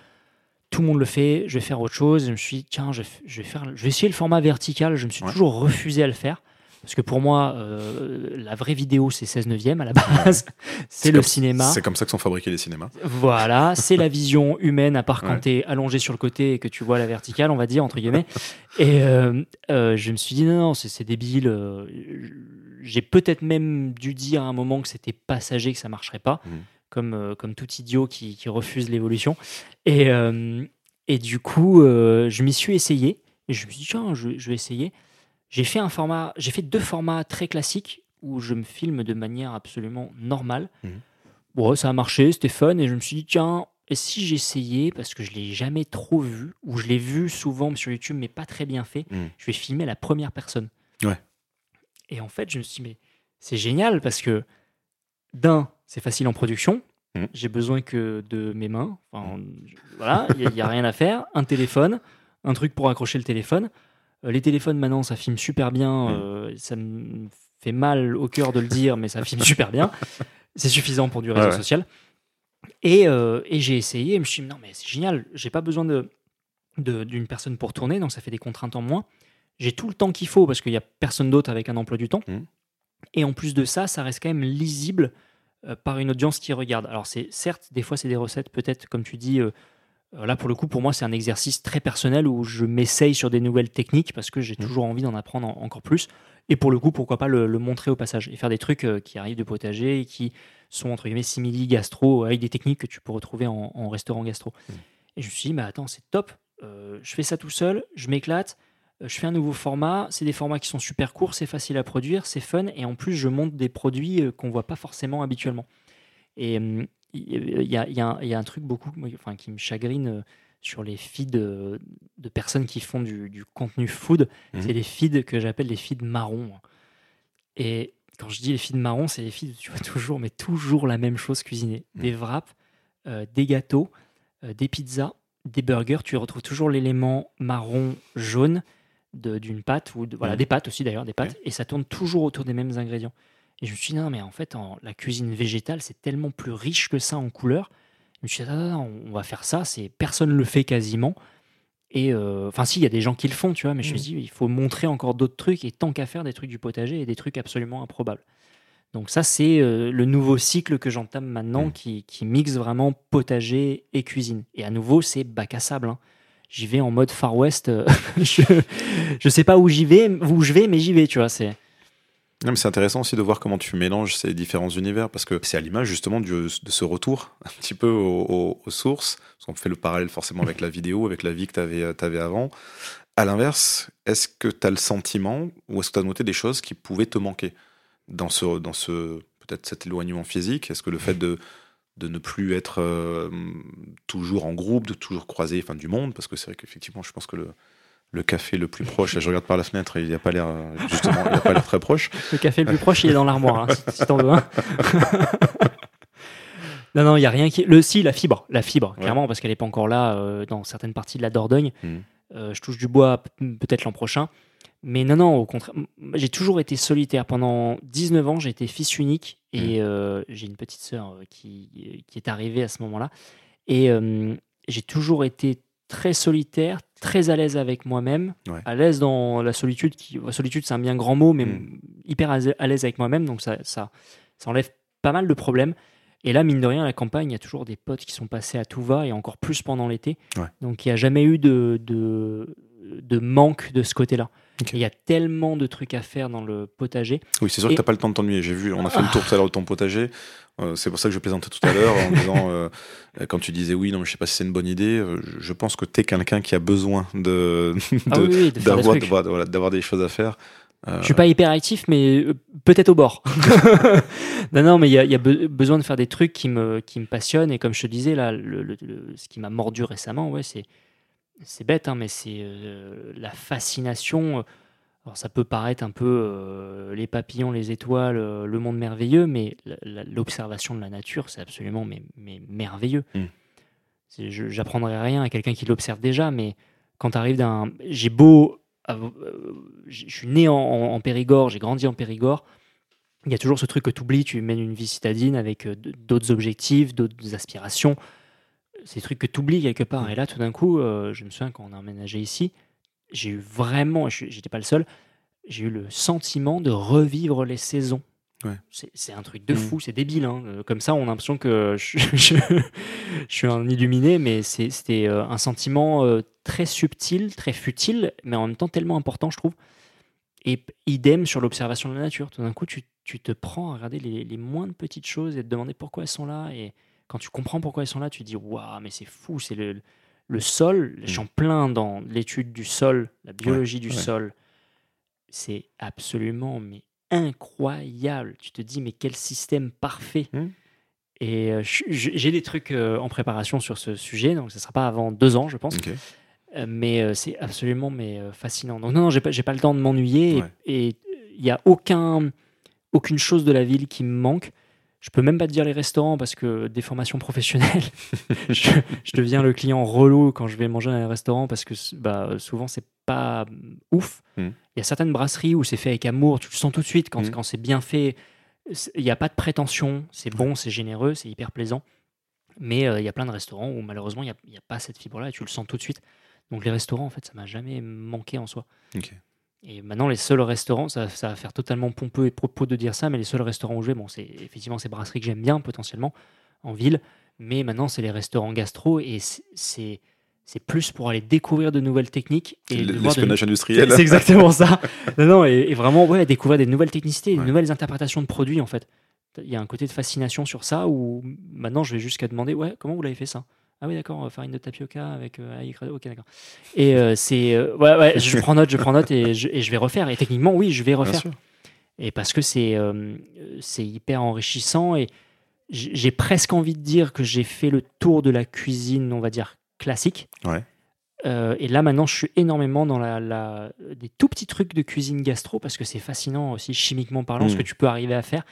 Speaker 2: tout le monde le fait, je vais faire autre chose. Je me suis dit, tiens, je, vais f- je vais, faire, je vais essayer le format vertical. Je me suis
Speaker 1: Ouais.
Speaker 2: toujours refusé à le faire. Parce que pour moi, euh, la vraie vidéo, c'est 16 neuvième à la base. c'est le
Speaker 1: comme-
Speaker 2: cinéma.
Speaker 1: C'est comme ça que sont fabriqués les cinémas.
Speaker 2: Voilà, c'est la vision humaine, à part quand
Speaker 1: Ouais.
Speaker 2: tu es allongé sur le côté et que tu vois la verticale, on va dire, entre guillemets. Et euh, euh, je me suis dit, non, non, c'est débile. J'ai peut-être même dû dire à un moment que c'était passager, que ça marcherait pas,
Speaker 1: Mhm.
Speaker 2: Comme, euh, comme tout idiot qui, qui refuse l'évolution. Et, euh, et du coup, euh, je m'y suis essayé. Et je me suis dit, tiens, je, je vais essayer. J'ai fait un format, j'ai fait deux formats très classiques où je me filme de manière absolument normale.
Speaker 1: Mhm.
Speaker 2: Bon, ça a marché, c'était fun, et je me suis dit, tiens, et si j'essayais, parce que je l'ai jamais trop vu, ou je l'ai vu souvent sur YouTube, mais pas très bien fait,
Speaker 1: Mhm.
Speaker 2: je vais filmer la première personne.
Speaker 1: Ouais.
Speaker 2: Et en fait, je me suis dit, mais c'est génial, parce que d'un, c'est facile en production,
Speaker 1: Mhm.
Speaker 2: j'ai besoin que de mes mains, enfin, je- voilà, il n'y a, rien à faire, un téléphone, un truc pour accrocher le téléphone. Euh, les téléphones maintenant, ça filme super bien,
Speaker 1: Mhm.
Speaker 2: euh, ça me fait mal au cœur de le dire, mais ça filme super bien. C'est suffisant pour du réseau
Speaker 1: Ouais, ouais.
Speaker 2: social. Et, euh, et j'ai essayé, et je me suis dit, non, mais c'est génial, j'ai pas besoin de de- d'une personne pour tourner, donc ça fait des contraintes en moins. J'ai tout le temps qu'il faut parce qu'il n'y a personne d'autre avec un emploi du temps.
Speaker 1: Mhm.
Speaker 2: Et en plus de ça, ça reste quand même lisible euh, par une audience qui regarde. Alors, c'est certes, des fois, c'est des recettes, peut-être, comme tu dis. euh, euh, là, pour le coup, pour moi, c'est un exercice très personnel où je m'essaye sur des nouvelles techniques parce que j'ai
Speaker 1: Mhm.
Speaker 2: toujours envie d'en apprendre en- encore plus. Et pour le coup, pourquoi pas le, le montrer au passage et faire des trucs euh, qui arrivent de potager et qui sont entre guillemets simili gastro avec des techniques que tu peux retrouver en, en restaurant gastro.
Speaker 1: Mhm.
Speaker 2: Et je me suis dit, mais attends, c'est top. Je fais ça tout seul, je m'éclate. Je fais un nouveau format, c'est des formats qui sont super courts, c'est facile à produire, c'est fun, et en plus je monte des produits euh, qu'on voit pas forcément habituellement. Et il y, a, il y a un- il y a un truc beaucoup, enfin, qui me chagrine euh, sur les feeds euh, de personnes qui font du, du contenu food,
Speaker 1: Mhm.
Speaker 2: c'est les feeds que j'appelle les feeds marrons. Et quand je dis les feeds marrons, c'est les feeds où tu vois toujours, mais toujours la même chose cuisinée.
Speaker 1: Mhm.
Speaker 2: Des wraps, euh, des gâteaux, euh, des pizzas, des burgers. Tu retrouves toujours l'élément marron, jaune d'une pâte, ou de- voilà, des pâtes aussi d'ailleurs, des pâtes, et ça tourne toujours autour des mêmes ingrédients. Et je me suis dit, non, mais en fait, en, la cuisine végétale, c'est tellement plus riche que ça en couleurs. Je me suis dit, non, non, non, on va faire ça, c'est personne le fait quasiment. Et euh, enfin, si, il y a des gens qui le font, tu vois, mais je me suis dit, il faut montrer encore d'autres trucs, et tant qu'à faire des trucs du potager et des trucs absolument improbables. Donc, ça, c'est euh, le nouveau cycle que j'entame maintenant
Speaker 1: Mm.
Speaker 2: qui, qui mixe vraiment potager et cuisine. Et à nouveau, c'est bac à sable. hein. J'y vais en mode Far West. euh, je, je sais pas où j'y vais, où je vais, mais j'y vais, tu vois. C'est
Speaker 1: Non, mais c'est intéressant aussi de voir comment tu mélanges ces différents univers parce que c'est à l'image justement de ce retour un petit peu aux, sources. Parce qu'on fait le parallèle forcément avec la vidéo, avec la vie que tu avais, avant. À l'inverse, est-ce que tu as le sentiment ou est-ce que tu as noté des choses qui pouvaient te manquer dans ce, dans ce peut-être cet éloignement physique? Est-ce que le fait de, de ne plus être euh, toujours en groupe, de toujours croiser enfin, du monde Parce que c'est vrai qu'effectivement, je pense que le, le café le plus proche, là, je regarde par la fenêtre et il n'a pas l'air euh, justement, il a pas l'air très proche.
Speaker 2: le café le plus proche, il est dans l'armoire, hein, si, t'en veux un. non, non, il y a rien qui. Le si, la fibre, la fibre,
Speaker 1: Ouais.
Speaker 2: clairement, parce qu'elle n'est pas encore là euh, dans certaines parties de la Dordogne. Euh, je touche du bois peut-être l'an prochain. Mais non, non, au contraire, j'ai toujours été solitaire. Pendant 19 ans, j'ai été fils unique et euh, j'ai une petite sœur euh, qui, qui est arrivée à ce moment-là. Et euh, j'ai toujours été très solitaire, très à l'aise avec moi-même,
Speaker 1: Ouais.
Speaker 2: à l'aise dans la solitude. Qui, solitude, c'est un bien grand mot, mais
Speaker 1: Mm.
Speaker 2: hyper à à l'aise avec moi-même. Donc ça, ça, ça enlève pas mal de problèmes. Et là, mine de rien, à la campagne, il y a toujours des potes qui sont passés à tout va et encore plus pendant l'été.
Speaker 1: Ouais.
Speaker 2: Donc il n'y a jamais eu de, de, de manque de ce côté-là. Il y a tellement de trucs à faire dans le potager.
Speaker 1: Oui, c'est sûr
Speaker 2: Et-
Speaker 1: que t'as pas le temps de t'ennuyer. J'ai vu, on a fait le tour tout à l'heure de ton potager. Euh, c'est pour ça que je plaisantais tout à l'heure en disant, euh, quand tu disais oui, non, mais je sais pas si c'est une bonne idée. euh, je, pense que t'es quelqu'un qui a besoin de,
Speaker 2: Ah
Speaker 1: de-
Speaker 2: oui, oui, de faire des
Speaker 1: d'avoir, voilà, des choses à faire. Euh,
Speaker 2: Je suis pas hyper actif, mais euh, peut-être au bord. non, non, mais il y a, il y a be- besoin de faire des trucs qui me, qui me passionnent. Et comme je te disais, là, le, le- le- ce qui m'a mordu récemment, ouais, c'est, c'est bête, hein, mais c'est euh, la fascination. Alors, ça peut paraître un peu euh, les papillons, les étoiles, euh, le monde merveilleux, mais l'observation de la nature, c'est absolument mais, mais merveilleux.
Speaker 1: Mm.
Speaker 2: Je- J'apprendrai rien à quelqu'un qui l'observe déjà, mais quand tu arrives d'un. J'ai beau euh, je suis né en, en Périgord, j'ai grandi en Périgord. Il y a toujours ce truc que tu oublies, tu mènes une vie citadine avec euh, d'autres objectifs, d'autres aspirations. Des trucs que tu oublies quelque part. Et là, tout d'un coup, euh, je me souviens quand on a emménagé ici, j'ai eu vraiment, je- j'étais pas le seul, j'ai eu le sentiment de revivre les saisons.
Speaker 1: Ouais.
Speaker 2: C'est un truc de
Speaker 1: Mhm.
Speaker 2: fou, c'est débile. hein. Euh, Comme ça, on a l'impression que je, je- je suis un illuminé, mais c'était euh, un sentiment très subtil, très futile, mais en même temps tellement important, je trouve. Et idem sur l'observation de la nature. Tout d'un coup, tu, tu te prends à regarder les, les moindres petites choses et te demander pourquoi elles sont là. Et quand tu comprends pourquoi elles sont là, tu te dis Waouh, mais c'est fou, c'est le, le sol. Je suis en plein dans l'étude du sol, la biologie du
Speaker 1: ouais.
Speaker 2: sol. C'est absolument mais incroyable. Tu te dis Mais quel système parfait
Speaker 1: Mhm.
Speaker 2: Et euh, j'ai des trucs euh, en préparation sur ce sujet, donc ce ne sera pas avant deux ans, je pense. Euh, mais c'est absolument mais, fascinant. Donc non, non j'ai pas, pas le temps de m'ennuyer
Speaker 1: Ouais.
Speaker 2: et il n'y a aucun, aucune chose de la ville qui me manque. Je peux même pas te dire les restaurants parce que des formations professionnelles, je, je deviens le client relou quand je vais manger dans un restaurant parce que bah, souvent c'est pas euh, ouf. Il
Speaker 1: Mm.
Speaker 2: y a certaines brasseries où c'est fait avec amour, tu le sens tout de suite quand,
Speaker 1: Mm.
Speaker 2: quand c'est bien fait. Il n'y a pas de prétention, c'est bon, c'est généreux, c'est hyper plaisant. Mais euh, il y a plein de restaurants où malheureusement il n'y a, il pas cette fibre-là et tu le sens tout de suite. Donc les restaurants, en fait, ça m'a jamais manqué en soi.
Speaker 1: Ok.
Speaker 2: Et maintenant, les seuls restaurants, ça, ça va faire totalement pompeux et propos de dire ça, mais les seuls restaurants où je vais, bon, c'est effectivement ces brasseries que j'aime bien potentiellement en ville, mais maintenant c'est les restaurants gastro et c'est- c'est plus pour aller découvrir de nouvelles techniques et de de
Speaker 1: L'espionnage
Speaker 2: c'est
Speaker 1: industriel.
Speaker 2: c'est exactement ça. Non, non, et, et vraiment, ouais, découvrir des nouvelles technicités, des
Speaker 1: Ouais.
Speaker 2: nouvelles interprétations de produits, en fait. Il y a un côté de fascination sur ça où maintenant je vais jusqu'à demander, ouais, comment vous l'avez fait ça? Ah oui, d'accord, euh, farine de tapioca avec euh, crado, ok, d'accord. Et euh, c'est, euh, ouais, ouais, je prends note, je prends note et je, et je vais refaire. Et techniquement, oui, je vais
Speaker 1: Bien
Speaker 2: refaire.
Speaker 1: sûr.
Speaker 2: Et parce que c'est euh, c'est hyper enrichissant et j- j'ai presque envie de dire que j'ai fait le tour de la cuisine, on va dire, classique.
Speaker 1: Ouais.
Speaker 2: Euh, et là, maintenant, je suis énormément dans la, la- des tout petits trucs de cuisine gastro parce que c'est fascinant aussi, chimiquement parlant, ce
Speaker 1: Mm.
Speaker 2: que tu peux arriver à faire.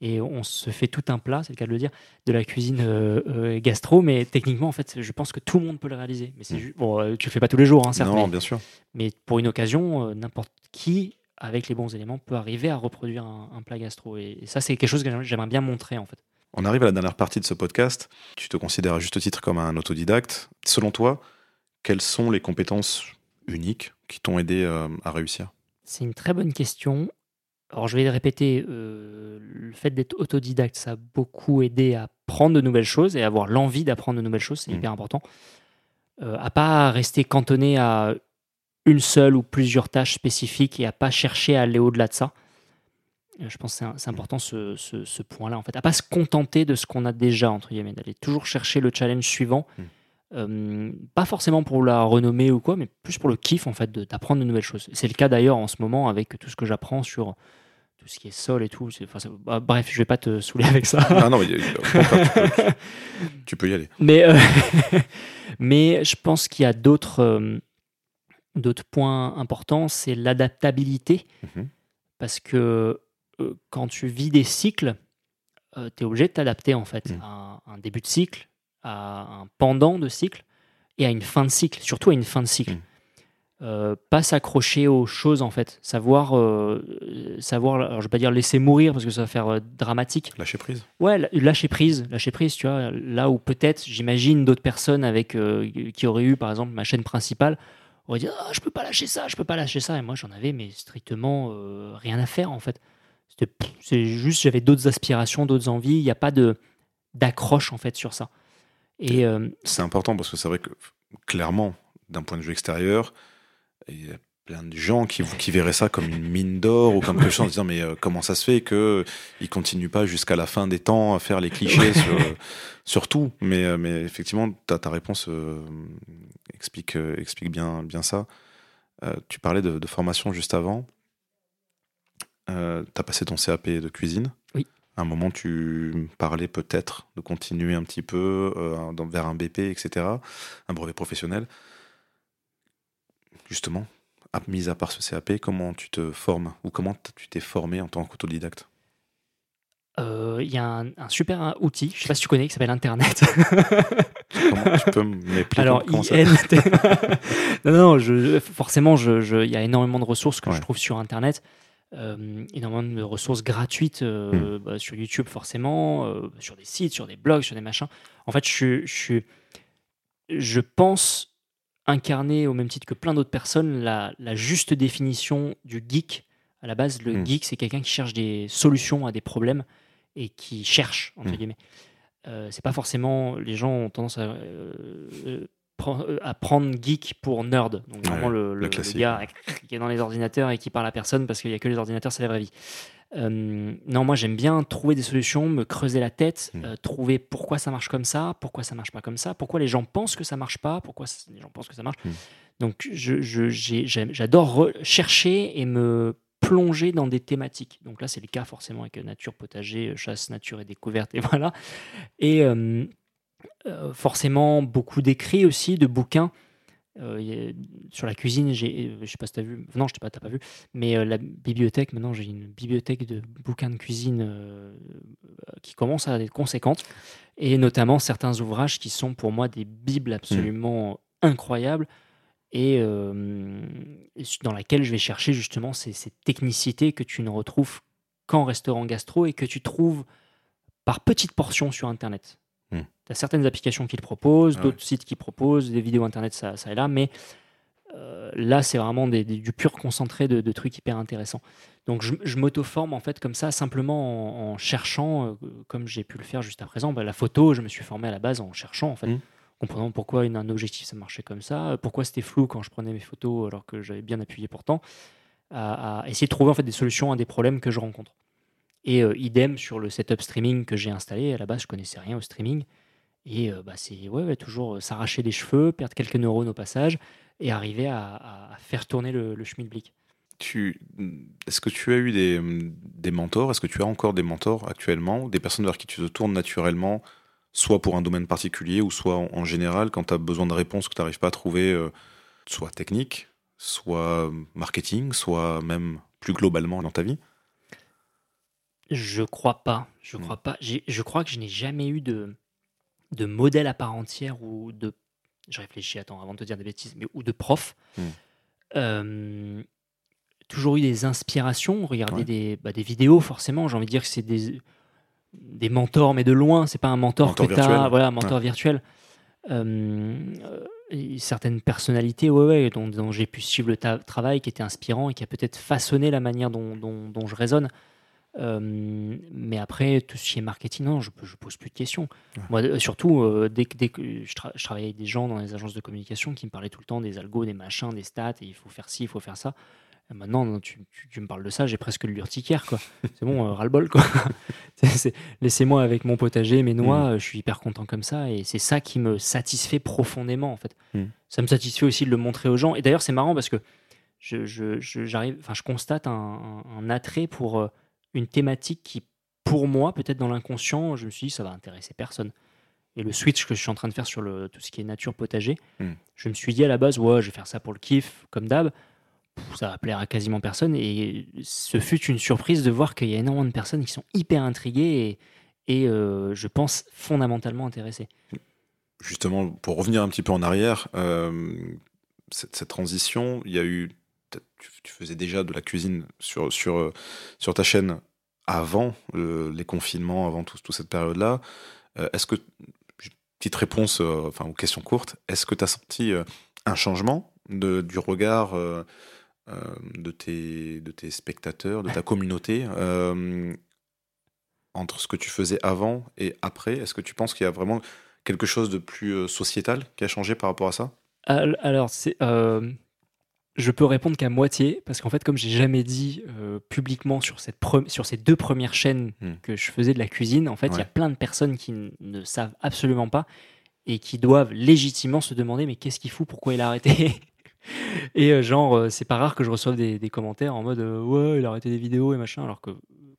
Speaker 2: Et on se fait tout un plat, c'est le cas de le dire, de la cuisine euh, euh, gastro. Mais techniquement, en fait, je pense que tout le monde peut le réaliser. Mais c'est
Speaker 1: Mm.
Speaker 2: ju- bon, euh, tu le fais pas tous les jours, hein, certes.
Speaker 1: Non,
Speaker 2: mais-
Speaker 1: bien sûr.
Speaker 2: mais pour une occasion, n'importe qui, avec les bons éléments, peut arriver à reproduire un, un plat gastro. Et, et ça, c'est quelque chose que j'aimerais- j'aimerais bien montrer, en fait.
Speaker 1: On arrive à la dernière partie de ce podcast. Tu te considères à juste titre comme un autodidacte. Selon toi, quelles sont les compétences uniques qui t'ont aidé euh, à réussir?
Speaker 2: C'est une très bonne question. Alors, je vais répéter, euh, le fait d'être autodidacte, ça a beaucoup aidé à apprendre de nouvelles choses et avoir l'envie d'apprendre de nouvelles choses, c'est
Speaker 1: Mm.
Speaker 2: hyper important. Euh, à pas rester cantonné à une seule ou plusieurs tâches spécifiques et à pas chercher à aller au-delà de ça. Euh, Je pense que c'est c'est important ce, ce- ce point-là, en fait. À pas se contenter de ce qu'on a déjà, entre guillemets, d'aller toujours chercher le challenge suivant.
Speaker 1: Mm.
Speaker 2: Euh, pas forcément pour la renommée ou quoi, mais plus pour le kiff, en fait, de- d'apprendre de nouvelles choses. C'est le cas d'ailleurs en ce moment avec tout ce que j'apprends sur tout ce qui est sol et tout. Enfin, bah, bref, je vais pas te saouler avec ça.
Speaker 1: Ah non, mais euh, tu, peux, y aller.
Speaker 2: Mais, euh, mais je pense qu'il y a d'autres euh, d'autres points importants. C'est l'adaptabilité.
Speaker 1: Mhm.
Speaker 2: Parce que quand tu vis des cycles, tu es obligé de t'adapter en fait
Speaker 1: Mhm.
Speaker 2: à un, un début de cycle, à un pendant de cycle et à une fin de cycle, surtout à une fin de cycle.
Speaker 1: Mhm.
Speaker 2: Euh, pas s'accrocher aux choses en fait, savoir, euh, savoir, alors je vais pas dire laisser mourir parce que ça va faire euh, dramatique,
Speaker 1: Lâcher prise.
Speaker 2: Ouais, lâcher prise, lâcher prise, tu vois. Là où peut-être, j'imagine d'autres personnes avec euh, qui auraient eu, par exemple, ma chaîne principale, auraient dit ah, je peux pas lâcher ça, je peux pas lâcher ça. Et moi, j'en avais mais strictement rien à faire en fait. C'est juste, j'avais d'autres aspirations, d'autres envies. Il n'y a pas de d'accroche en fait sur ça. Et
Speaker 1: C'est important parce que c'est vrai que, clairement, d'un point de vue extérieur, il y a plein de gens qui, qui verraient ça comme une mine d'or ou comme quelque chose en se disant mais euh, comment ça se fait que ils continuent pas jusqu'à la fin des temps à faire les clichés sur, euh, sur tout? Mais, euh, mais effectivement ta, ta réponse euh, explique, euh, explique bien, bien ça. Euh, tu parlais de, de formation juste avant. Tu as passé ton CAP de cuisine.
Speaker 2: Oui.
Speaker 1: à un moment tu parlais peut-être de continuer un petit peu dans- vers un BP etc un brevet professionnel justement, à- mis à part ce CAP, comment tu te formes ou comment tu t'es formé en tant qu'autodidacte?
Speaker 2: Euh, Il y a un, un super outil, je sais pas si tu connais, qui s'appelle Internet.
Speaker 1: Comment tu peux m'expliquer
Speaker 2: Alors,
Speaker 1: comment ça
Speaker 2: IN. non, non, je, forcément, je- je- il y a énormément de ressources que
Speaker 1: Ouais.
Speaker 2: je trouve sur Internet. Euh, énormément de ressources gratuites euh,
Speaker 1: Hmm.
Speaker 2: bah, sur YouTube, forcément, sur des sites, sur des blogs, sur des machins. En fait, je pense incarner, au même titre que plein d'autres personnes, la, la juste définition du geek. À la base, le
Speaker 1: Hmm.
Speaker 2: geek, c'est quelqu'un qui cherche des solutions à des problèmes et qui cherche, entre
Speaker 1: Hmm.
Speaker 2: guillemets. Euh, c'est pas forcément. Les gens ont tendance à, euh, euh, à prendre geek pour nerd. Donc,
Speaker 1: Ouais,
Speaker 2: vraiment le,
Speaker 1: le
Speaker 2: le- gars qui est dans les ordinateurs et qui parle à personne parce qu'il n'y a que les ordinateurs, c'est la vraie vie. Euh, non, moi j'aime bien trouver des solutions, me creuser la tête,
Speaker 1: Mm.
Speaker 2: euh, trouver pourquoi ça marche comme ça, pourquoi ça marche pas comme ça, pourquoi les gens pensent que ça marche pas, pourquoi les gens pensent que ça marche.
Speaker 1: Mm.
Speaker 2: Donc j'adore re- chercher et me plonger dans des thématiques. Donc là c'est le cas forcément avec euh, nature, potager, chasse, nature et découverte et voilà. Et euh, forcément beaucoup d'écrits aussi, de bouquins. Euh, a- sur la cuisine, j'ai, euh, je sais pas si t'as vu, non, je t'ai pas, t'as pas vu, mais euh, la bibliothèque, maintenant j'ai une bibliothèque de bouquins de cuisine euh, qui commence à être conséquente, et notamment certains ouvrages qui sont pour moi des bibles absolument incroyables, et, et dans laquelle je vais chercher justement ces, ces technicités que tu ne retrouves qu'en restaurant gastro et que tu trouves par petites portions sur Internet.
Speaker 1: Hmm.
Speaker 2: Tu as certaines applications qui le proposent,
Speaker 1: Ah
Speaker 2: d'autres sites qui proposent, des vidéos Internet, ça, ça et là, mais euh, là, c'est vraiment des- des- du pur concentré de, de trucs hyper intéressants. Donc, je, je m'auto-forme en fait comme ça, simplement en, en cherchant, euh, comme j'ai pu le faire juste à présent. Bah, la photo, je me suis formé à la base en cherchant, en fait,
Speaker 1: Mhm.
Speaker 2: comprenant pourquoi une- un objectif ça marchait comme ça, pourquoi c'était flou quand je prenais mes photos alors que j'avais bien appuyé pourtant, à, à essayer de trouver en fait des solutions à des problèmes que je rencontre. Et euh, idem sur le setup streaming que j'ai installé. À la base, je connaissais rien au streaming. Et euh, bah, c'est ouais, toujours euh, s'arracher des cheveux, perdre quelques neurones au passage et arriver à, faire tourner le, le schmilblick.
Speaker 1: Tu, est-ce que tu as eu des, des mentors? Est-ce que tu as encore des mentors actuellement? Des personnes vers qui tu te tournes naturellement, soit pour un domaine particulier ou soit en, général, quand tu as besoin de réponses que tu n'arrives pas à trouver, soit technique, soit marketing, soit même plus globalement dans ta vie?
Speaker 2: Je crois pas. Je
Speaker 1: Hmm.
Speaker 2: crois pas. Je crois que je n'ai jamais eu de, de modèle à part entière ou de. Je réfléchis, attends, avant de te dire des bêtises, mais ou de prof.
Speaker 1: Hmm.
Speaker 2: Euh, toujours eu des inspirations, regarder
Speaker 1: Ouais.
Speaker 2: des, bah, des vidéos, forcément. J'ai envie de dire que c'est des, des mentors, mais de loin. C'est pas un mentor,
Speaker 1: Mentor
Speaker 2: que tu as. Voilà, un mentor virtuel. Euh, euh, certaines personnalités ouais, ouais, dont, dont j'ai pu suivre le travail, qui était inspirant et qui a peut-être façonné la manière dont, dont- dont je raisonne. Euh, mais après, tout ce qui est marketing, non, je ne pose plus de questions.
Speaker 1: Ouais.
Speaker 2: Moi, euh, surtout, euh, dès, que, dès que je, tra- je travaillais avec des gens dans les agences de communication qui me parlaient tout le temps des algos, des machins, des stats, et il faut faire ci, il faut faire ça. Et maintenant, non, tu, tu- tu me parles de ça, j'ai presque l'urticaire. C'est bon, euh, ras-le-bol, Laissez-moi avec mon potager, mes noix, euh, je suis hyper content comme ça, et c'est ça qui me satisfait profondément, en fait.
Speaker 1: Mm.
Speaker 2: Ça me satisfait aussi de le montrer aux gens. Et d'ailleurs, c'est marrant parce que je, je, je- enfin, je constate un, un- un attrait pour une thématique qui, pour moi, peut-être dans l'inconscient, je me suis dit, ça va intéresser personne. Et le switch que je suis en train de faire sur le, tout ce qui est nature potager,
Speaker 1: Mm.
Speaker 2: je me suis dit à la base, ouais, je vais faire ça pour le kiff, comme d'hab. Ça va plaire à quasiment personne. Et ce fut une surprise de voir qu'il y a énormément de personnes qui sont hyper intriguées et, et, euh, je pense fondamentalement intéressées.
Speaker 1: Justement, pour revenir un petit peu en arrière, euh, cette, cette transition, il y a eu. Tu, tu faisais déjà de la cuisine sur, sur, euh, sur ta chaîne avant les confinements, avant tout- toute cette période-là. Euh, est-ce que. Petite réponse euh, enfin, aux questions courtes. Est-ce que tu as senti un changement de, du regard euh, de, tes, de tes spectateurs, de ta communauté euh, entre ce que tu faisais avant et après? Est-ce que tu penses qu'il y a vraiment quelque chose de plus sociétal qui a changé par rapport à ça?
Speaker 2: Al- Alors, c'est, euh, je peux répondre qu'à moitié, parce qu'en fait, comme j'ai jamais dit euh, publiquement sur, cette sur ces deux premières chaînes
Speaker 1: Hmm.
Speaker 2: que je faisais de la cuisine, en fait, il y a plein de personnes qui ne savent absolument pas et qui doivent légitimement se demander mais qu'est-ce qu'il fout, pourquoi il a arrêté? Et euh, genre, euh, c'est pas rare que je reçoive des, des commentaires en mode euh, ouais, il a arrêté des vidéos et machin, alors que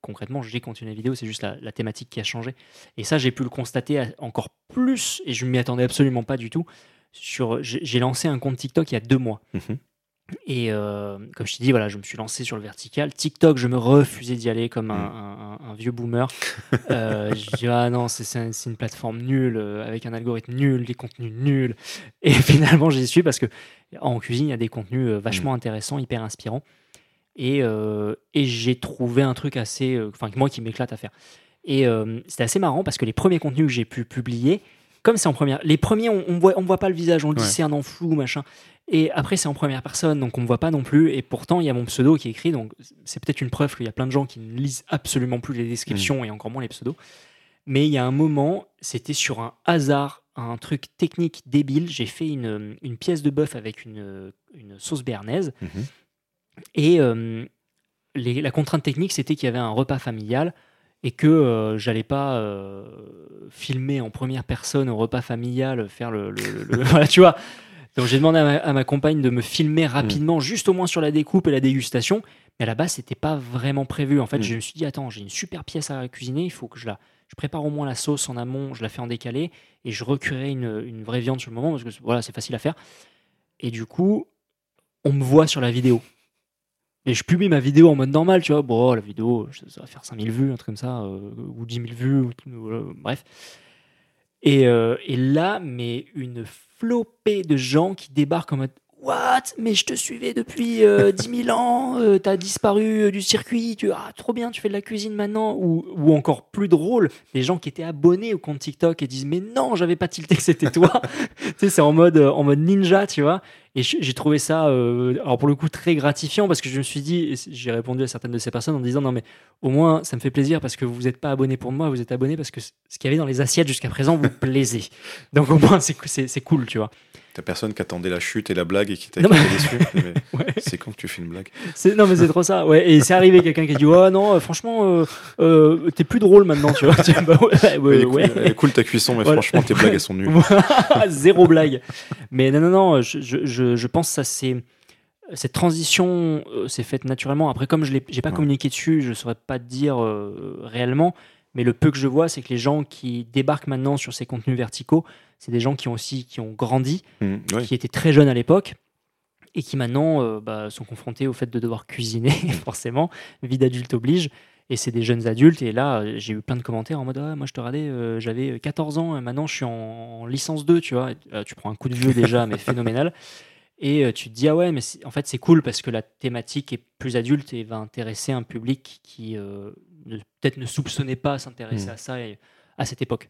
Speaker 2: concrètement, j'ai continué les vidéos, c'est juste la, la thématique qui a changé. Et ça, j'ai pu le constater encore plus, et je m'y attendais absolument pas du tout. Sur, j'ai lancé un compte TikTok il y a deux mois.
Speaker 1: Mhm.
Speaker 2: Et euh, comme je t'ai dit, voilà, je me suis lancé sur le vertical. TikTok, je me refusais d'y aller comme un, un- un- un vieux boomer. Euh, je dis ah non, c'est- c'est un- c'est une plateforme nulle, euh, avec un algorithme nul, des contenus nuls. Et finalement, j'y suis parce que en cuisine, il y a des contenus euh, vachement intéressants, hyper inspirants. Et, euh, et j'ai trouvé un truc assez, enfin moi qui m'éclate à faire. Et c'était assez marrant parce que les premiers contenus que j'ai pu publier, comme c'est en première, les premiers on, voit, on voit pas le visage, on le
Speaker 1: Ouais.
Speaker 2: discerne en flou, machin. Et après c'est en première personne, donc on me voit pas non plus. Et pourtant il y a mon pseudo qui est écrit, donc c'est peut-être une preuve qu'il y a plein de gens qui ne lisent absolument plus les descriptions et encore moins les pseudos. Mais il y a un moment, c'était sur un hasard, un truc technique débile. J'ai fait une, une pièce de bœuf avec une, une sauce béarnaise.
Speaker 1: Mhm.
Speaker 2: Et euh, les- la contrainte technique, c'était qu'il y avait un repas familial et que euh, j'allais pas euh, filmer en première personne au repas familial, faire le. le- le- le- voilà, tu vois. Donc j'ai demandé à ma, à ma compagne de me filmer rapidement, juste au moins sur la découpe et la dégustation. Mais à la base, c'était pas vraiment prévu. En fait,
Speaker 1: Mm.
Speaker 2: je me suis dit, attends, j'ai une super pièce à cuisiner, il faut que je la. Je prépare au moins la sauce en amont, je la fais en décalé et je recueillerai une, une vraie viande sur le moment parce que voilà, c'est facile à faire. Et du coup, on me voit sur la vidéo. Et je publie ma vidéo en mode normal, tu vois. Bon, la vidéo, ça va faire 5000 vues, un truc comme ça, euh, ou 10 000 vues, ou, euh, bref. Et, euh, et là, mais une flopée de gens qui débarquent en mode What? Mais je te suivais depuis euh, 10 000 ans, euh, t'as disparu euh, du circuit, tu ah, trop bien, tu fais de la cuisine maintenant. Ou, ou encore plus drôle, des gens qui étaient abonnés au compte TikTok et disent Mais non, j'avais pas tilté que c'était toi. tu sais, c'est en mode, euh, en mode ninja, tu vois. Et j'ai trouvé ça, euh, alors pour le coup, très gratifiant parce que je me suis dit, j'ai répondu à certaines de ces personnes en disant non, mais au moins, ça me fait plaisir parce que vous n'êtes pas abonné pour moi, vous êtes abonné parce que ce qu'il y avait dans les assiettes jusqu'à présent vous plaisait. Donc au moins, c'est cool, tu vois.
Speaker 1: T'as personne qui attendait la chute et la blague et qui t'a déçu.
Speaker 2: Ouais.
Speaker 1: C'est quand que tu fais une blague
Speaker 2: C'est- Non, mais c'est trop ça. Ouais. Et c'est arrivé quelqu'un qui a dit Oh non, euh, franchement, euh, euh, t'es plus drôle maintenant, tu vois. Bah ouais, ouais.
Speaker 1: cool, elle est cool ta cuisson, mais
Speaker 2: Voilà.
Speaker 1: franchement, tes blagues, elles sont nulles.
Speaker 2: Zéro blague. Mais non, non, non, je, je, je, pense que ça c'est. Cette transition s'est faite naturellement. Après, comme je n'ai pas communiqué dessus, je ne saurais pas te dire réellement. Mais le peu que je vois, c'est que les gens qui débarquent maintenant sur ces contenus verticaux, c'est des gens qui ont aussi qui ont grandi,
Speaker 1: ouais.
Speaker 2: qui étaient très jeunes à l'époque et qui maintenant euh, bah, sont confrontés au fait de devoir cuisiner, forcément, vie d'adulte oblige. Et c'est des jeunes adultes. Et là, euh, j'ai eu plein de commentaires en mode Ah, Moi, je te radais, euh, j'avais 14 ans, et maintenant, je suis en, en licence 2, tu vois. Et, euh, tu prends un coup de vieux déjà, mais phénoménal. Et euh, tu te dis Ah ouais, mais en fait, c'est cool parce que la thématique est plus adulte et va intéresser un public qui euh, peut-être ne soupçonnait pas s'intéresser
Speaker 1: Mm.
Speaker 2: à ça et- à cette époque.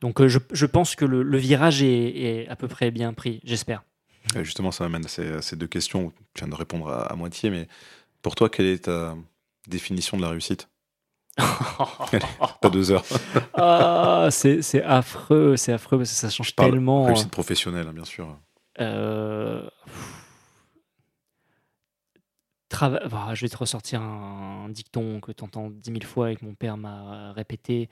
Speaker 2: Donc, euh, je, je pense que le, le virage est, est à peu près bien pris, j'espère.
Speaker 1: Euh, Justement, ça m'amène à ces, à ces deux questions. où Tu viens de répondre à, à moitié, mais pour toi, quelle est ta définition de la réussite? Pas deux heures.
Speaker 2: ah, c'est c'est affreux, c'est affreux parce que ça change
Speaker 1: Parle
Speaker 2: tellement.
Speaker 1: Réussite professionnelle, hein, bien sûr.
Speaker 2: Euh, trava- bah, je vais te ressortir un, dicton que tu entends dix mille fois et que mon père m'a répété.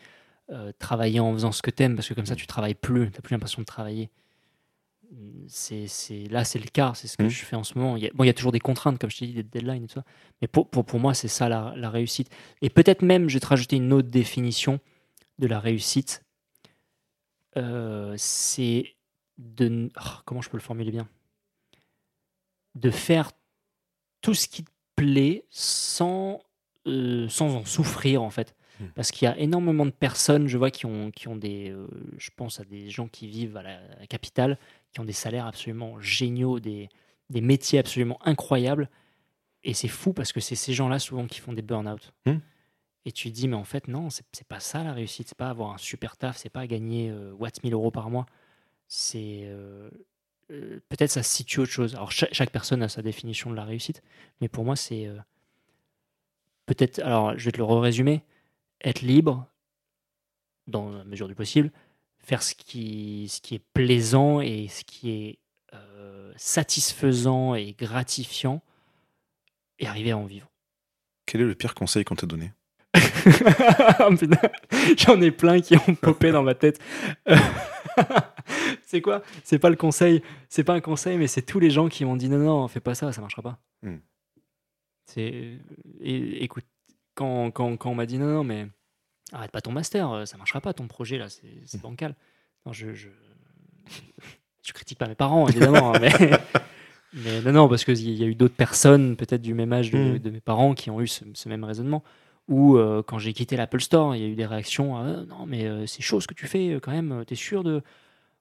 Speaker 2: euh, travailler en faisant ce que t'aimes parce que comme ça tu travailles plus, t'as plus l'impression de travailler. C'est, c'est, là c'est le cas, c'est ce que
Speaker 1: Mhm.
Speaker 2: je fais en ce moment. Il y, a, bon, il y a toujours des contraintes, comme je t'ai dit, des deadlines et tout ça. Mais pour, pour, pour moi, c'est ça la, la réussite. Et peut-être même, je vais te rajouter une autre définition de la réussite. Euh, c'est de. oh, comment je peux le formuler bien? De faire tout ce qui te plaît sans, euh, sans en souffrir, en fait.
Speaker 1: Mm.
Speaker 2: Parce qu'il y a énormément de personnes, je vois, qui ont, qui ont des. euh, je pense à des gens qui vivent à la, à la capitale, qui ont des salaires absolument géniaux, des, des métiers absolument incroyables. Et c'est fou parce que c'est ces gens-là souvent qui font des burn-out.
Speaker 1: Mm.
Speaker 2: Et tu te dis, mais en fait, non, c'est pas ça la réussite. C'est pas avoir un super taf, c'est pas gagner euh, Watt 1000 euros par mois. C'est. euh, euh, Peut-être ça se situe autre chose. Alors, cha- chaque, personne a sa définition de la réussite. Mais pour moi, c'est. euh, Peut-être. Alors, je vais te le résumer. Être libre, dans la mesure du possible, faire ce qui, ce qui est plaisant et ce qui est euh, satisfaisant et gratifiant et arriver à en vivre.
Speaker 1: Quel est le pire conseil qu'on t'a donné?
Speaker 2: J'en ai plein qui ont popé dans ma tête. C'est quoi? C'est pas le conseil, c'est pas un conseil, mais c'est tous les gens qui m'ont dit non, non, fais pas ça, ça marchera pas.
Speaker 1: Hmm.
Speaker 2: C'est, et, écoute, quand, quand, quand on m'a dit non, non, mais arrête pas ton master, euh, ça marchera pas ton projet là, c'est, c'est bancal. Non, je, je, je critique pas mes parents évidemment, hein, mais, mais non, non, parce qu'il y a eu d'autres personnes, peut-être du même âge de,
Speaker 1: Hmm.
Speaker 2: de mes parents, qui ont eu ce, ce même raisonnement Ou euh, quand j'ai quitté l'Apple Store, il y a eu des réactions euh, Non, mais euh, c'est chaud ce que tu fais quand même, t'es sûr de.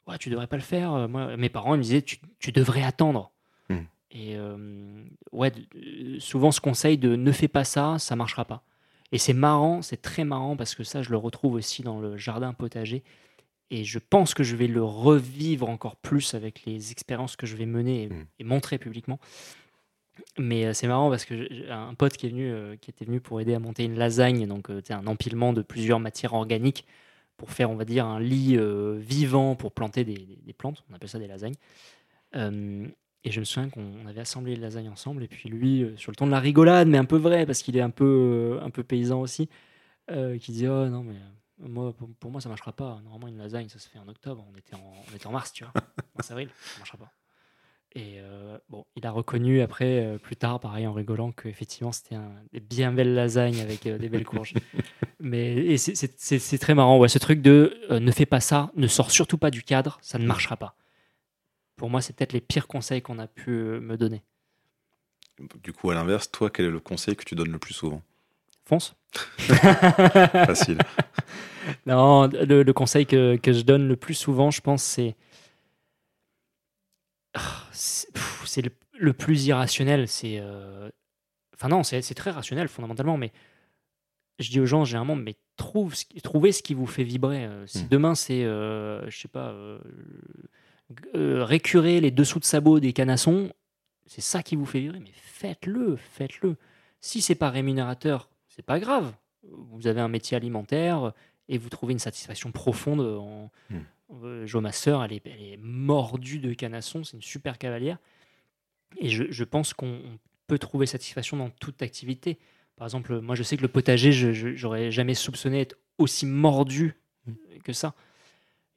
Speaker 2: Ouais, tu devrais pas le faire. Euh, Moi, mes parents ils me disaient Tu, tu devrais attendre.
Speaker 1: Hmm.
Speaker 2: Et euh, ouais, euh, souvent ce conseil de ne fais pas ça, ça marchera pas. Et c'est marrant, c'est très marrant parce que ça, je le retrouve aussi dans le jardin potager. Et je pense que je vais le revivre encore plus avec les expériences que je vais mener et,
Speaker 1: Mm.
Speaker 2: et montrer publiquement. Mais c'est marrant parce que un pote qui est venu, qui était venu pour aider à monter une lasagne, donc un empilement de plusieurs matières organiques pour faire, on va dire, un lit euh, vivant pour planter des, des- des plantes. On appelle ça des lasagnes. Euh, et je me souviens qu'on avait assemblé les lasagnes ensemble. Et puis lui, euh, sur le ton de la rigolade, mais un peu vrai, parce qu'il est un peu, un peu paysan aussi, qui dit Oh non, mais moi, pour, pour moi, ça marchera pas. Normalement, une lasagne, ça se fait en octobre. On était en, on était en mars, tu vois. mars avril, ça marchera pas. Et euh, bon, il a reconnu après, euh, plus tard, pareil, en rigolant, qu'effectivement, c'était un, des bien belles lasagnes avec euh, des belles courges. Mais c'est- très marrant, ouais, ce truc de euh, ne fais pas ça, ne sors surtout pas du cadre, ça ne marchera pas. Pour moi, c'est peut-être les pires conseils qu'on a pu euh, me donner.
Speaker 1: Du coup, à l'inverse, toi, quel est le conseil que tu donnes le plus souvent?
Speaker 2: Fonce.
Speaker 1: Facile.
Speaker 2: Non, le, le conseil que, que je donne le plus souvent, je pense, c'est. C'est le, le plus irrationnel. C'est. euh, Enfin, non, c'est c'est très rationnel fondamentalement, mais je dis aux gens généralement, mais trouve, trouvez ce qui vous fait vibrer. Euh, Si
Speaker 1: Mm.
Speaker 2: demain, c'est. euh, je sais pas. euh, euh, récurer les dessous de sabots des canassons, c'est ça qui vous fait vibrer, mais faites-le, faites-le. Si c'est pas rémunérateur, c'est pas grave. Vous avez un métier alimentaire et vous trouvez une satisfaction profonde en.
Speaker 1: Mm.
Speaker 2: Euh, Jo, ma sœur, elle est, elle est mordue de canassons, c'est une super cavalière. Et je, je pense qu'on on peut trouver satisfaction dans toute activité. Par exemple, moi, je sais que le potager, j'aurais jamais soupçonné être aussi mordu que ça.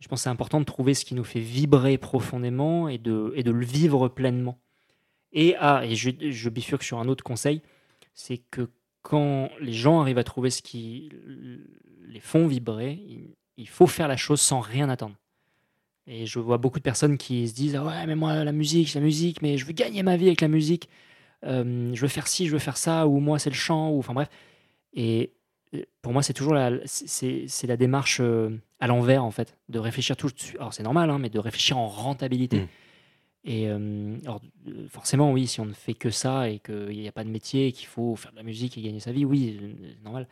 Speaker 2: Je pense que c'est important de trouver ce qui nous fait vibrer profondément et de, et de le vivre pleinement. Et, ah, et je, je bifurque sur un autre conseil, c'est que quand les gens arrivent à trouver ce qui les font vibrer, il, il faut faire la chose sans rien attendre. Et je vois beaucoup de personnes qui se disent ah ouais mais moi la musique c'est la musique mais je veux gagner ma vie avec la musique. Euh, je veux faire ci je veux faire ça ou moi c'est le chant ou enfin bref. Et euh, pour moi c'est toujours la c'est c'est la démarche euh, à l'envers en fait de réfléchir tout de suite. Alors c'est normal hein, mais de réfléchir en rentabilité.
Speaker 1: Mm.
Speaker 2: et euh, alors, forcément oui si on ne fait que ça et qu'il n'y a pas de métier et qu'il faut faire de la musique et gagner sa vie oui c'est normal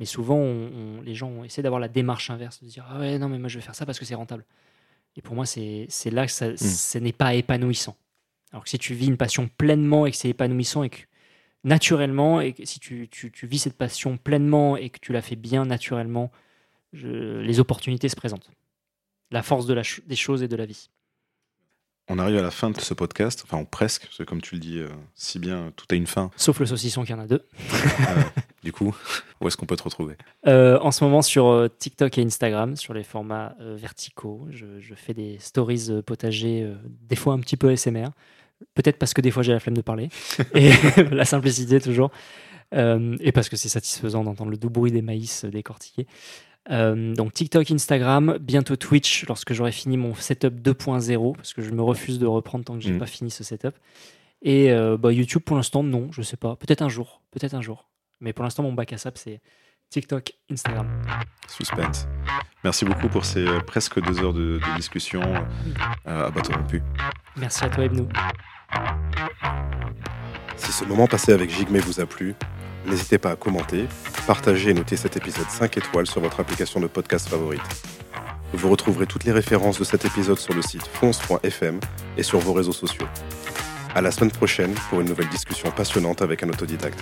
Speaker 2: mais souvent on- on- les gens essaient d'avoir la démarche inverse de se dire ah ouais non mais moi je vais faire ça parce que c'est rentable et pour moi, c'est là que ça, ce n'est pas épanouissant. Alors que si tu vis une passion pleinement et que c'est épanouissant et que naturellement, et que si tu, tu- tu vis cette passion pleinement et que tu la fais bien naturellement, je- les opportunités se présentent. La force de la ch- des choses et de la vie.
Speaker 1: On arrive à la fin de ce podcast, enfin presque, parce que comme tu le dis euh, si bien, tout a une fin.
Speaker 2: Sauf le saucisson qui en a deux.
Speaker 1: Du coup, où est-ce qu'on peut te retrouver?
Speaker 2: Euh, en ce moment sur euh, TikTok et Instagram, sur les formats euh, verticaux, je, je fais des stories euh, potagers, des fois un petit peu SMR. Peut-être parce que des fois j'ai la flemme de parler. et la simplicité toujours. Et parce que c'est satisfaisant d'entendre le doux bruit des maïs décortiqués. Euh, donc TikTok, Instagram, bientôt Twitch lorsque j'aurai fini mon setup 2.0 parce que je me refuse de reprendre tant que j'ai
Speaker 1: Mhm.
Speaker 2: pas fini ce setup. Et euh, bah, YouTube pour l'instant non, je sais pas. Peut-être un jour, peut-être un jour. Mais pour l'instant mon bac à sap c'est TikTok, Instagram.
Speaker 1: Suspense. Merci beaucoup pour ces euh, presque deux heures de, de discussion euh, à bateau rompu.
Speaker 2: Merci à toi Ebnou.
Speaker 3: Si ce moment passé avec Jigme vous a plu, n'hésitez pas à commenter, partager et noter cet épisode 5 étoiles sur votre application de podcast favorite. Vous retrouverez toutes les références de cet épisode sur le site fonce.fm et sur vos réseaux sociaux. À la semaine prochaine pour une nouvelle discussion passionnante avec un autodidacte.